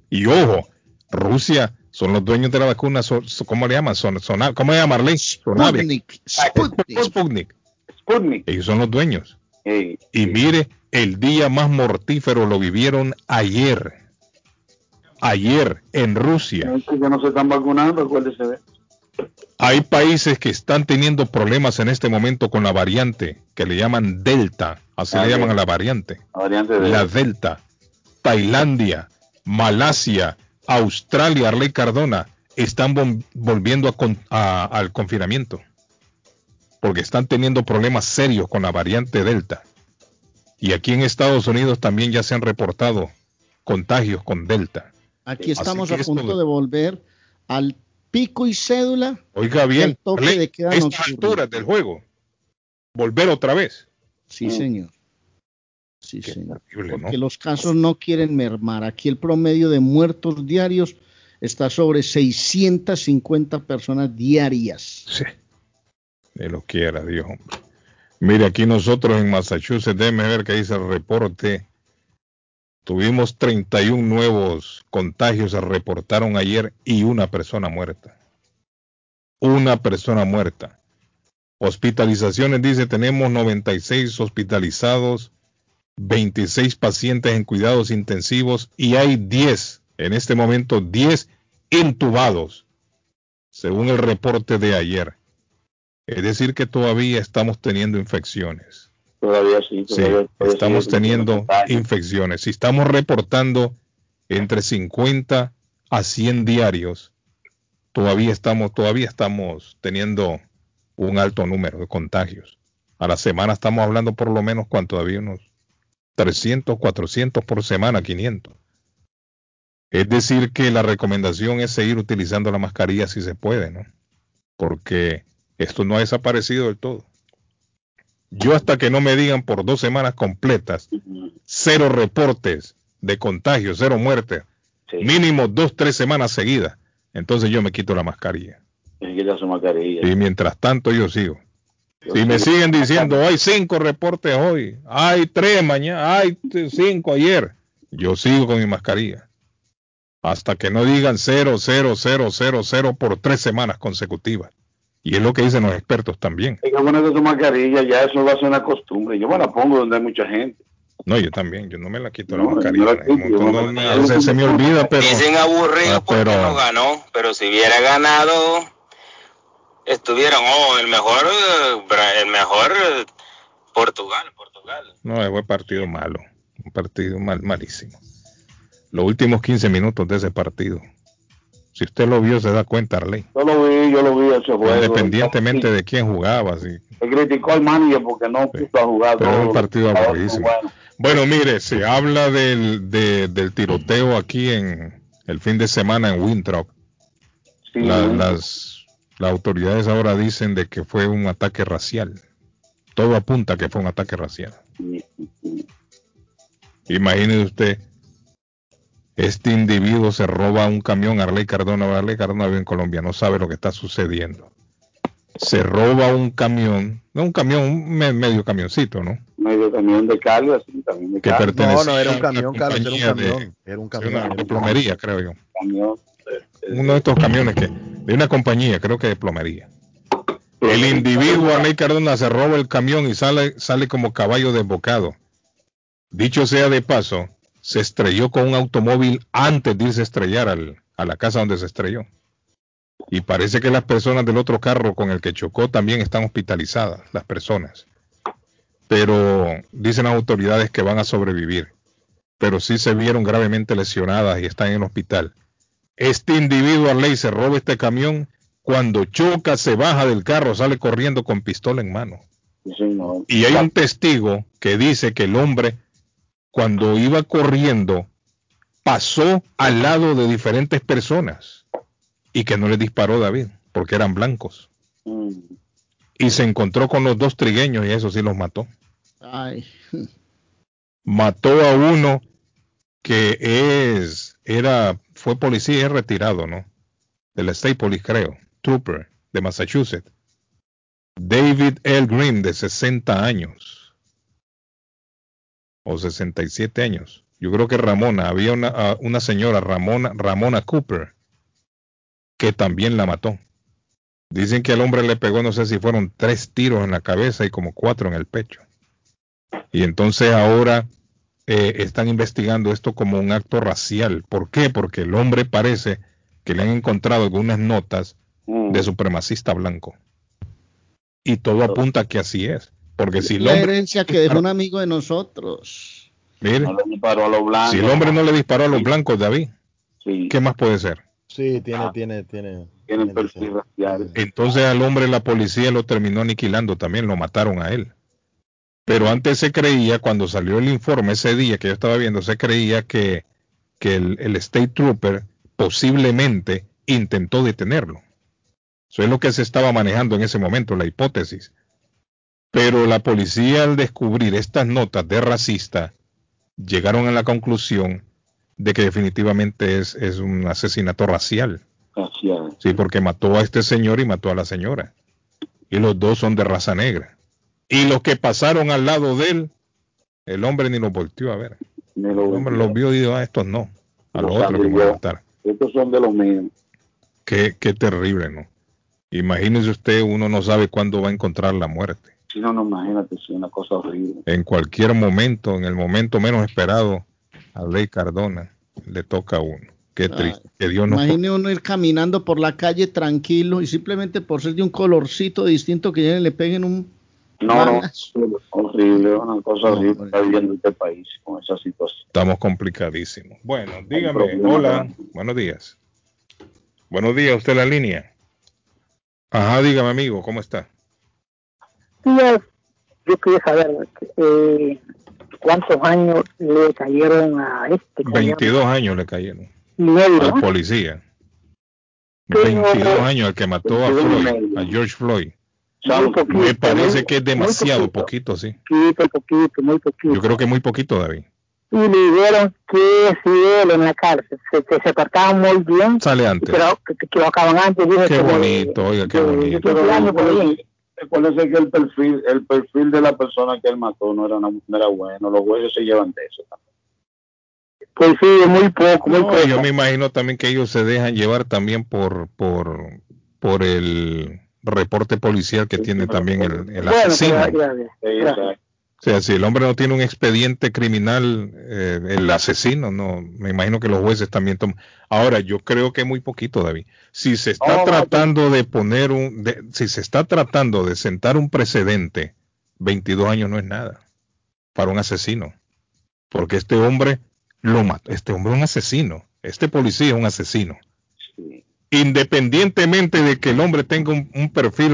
Y ojo, Rusia son los dueños de la vacuna, ¿cómo le llaman? Son, ¿Cómo se llama Marlene? Sputnik. Sputnik. Sputnik. Ellos son los dueños. y mire, el día más mortífero lo vivieron ayer. Ayer en Rusia. no se están vacunando, acuérdese. Hay países que están teniendo problemas en este momento con la variante que le llaman Delta. Así le llaman a la variante. La, variante la Delta. Tailandia, Malasia, Australia, Arley Cardona, están volviendo al confinamiento porque están teniendo problemas serios con la variante Delta. Y aquí en Estados Unidos también ya se han reportado contagios con Delta. Aquí estamos a punto de volver al pico y cédula. Oiga bien, toque de estas alturas del juego. Volver otra vez. Sí, señor. Sí, señor. Porque los casos no quieren mermar. Aquí el promedio de muertos diarios está sobre 650 personas diarias. Sí. De lo quiera, Dios, hombre. Mire, aquí nosotros en Massachusetts, déjeme ver qué dice el reporte. Tuvimos 31 nuevos contagios, se reportaron ayer y una persona muerta. Una persona muerta. Hospitalizaciones, dice, tenemos 96 hospitalizados, 26 pacientes en cuidados intensivos y hay 10, en este momento 10 intubados, según el reporte de ayer. Es decir, que todavía estamos teniendo infecciones. Todavía sí. sí estamos teniendo infecciones. Si estamos reportando entre 50 a 100 diarios, todavía estamos, todavía estamos teniendo un alto número de contagios. A la semana estamos hablando por lo menos cuánto todavía unos 300, 400 por semana, 500. Es decir, que la recomendación es seguir utilizando la mascarilla si se puede, ¿no? Porque esto no ha desaparecido del todo. Yo hasta que no me digan por dos semanas completas, cero reportes de contagio, cero muertes, mínimo dos, tres semanas seguidas, entonces yo me quito la mascarilla. Y mientras tanto yo sigo. Si me siguen diciendo, hay cinco reportes hoy, hay tres mañana, hay cinco ayer, yo sigo con mi mascarilla. Hasta que no digan cero, cero, cero, cero, cero por tres semanas consecutivas. Y es lo que dicen los expertos también. Que ponerse su mascarilla, ya eso va a ser una costumbre. Yo me la pongo donde hay mucha gente. No, yo también, yo no me la quito No, la mascarilla. no la quito, Un montón yo no de- me- a veces se me olvida, pero... Dicen aburrido Ah, porque pero- no ganó, pero si hubiera ganado, estuvieran, oh, el mejor, el mejor Portugal, Portugal. No, fue partido malo, un partido mal, malísimo. Los últimos 15 minutos de ese partido. Si usted lo vio, se da cuenta, Arley. Yo lo vi, yo lo vi ese juego. Independientemente de quién jugaba, sí. Se criticó al manager porque no puso a jugar. Pero todo es un partido aburridísimo. bueno. Bueno, mire, se habla del, de- del tiroteo aquí en el fin de semana en Winthrop. La- las, las autoridades ahora dicen de que fue un ataque racial. Todo apunta a que fue un ataque racial. Imagínese usted, este individuo se roba un camión, Arley Cardona, Arley Cardona vive en Colombia, no sabe lo que está sucediendo. Se roba un camión, no un camión, un me- medio camioncito, ¿no? Medio camión de carga, sí, también de que carga. pertenecía No, no, era un a una camión, Carlos, era un compañía de- camión. Era un de camión. una- era de un plomería, creo yo. Camión. Uno de estos camiones que de una compañía, creo que de plomería. El individuo Arley Cardona se roba el camión y sale sale como caballo desbocado. Dicho sea de paso, se estrelló con un automóvil antes de irse a estrellar al- a la casa donde se estrelló. Y parece que las personas del otro carro con el que chocó también están hospitalizadas, las personas. Pero dicen las autoridades que van a sobrevivir. Pero sí se vieron gravemente lesionadas y están en el hospital. Este individuo ley se roba este camión. Cuando choca, se baja del carro, sale corriendo con pistola en mano. Sí. Y hay un testigo que dice que el hombre, cuando iba corriendo, pasó al lado de diferentes personas y que no le disparó David, porque eran blancos. Mm. Y se encontró con los dos trigueños y eso sí los mató. Ay, Mató a uno que es, era, fue policía y retirado, ¿no? Del State Police, creo. Trooper de Massachusetts. David L. Green, de 60 años. O 67 años. Yo creo que Ramona, había una, ah, una señora, Ramona, Ramona Cooper, que también la mató. Dicen que al hombre le pegó, no sé si fueron tres tiros en la cabeza y como cuatro en el pecho. Y entonces ahora eh, están investigando esto como un acto racial. ¿Por qué? Porque el hombre parece que le han encontrado algunas notas Mm. de supremacista blanco. Y todo apunta a que así es. Porque si el la hombre, herencia que dejó un amigo de nosotros. mire, No le disparó a los blancos. si el hombre no le disparó a los blancos, David, ¿qué más puede ser? Sí, tiene, tiene, tiene. Tienen perfil racial. Entonces al hombre la policía lo terminó aniquilando también, lo mataron a él. Pero antes se creía, cuando salió el informe ese día que yo estaba viendo, se creía que, que el, el State Trooper posiblemente intentó detenerlo. Eso es lo que se estaba manejando en ese momento, la hipótesis. Pero la policía al descubrir estas notas de racista, llegaron a la conclusión de que definitivamente es, es un asesinato racial. Racial. Sí, porque mató a este señor y mató a la señora. Y los dos son de raza negra. Y los que pasaron al lado de él, el hombre ni los volteó a ver. Lo El hombre los vio y dijo, a estos no, a los Los otros que me van a matar. Estos son de los míos. Qué, qué terrible, ¿no? Imagínese usted, uno no sabe cuándo va a encontrar la muerte. Si no, no, imagínate, es una cosa horrible. En cualquier momento, en el momento menos esperado, a Ley Cardona le toca a uno. Qué triste. Que Dios nos Imagine uno ir caminando por la calle tranquilo y simplemente por ser de un colorcito distinto que lleguen y le peguen un No, no, horrible, una cosa horrible está viviendo este país con esa situación. Estamos complicadísimos. Bueno, dígame, hola, buenos días. Buenos días, usted la línea. Ajá, dígame amigo, ¿cómo está? Díaz, yo quería saber eh, cuántos años le cayeron a este. ¿cómo se llama? 22 años le cayeron Medio, al ¿no? policía. Pero- 22 años al que mató a 22 Floyd, a George Floyd. Muy poquito, Me parece muy- que es demasiado poquito, sí. Poquito, poquito, muy poquito. Yo creo que muy poquito, David. Y le dijeron que si él en la cárcel se, se, se portaba muy bien, Sale antes. pero que te equivocaban antes. Dije Qué que bonito, oiga, qué bonito. de 15 años por ahí. Recuérdese que el perfil, el perfil de la persona que él mató no era, una- no era bueno. Los jueces se llevan de eso. Pues sí, muy poco, muy No, poco. yo me imagino también que ellos se dejan llevar también por por por el reporte policial que tiene también el, el Bueno, asesino. gracias, gracias. Gracias. O sea, si el hombre no tiene un expediente criminal, eh, el asesino, no, me imagino que los jueces también toman. Ahora, yo creo que muy poquito, David. Si se está tratando de poner un, de- si se está tratando de sentar un precedente, 22 años no es nada para un asesino, porque este hombre lo mató, este hombre es un asesino, este policía es un asesino. Independientemente de que el hombre tenga un, un perfil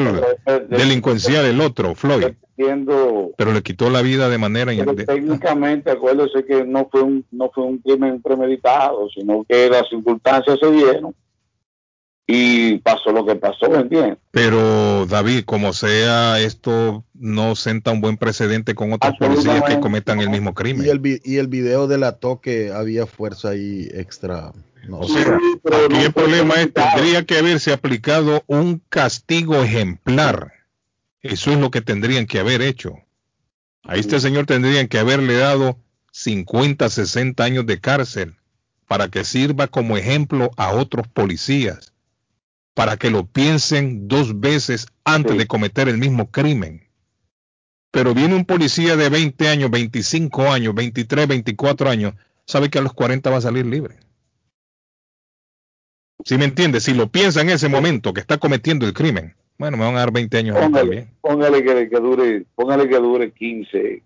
delincuencial, el otro, Floyd, Siendo, pero le quitó la vida de manera pero de- técnicamente, acuérdese que no fue un no fue un crimen premeditado, sino que las circunstancias se dieron y pasó lo que pasó, ¿me entiendes? Pero David, como sea, esto no senta un buen precedente con otros policías que cometan el mismo crimen. Y el, y el video del toque había fuerza ahí extra. No, O sea, aquí el problema es tendría que haberse aplicado un castigo ejemplar. Eso es lo que tendrían que haber hecho. A este señor tendrían que haberle dado 50, 60 años de cárcel para que sirva como ejemplo a otros policías, para que lo piensen dos veces antes de cometer el mismo crimen. Pero viene un policía de 20 años, 25 años, 23, 24 años, sabe que a los 40 va a salir libre. Si me entiende, si lo piensa en ese momento que está cometiendo el crimen, bueno, me van a dar 20 años también. Póngale, póngale que, que dure, póngale que dure 15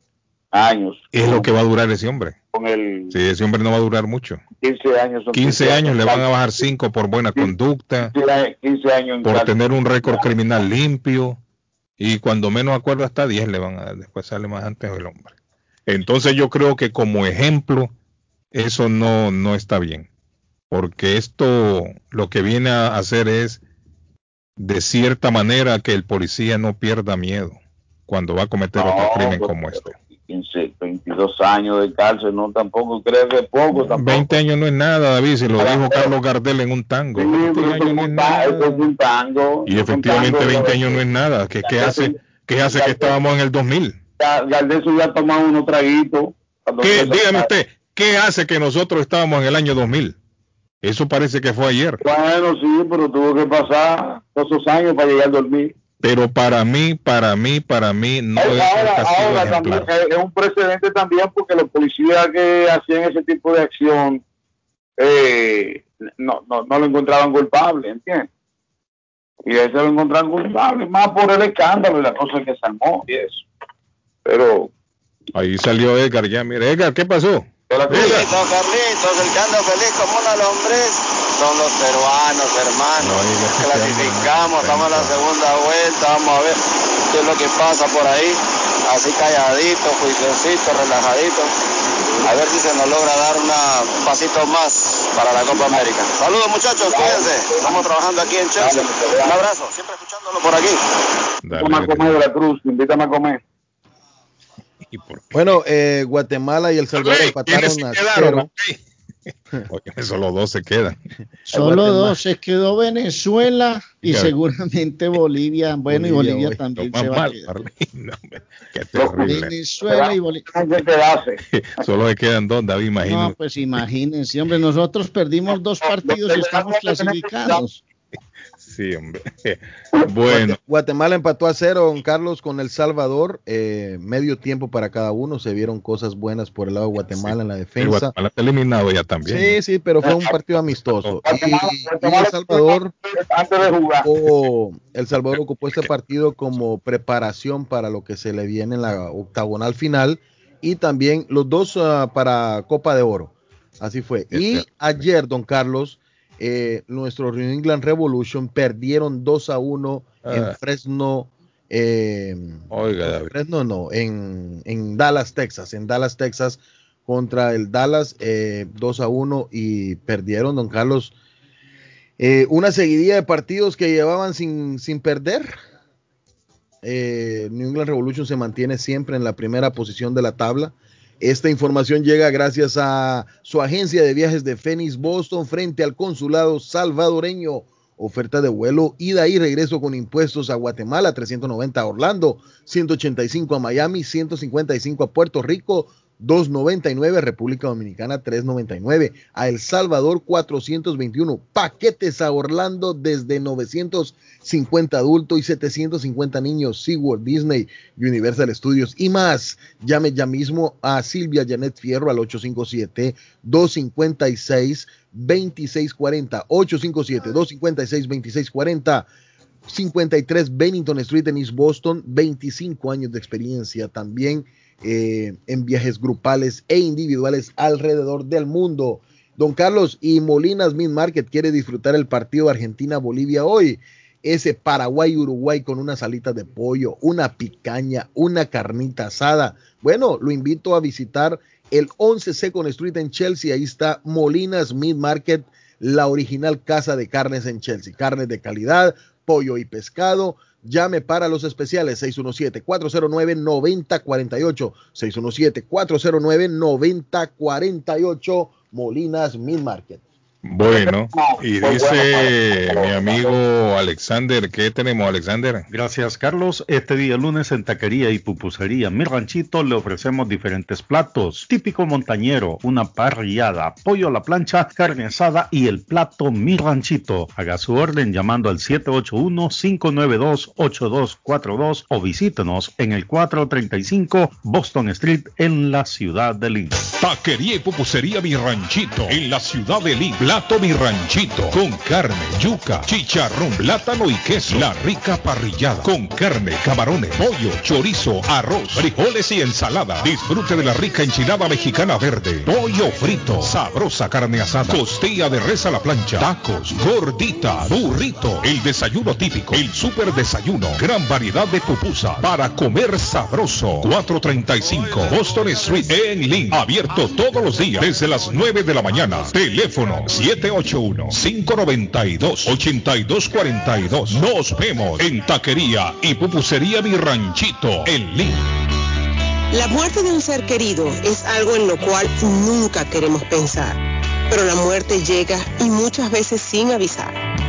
años. Es lo que va a durar ese hombre. Con el Sí, ese hombre no va a durar mucho. 15 años. son 15 años le van a bajar 5 por buena conducta, 15 años por tener un récord criminal limpio, y cuando menos acuerdo hasta 10 le van a dar, después sale más antes el hombre. Entonces yo creo que como ejemplo, eso no, no está bien, porque esto lo que viene a hacer es, de cierta manera, que el policía no pierda miedo cuando va a cometer otro No, crimen pues, como este. 15, 22 años de cárcel, no tampoco creo que poco tampoco. 20 años no es nada, David, si lo dijo Carlos Gardel en un tango. 20 años no es nada. Un tango. Y efectivamente tango, 20 pero- años no es nada. ¿Qué, qué hace, qué hace que estábamos en el 2000? Ya- Gardel se hubiera tomado unos traguitos. cuando ¿Qué, empezó- dígame usted, ¿qué hace que nosotros estábamos en el año 2000? Eso parece que fue ayer. Bueno, sí, pero tuvo que pasar todos esos años para llegar a dormir. Pero para mí, para mí, para mí, no es un ahora, ahora también es, es un precedente también porque los policías que hacían ese tipo de acción eh, no, no, no lo encontraban culpable, ¿entiendes? Y a ese lo encontraron culpable, más por el escándalo y la cosa que se armó y eso. Pero Ahí salió Edgar ya. Mire, Edgar, ¿qué pasó? Carlitos, Carlitos, el que anda feliz como una lombriz son los peruanos, hermano. Clasificamos, estamos en la segunda vuelta, vamos a ver qué es lo que pasa por ahí. Así calladito, juiciosito, relajadito. A ver si se nos logra dar una- un pasito más para la Copa América. Saludos muchachos, cuídense. Estamos trabajando aquí en Chelsea. Un abrazo, siempre escuchándolo por aquí. invítame a comer de la Cruz, invítame a comer. Bueno, eh, Guatemala y El Salvador ¿Quiénes empataron se a quedaron? cero. Oye, solo dos se quedan. Solo dos, se quedó Venezuela y seguramente Bolivia. Bueno, y Bolivia, hoy, también se va a quedar. No, qué terrible. Venezuela y Bolivia. Solo le quedan dos, David, No, imagínate. pues imagínense, hombre, nosotros perdimos dos partidos y estamos clasificados. Sí, hombre. Bueno, Guate- Guatemala empató a cero, don Carlos, con El Salvador. eh, medio tiempo para cada uno. Se vieron cosas buenas por el lado de Guatemala en la el defensa. Guatemala está eliminado ya también. Sí, sí, pero fue un partido amistoso. Y, y El Salvador ocupó, El Salvador ocupó este partido como preparación para lo que se le viene en la octagonal final y también los dos ah, para Copa de Oro. Así fue. Y ayer, don Carlos, eh, nuestro New England Revolution perdieron 2 a 1 en Ah. Fresno. eh, Oiga, David. Fresno no, en, en Dallas, Texas. En Dallas, Texas, contra el Dallas, eh, 2 a 1 y perdieron, don Carlos. eh, una seguidilla de partidos que llevaban sin, sin perder. Eh, New England Revolution se mantiene siempre en la primera posición de la tabla. Esta información llega gracias a su agencia de viajes de Phoenix, Boston, frente al consulado salvadoreño. Oferta de vuelo, ida y regreso con impuestos a Guatemala, 390 a Orlando, 185 a Miami, 155 a Puerto Rico, 299, República Dominicana 399, a El Salvador 421, paquetes a Orlando desde 950 adultos y 750 niños, SeaWorld, Disney, Universal Studios. Y más. Llame ya mismo a Silvia Janet Fierro al 857 256 2640 857 256 2640 53 Bennington Street en East Boston, 25 años de experiencia también eh, en viajes grupales e individuales alrededor del mundo. Don Carlos y Molinas Mid Market quiere disfrutar el partido Argentina-Bolivia hoy. Ese Paraguay-Uruguay con unas alitas de pollo, una picaña, una carnita asada. Bueno, lo invito a visitar el 11 Second Street en Chelsea. Ahí está Molinas Mid Market, la original casa de carnes en Chelsea. Carnes de calidad, pollo y pescado. Llame para los especiales 617-409-9048. 617-409-9048 Molinas Mid Market. Bueno, y dice mi amigo Alexander, ¿qué tenemos, Alexander? Gracias, Carlos. Este día lunes en Taquería y Pupusería Mi Ranchito le ofrecemos diferentes platos. Típico montañero, una parrillada, pollo a la plancha, carne asada y el plato Mi Ranchito. Haga su orden llamando al 781-592-8242 o visítenos en el 435 Boston Street en la ciudad de Lynn. Taquería y Pupusería Mi Ranchito en la ciudad de Lynn Plato mi ranchito con carne, yuca, chicharrón, plátano y queso. La rica parrillada con carne, camarones, pollo, chorizo, arroz, frijoles y ensalada. Disfrute de la rica enchilada mexicana verde, pollo frito, sabrosa carne asada, costilla de res a la plancha, tacos, gordita, burrito, el desayuno típico, el super desayuno, gran variedad de pupusa para comer sabroso. 435 Boston Street en Lynn, abierto todos los días desde las 9 de la mañana. Teléfono 781-592-8242. Nos vemos en Taquería y Pupusería Mi Ranchito en Link. La muerte de un ser querido es algo en lo cual nunca queremos pensar, pero la muerte llega y muchas veces sin avisar.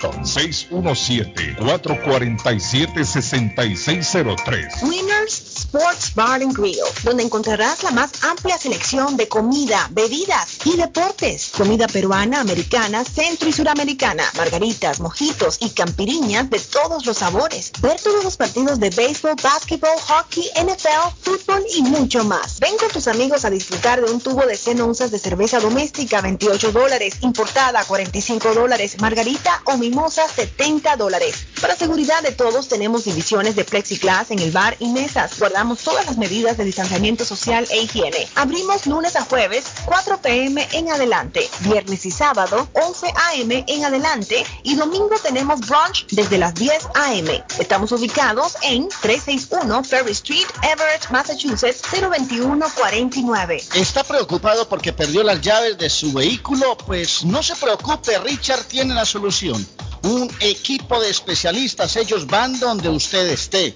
617-447-6603. Winners Sports Bar and Grill, donde encontrarás la más amplia selección de comida, bebidas y deportes. Comida peruana, americana, centro y suramericana, margaritas, mojitos y campiriñas de todos los sabores. Ver todos los partidos de béisbol, básquetbol, hockey, NFL, fútbol y mucho más. Ven con tus amigos a disfrutar de un tubo de 100 onzas de cerveza doméstica, 28 dólares, importada, 45 dólares, margarita o mimosa, 70 dólares. Para seguridad de todos, tenemos divisiones de plexiglas en el bar y mesas. Guardamos todas las medidas de distanciamiento social e higiene. Abrimos lunes a jueves, 4 pm en adelante. Viernes y sábado, 11 am en adelante. Y domingo tenemos brunch desde las 10 am. Estamos ubicados en 361 Ferry Street, Everett, Massachusetts, 02149. ¿Está preocupado porque perdió las llaves de su vehículo? Pues no se preocupe, Richard tiene la solución. Un equipo de especialistas, ellos van donde usted esté.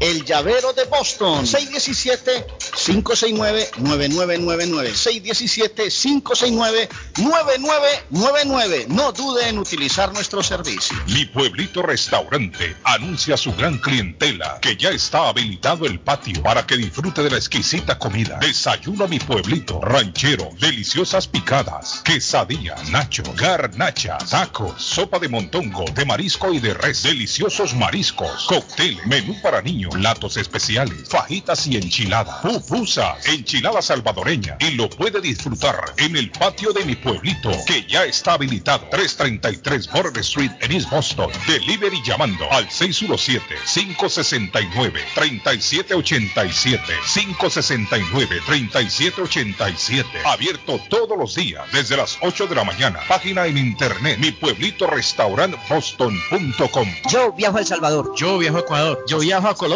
el llavero de Boston. 617-569-9999. 617-569-9999. No dude en utilizar nuestro servicio. Mi Pueblito Restaurante anuncia a su gran clientela que ya está habilitado el patio para que disfrute de la exquisita comida. Desayuno Mi Pueblito, ranchero, deliciosas picadas, quesadilla, nacho, garnacha, tacos, sopa de montongo, de marisco y de res, deliciosos mariscos, cóctel, menú para niños, platos especiales, fajitas y enchiladas, pupusas, enchilada salvadoreña y lo puede disfrutar en el patio de mi pueblito que ya está habilitado 333 Border Street en East Boston. Delivery llamando al 617-569-3787. 569-3787. Abierto todos los días desde las 8 de la mañana. Página en internet mi pueblito restaurant boston.com. Yo viajo a El Salvador. Yo viajo a Ecuador. Yo viajo a Colombia.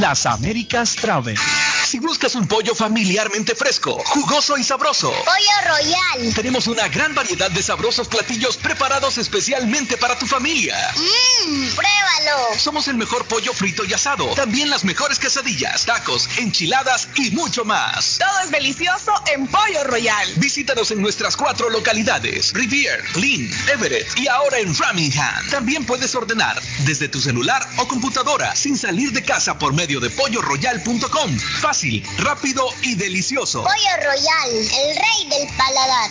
Las Américas Travel. Si buscas un pollo familiarmente fresco, jugoso y sabroso. Pollo Royal. Tenemos una gran variedad de sabrosos platillos preparados especialmente para tu familia. Mmm, pruébalo. Somos el mejor pollo frito y asado. También las mejores quesadillas, tacos, enchiladas y mucho más. Todo es delicioso en Pollo Royal. Visítanos en nuestras cuatro localidades: Rivier, Lynn, Everett y ahora en Framingham. También puedes ordenar desde tu celular o computadora sin salir de casa por medio de polloroyal.com. Fácil, rápido y delicioso. Pollo Royal, el rey del paladar.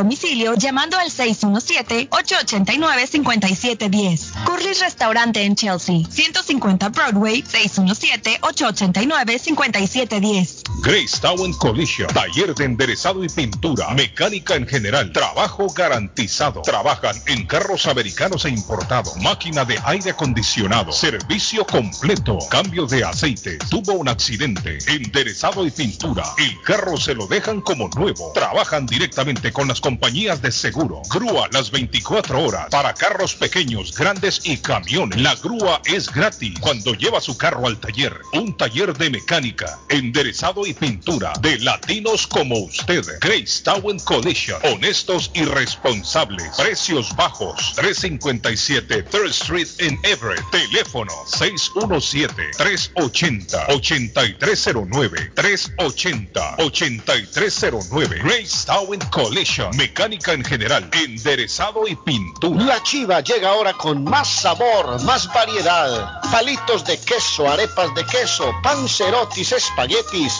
domicilio llamando al 617-889-5710. Curly's Restaurante en Chelsea, 150 Broadway, 617-889-5710. Grace Town Collision, taller de enderezado y pintura, mecánica en general, trabajo garantizado. Trabajan en carros americanos e importados, máquina de aire acondicionado, servicio completo, cambio de aceite, tuvo un accidente, enderezado y pintura. El carro se lo dejan como nuevo. Trabajan directamente con las compañías de seguro. Grúa las 24 horas para carros pequeños, grandes y camiones. La grúa es gratis cuando lleva su carro al taller. Un taller de mecánica, enderezado y pintura de latinos como usted. Grace Town Collision. Honestos y responsables. Precios bajos. 357 3rd Street en Everett. Teléfono 617-380-8309. 380-8309. Grace Town Collision. Mecánica en general. Enderezado y pintura. La chiva llega ahora con más sabor, más variedad. Palitos de queso, arepas de queso, pancerotis, espaguetis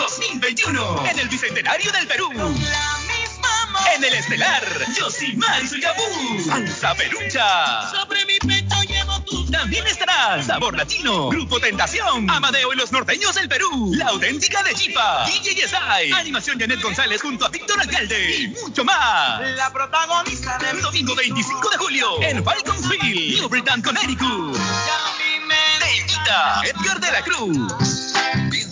2021 en el Bicentenario del Perú. En el estelar, Yosimar y su Yabú, Salsa Perucha. Sobre mi pecho llevo tu... También estará Sabor Latino, Grupo Tentación, Amadeo y los Norteños del Perú, La Auténtica de Chipa, DJ Yesai, Animación Janet González junto a Víctor Alcalde y mucho más. La protagonista del domingo 25 de julio en Falconsville, New Britain, Connecticut. Te invita Edgar de la Cruz.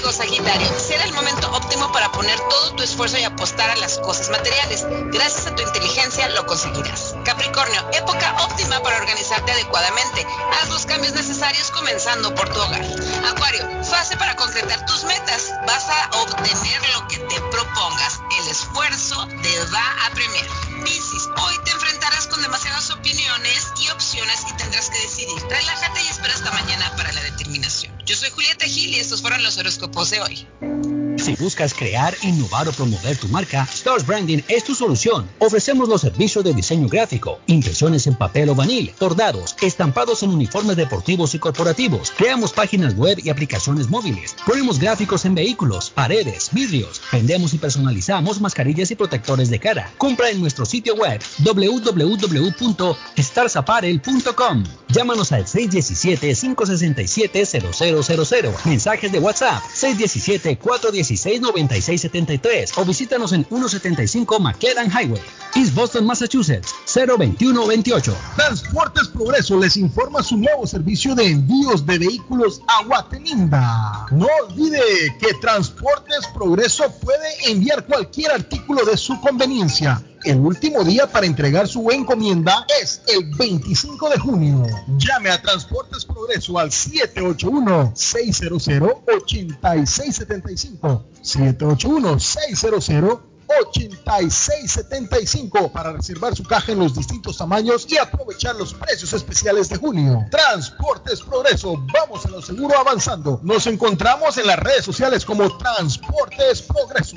Contigo, Sagitario. Será el momento óptimo para poner todo tu esfuerzo y apostar a las cosas materiales. Gracias a tu inteligencia lo conseguirás. Capricornio, época óptima para organizarte adecuadamente. Haz los cambios necesarios comenzando por tu hogar. Acuario, fase para concretar tus metas. Vas a obtener lo que te propongas. El esfuerzo te va a premiar. Piscis, hoy te enfrentarás con demasiadas opiniones y opciones y tendrás que decidir. Relájate y espera hasta mañana para la determinación. Yo soy Julieta Gil y estos fueron los horóscopos de hoy. Si buscas crear, innovar o promover tu marca, Stars Branding es tu solución. Ofrecemos los servicios de diseño gráfico, impresiones en papel o vanil, bordados, estampados en uniformes deportivos y corporativos. Creamos páginas web y aplicaciones móviles. Ponemos gráficos en vehículos, paredes, vidrios. Vendemos y personalizamos mascarillas y protectores de cara. Compra en nuestro sitio web www.starsapparel.com. Llámanos al 617-567-0000. Mensajes de WhatsApp 617-416-9673 o visítanos en 175 McLaren Highway, East Boston, Massachusetts 02128. Transportes Progreso les informa su nuevo servicio de envíos de vehículos a Guatemala. No olvide que Transportes Progreso puede enviar cualquier artículo de su conveniencia. El último día para entregar su encomienda es el 25 de junio. Llame a Transportes Progreso al 781-600-8675. 781-600-8675 para reservar su caja en los distintos tamaños y aprovechar los precios especiales de junio. Transportes Progreso, vamos a lo seguro avanzando. Nos encontramos en las redes sociales como Transportes Progreso.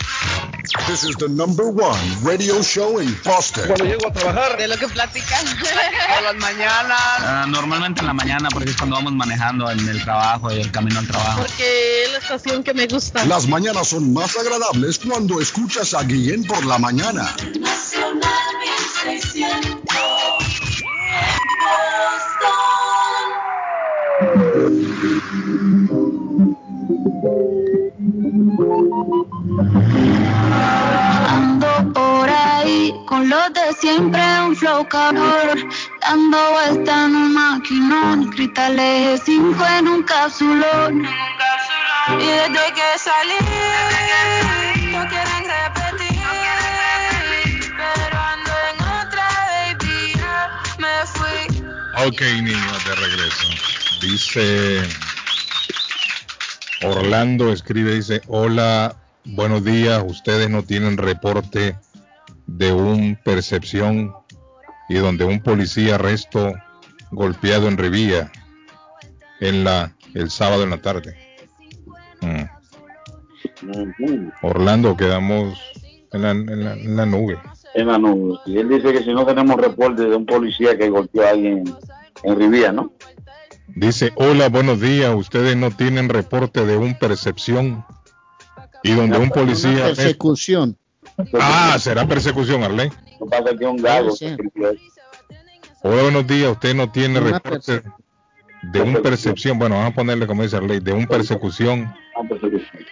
This is the number one radio show in Boston. Cuando llego a trabajar, De lo que platican. por las mañanas. Ah, normalmente en la mañana, porque es cuando vamos manejando en el trabajo y el camino al trabajo. Porque es la estación que me gusta. Las mañanas son más agradables cuando escuchas a Guillén por la mañana. Nacional 1600. Ando por ahí con los de siempre, un flow cabrón. Dando vuelta en un maquinón, cristales 5 en un cápsulón. Y desde que salí, no quieren repetir. Pero ando en otra, baby, me fui. Ok, niños, de regreso. Dice Orlando, escribe, dice, hola, buenos días, ustedes no tienen reporte de un percepción y donde un policía arresto golpeado en Revilla en la el sábado en la tarde. Mm. Orlando, quedamos en la, en la- en la nube. en la nube. Y él dice que si no tenemos reporte de un policía que golpeó a alguien en Rivía, ¿no? Dice, hola, buenos días, ustedes no tienen reporte de un percepción y donde un policía... Una persecución. Ah, será persecución, Arley. Hola, buenos días, usted no tiene Una reporte de un percepción, bueno, vamos a ponerle como dice Arley, de un persecución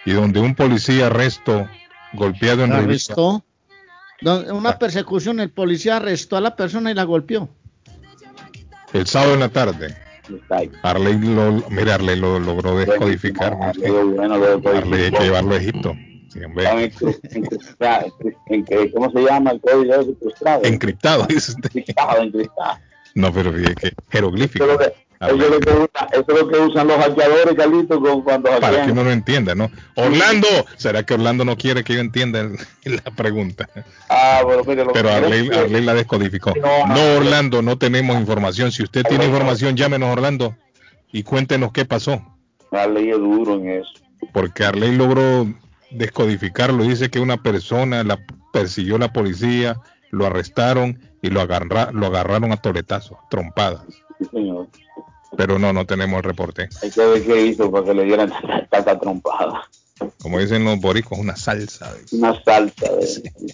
y donde un policía arresto golpeado en arrestó. Una persecución, el policía arrestó a la persona y la golpeó. el sábado en la tarde. Arley lo, mira, Arley lo logró descodificar. ¿no? Arley hay que llevarlo a Egipto. Sí, en ¿Cómo se llama el código? Encriptado, dice usted. Encriptado, encriptado. No, pero fíjate que jeroglífico. Que- eso es lo que usa- eso es lo que usan los hackeadores, Carlitos, cuando Para que hackean. uno lo entienda, ¿no? Orlando, ¿será que Orlando no quiere que yo entienda el- la pregunta? Ah, bueno, mire, lo Pero Arley, la descodificó. No, No, no. Orlando, no tenemos información. Si usted tiene información, llámenos, Orlando, y cuéntenos qué pasó. Arley es duro en eso. Porque Arley logró descodificarlo. Dice que una persona la persiguió la policía, lo arrestaron y lo, agarra- lo agarraron a toletazos, trompadas. Sí, señor. Pero no, no tenemos el reporte. Hay que ver qué hizo para que le dieran tanta, trompada. Como dicen los boricos, una salsa. Una salsa de...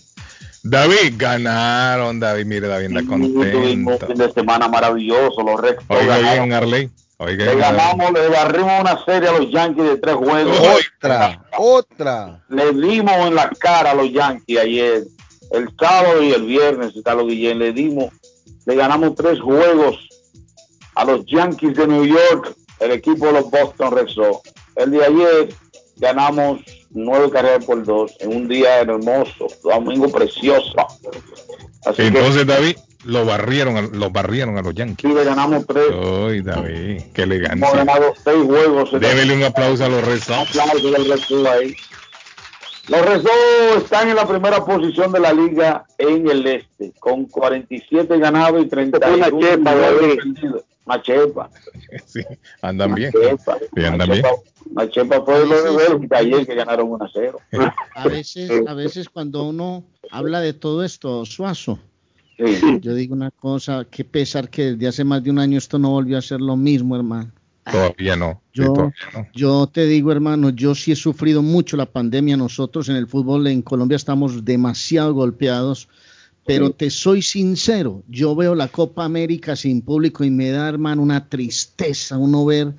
David, ganaron, David. Mire, David anda Tuvimos un contento. fin de semana maravilloso, los Red Sox Oiga ganaron. bien, Arley. Oiga Le ganamos, le barrimos una serie a los Yankees de tres juegos. Otra, otra. Le dimos en la cara a los Yankees ayer, el sábado y el viernes, Carlos Guillén, le dimos, le ganamos tres juegos a los Yankees de New York, el equipo de los Boston Red Sox. El de ayer ganamos nueve carreras por dos en un día hermoso, domingo precioso. Así Entonces, David, lo barrieron, a- lo barrieron a los que Yankees. sí, le ganamos tres, Ay, David, qué hemos elegancia. ganado seis juegos. Débele un aplauso a los Red Sox. aplauso del Red Sox ahí. Los Red Sox están en la primera posición de la liga en el este, con 47 ganados y 31 Una chepa, David. perdidos. Una chepa. Sí, andan bien. chepa. Sí, andan Una bien. chepa- Una chepa fue de ver que ayer que ganaron 1 a 0. A veces, a veces cuando uno habla de todo esto, Suazo, Sí. yo digo una cosa, qué pesar que desde hace más de un año esto no volvió a ser lo mismo, hermano. Todavía no. sí, Yo, todavía no. yo te digo, hermano, yo sí he sufrido mucho la pandemia. Nosotros en el fútbol en Colombia estamos demasiado golpeados. Pero te soy sincero, yo veo la Copa América sin público y me da, hermano, una tristeza uno ver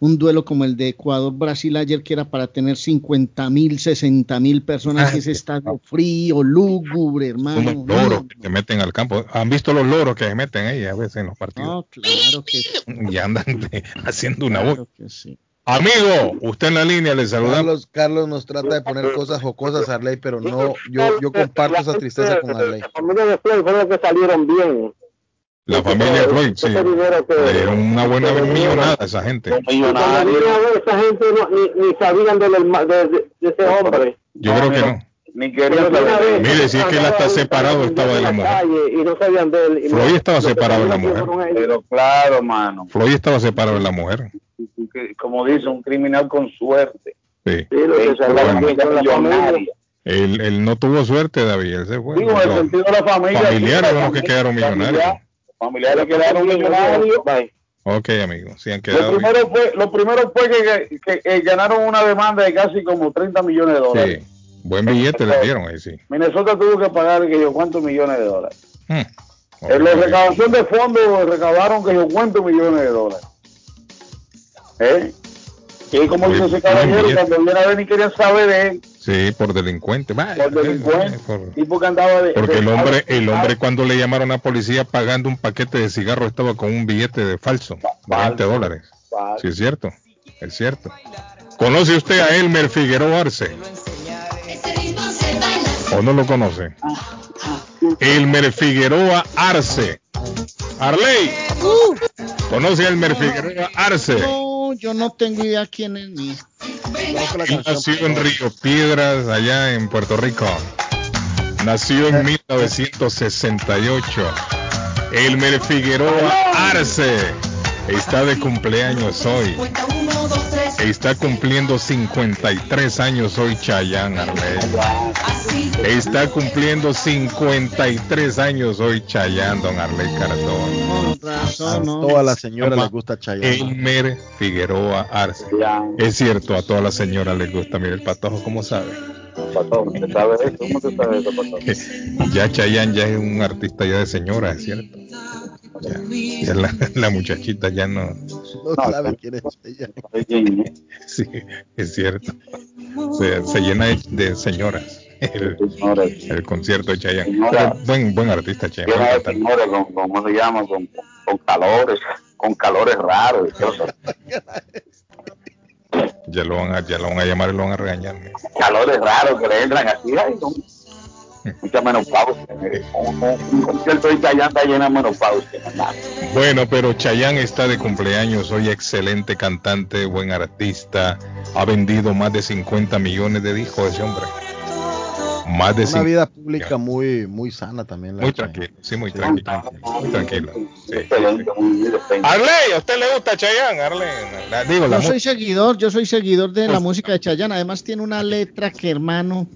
un duelo como el de Ecuador-Brasil ayer, que era para tener 50 mil, 60 mil personas, y ese estadio frío, lúgubre, hermano. Unos loros que se meten al campo. ¿Han visto los loros que se meten ahí a veces en los partidos? No, claro que Y andan de- haciendo una Claro voz. que sí. Amigo, usted en la línea, le saludamos. Carlos, Carlos nos trata de poner cosas jocosas a Arley, pero no, yo, yo comparto esa tristeza con Arley. La familia de Floyd fueron los que salieron bien. La familia Floyd, sí. Le dieron una buena millonada a esa gente. Esa gente no, ni, ni sabían de, de- de ese hombre. Yo creo que no. Ni querían saber. Mire, si es que él está separado, estaba de la mujer. calle y no sabían de él. Y no- Floyd estaba separado de la mujer. Pero claro, mano. Floyd estaba separado de la mujer. Que, como dice, un criminal con suerte. Sí. Lo que Eh, bien. Él, él no tuvo suerte, David. Él se fue. Digo, en el sentido de la familia. familiares son los que quedaron millonarios. familia- Familiares quedaron millonarios. Ok, amigo. Sí han Lo quedado. primero fue, lo primero fue que, que- que ganaron una demanda de casi como 30 millones de dólares. Sí. Buen billete le dieron ahí, sí. Minnesota tuvo que pagar que yo cuántos millones de dólares. Hmm. En la recaudación de fondos recaudaron que yo cuántos millones de dólares. ¿Eh? Y como dice ese caballero, cuando viene a ver ni querían saber de él, Sí, por delincuente. Por delincuente, por- tipo que andaba de... Porque de- el hombre, el hombre cuando le llamaron a la policía pagando un paquete de cigarros estaba con un billete de falso, de 20 dólares. Sí, es cierto, es cierto. ¿Conoce usted a Elmer Figueroa Arce? ¿O no lo conoce? Elmer Figueroa Arce. Arley, ¿conoce a Elmer Figueroa Arce? No, yo no tengo idea quién es ni. Nació en Río Piedras, allá en Puerto Rico. Nació en 1968. Elmer Figueroa Arce está de cumpleaños hoy. Está cumpliendo 53 años hoy Chayanne Arley. Está cumpliendo 53 años hoy Chayanne, don Arley Cardón. Con razón, ¿no? Todas las señoras les gusta Chayanne. Elmer Figueroa Arce. Es cierto, a todas las señoras les gusta. Mira el patojo, ¿cómo sabe? Patón, ¿te sabes eso? ¿Cómo te sabes eso, Patón? Ya Chayanne ya es un artista ya de señora, es cierto. Ya, ya la, la muchachita ya no. No sabe quién es Chayanne. Sí, es cierto. Se, se llena de, de señoras. El, el concierto de Chayanne. Señora. Buen, buen artista Chayanne. Llena de señores con, con- ¿cómo se llama? Con, con calores, con calores raros. Ya lo van a, ya lo van a llamar y lo van a regañar. Calores raros que le entran así, ay, mucha menopausia. Un, un- un concierto de Chayanne está lleno de menopausia. Bueno, pero Chayanne está de cumpleaños hoy, excelente cantante, buen artista, ha vendido más de 50 millones de discos ese hombre. Más de Una 50. vida pública muy, muy sana también. la Muy tranquilo, sí, muy tranquilo. Muy tranquilo. sí. Excelente, muy excelente. Arley, ¿a usted le gusta Chayanne? Arley, la- digo, la Yo soy seguidor, yo soy seguidor de la música de Chayanne. Además tiene una letra que, hermano,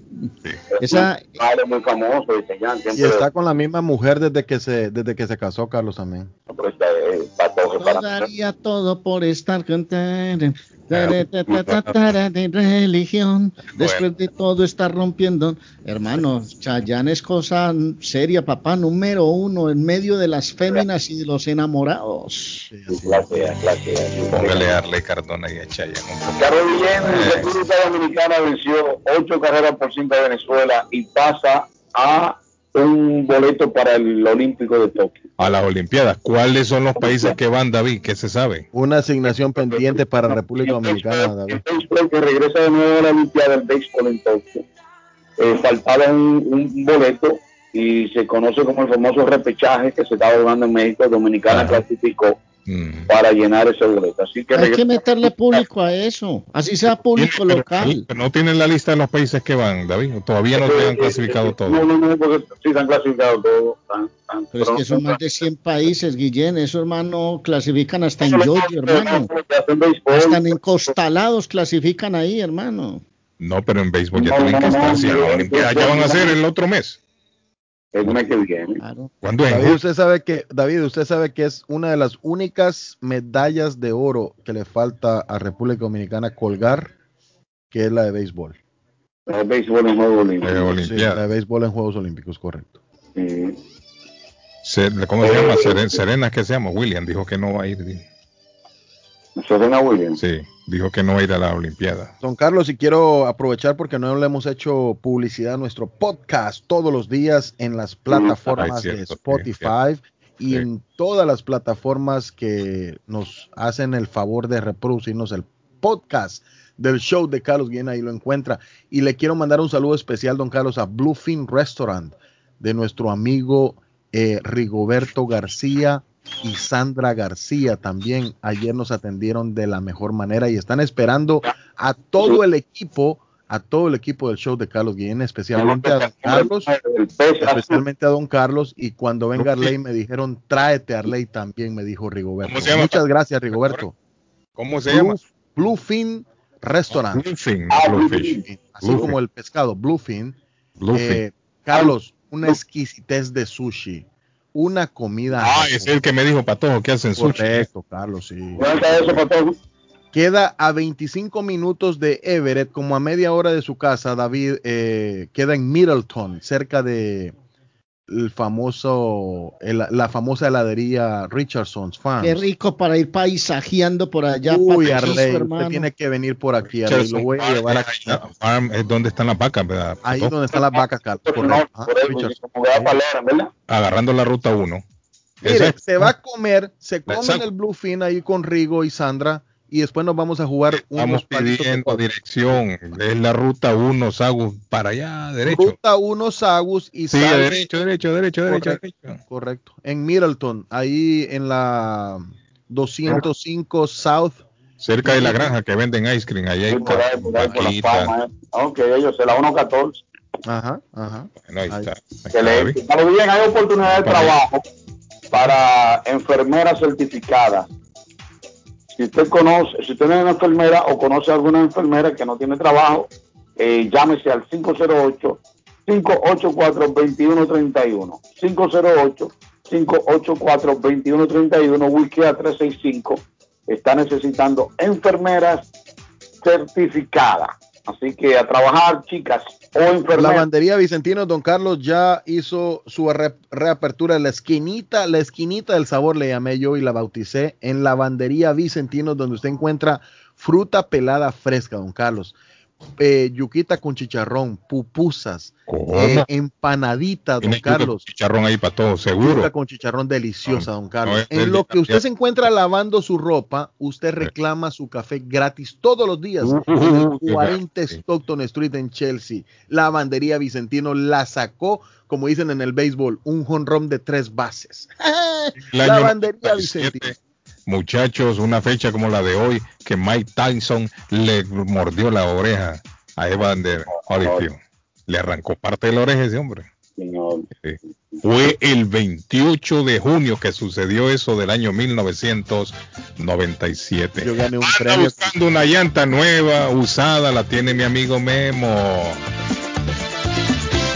esa Padre muy famoso de Chayanne, Y está con la misma mujer desde que se, desde que se casó Carlos también. siempre está, eh, para daría todo por estar cantando. de religión, después de todo está rompiendo. Hermano, Chayanne es cosa seria, papá, número uno, en medio de las féminas y de los enamorados. Gracias, gracias. Póngale a Arley Cardona y a Chayanne. Carlos Guillén, República Dominicana venció ocho carreras por cinco a Venezuela y pasa a un boleto para el Olímpico de Tokio. A las Olimpiadas, ¿cuáles son los países que van, David? ¿Qué se sabe? Una asignación pendiente para República Dominicana, David. El béisbol que regresa de nuevo a la Olimpiada del béisbol en Tokio. Eh, faltaba un, un boleto y se conoce como el famoso repechaje que se estaba jugando en México. Dominicana clasificó para llenar ese boleto. Así que Hay que meterle público a eso, así sea público local. Pero no tienen la lista de los países que van, David. Todavía no te han clasificado No, todo. no, no, porque sí están clasificados todos. están- están- Pero es que son más de 100 países, Guillén. Eso, hermano, clasifican hasta en Georgia, hermano. En encostalados clasifican ahí, hermano. No, pero en béisbol ya No, tienen que no, estar. no, Si a no, la Olimpiada no, ya van a no, ser no. el otro mes. El mes que viene. ¿Cuándo es? David, usted sabe que David, usted sabe que es una de las únicas medallas de oro que le falta a República Dominicana colgar, que es la de béisbol. El béisbol en Juegos Olímpicos. Sí, la de béisbol en Juegos Olímpicos, correcto. ¿Cómo se llama? Seren- Serena, ¿qué se llama? William dijo que no va a ir. Serena Williams. Sí, dijo que no va a ir a la Olimpiada. Don Carlos, y quiero aprovechar porque no le hemos hecho publicidad a nuestro podcast todos los días en las plataformas Ah, cierto, de sí, Spotify y Sí. en todas las plataformas que nos hacen el favor de reproducirnos el podcast del show de Carlos Guillén, ahí lo encuentra. Y le quiero mandar un saludo especial, don Carlos, a Bluefin Restaurant de nuestro amigo eh, Rigoberto García y Sandra García también. Ayer nos atendieron de la mejor manera y están esperando a todo el equipo, a todo el equipo del show de Carlos Guillén, especialmente a don Carlos, especialmente a don Carlos. Y cuando venga Arley me dijeron, tráete a Arley también, me dijo Rigoberto. ¿Cómo se llama? Muchas gracias, Rigoberto. ¿Cómo se llama? Bluefin Restaurant. Bluefin, Ah, Bluefish. Así Bluefin. como el pescado, Bluefin. Bluefin. Eh, Carlos, una exquisitez de sushi. Una comida. Ah, es el que me dijo Patojo que hacen sushi. Correcto, Carlos, sí. ¿Dónde está eso, Patojo? Queda a 25 minutos de Everett, como a media hora de su casa, David. eh, queda en Middleton, cerca de el famoso, el- la famosa heladería Richardson's Farms. Qué rico para ir paisajeando por allá. Uy, Arley, usted tiene que venir por aquí, Arley. Lo voy a llevar aquí. Farm es donde están las vacas, ¿verdad? Ahí Patojo? donde están las vacas, Carlos. ¿verdad? Agarrando la ruta 1. Mire, se va a comer, se comen Exacto. el Bluefin ahí con Rigo y Sandra y después nos vamos a jugar unos Estamos de pidiendo dirección. Es la ruta 1, Sagus, para allá, derecho. Ruta 1 Sagus y Sí, sal- derecho, derecho, derecho, derecho, Correcto, derecho. correcto. En Middleton, ahí en la 205 South. Cerca de la granja que venden ice cream. Ahí hay Sí, por ahí, por ahí, por la vaquita. fama, ¿eh? Ok, ellos se la 1.14. Ajá, ajá. Bueno, ahí está. Ahí está. David. Pero bien, hay oportunidad de Para trabajo para enfermeras certificadas. Si usted conoce, si usted es una enfermera o conoce a alguna enfermera que no tiene trabajo, eh, llámese al 508-584-2131. 508-584-2131, Wikea 365. Está necesitando enfermeras certificadas. Así que a trabajar, chicas o La bandería Vicentino Don Carlos ya hizo su re- reapertura en la esquinita, la esquinita del sabor le llamé yo y la bauticé en la bandería Vicentino donde usted encuentra fruta pelada fresca, Don Carlos. Eh, yuquita con chicharrón, pupusas, eh, empanadita, Don Carlos. chicharrón ahí para todos, seguro. Yuca con chicharrón deliciosa, don Carlos. no en del lo que usted se encuentra lavando su ropa, usted reclama su café gratis todos los días Uh, en uh, el uh, 40 sí. Stockton Street en Chelsea. La lavandería Vicentino la sacó, como dicen en el béisbol, un jonrón de tres bases. El año Lavandería 97, Vicentino. Muchachos, una fecha como la de hoy, que Mike Tyson le mordió la oreja a Evander Holyfield. Le arrancó parte de la oreja ese hombre. Señor. Sí. Fue el 28 de junio que sucedió eso del año 1997. Yo gané un Anda premio. buscando una llanta nueva, usada, la tiene mi amigo Memo.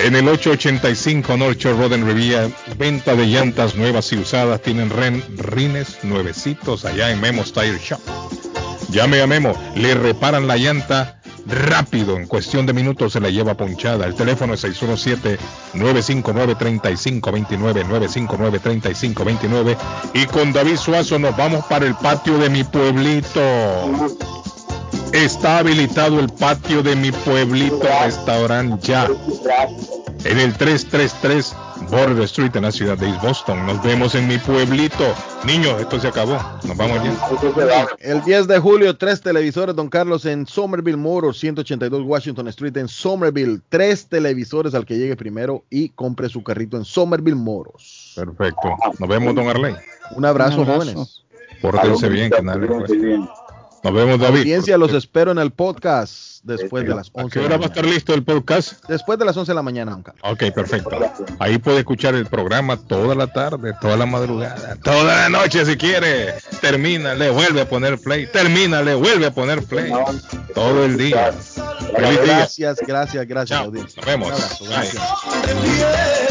En el 885 North Shore Road en Revilla, venta de llantas nuevas y usadas, tienen ren- rines nuevecitos allá en Memo's Tire Shop. Llame a Memo, le reparan la llanta rápido, en cuestión de minutos se la lleva ponchada. El teléfono es 617-959-3529, 959-3529. Y con David Suazo nos vamos para el patio de mi pueblito. Está habilitado el patio de mi pueblito restaurante ya. En el 333 Border Street en la ciudad de East Boston. Nos vemos en mi pueblito. Niños, esto se acabó. Nos vamos ya. El 10 de julio, tres televisores, don Carlos, en Somerville Motors, 182 Washington Street, en Somerville. Tres televisores al que llegue primero y compre su carrito en Somerville Motors. Perfecto. Nos vemos, don Arley. Un abrazo, Un abrazo. jóvenes. Pórtense bien, que nadie le cueste. Nos vemos, David. Audiencia, los espero en el podcast después de las ¿A 11 qué de hora va a estar listo el podcast? Después de las 11 de la mañana, Carlos. Ok, perfecto. Ahí puede escuchar el programa toda la tarde, toda la madrugada, toda la noche si quiere. Termina, le vuelve a poner play. Termina, le vuelve a poner play. Todo el día. Feliz día. Gracias, gracias, gracias, Chao. audiencia. Nos vemos. Un abrazo, Bye. gracias.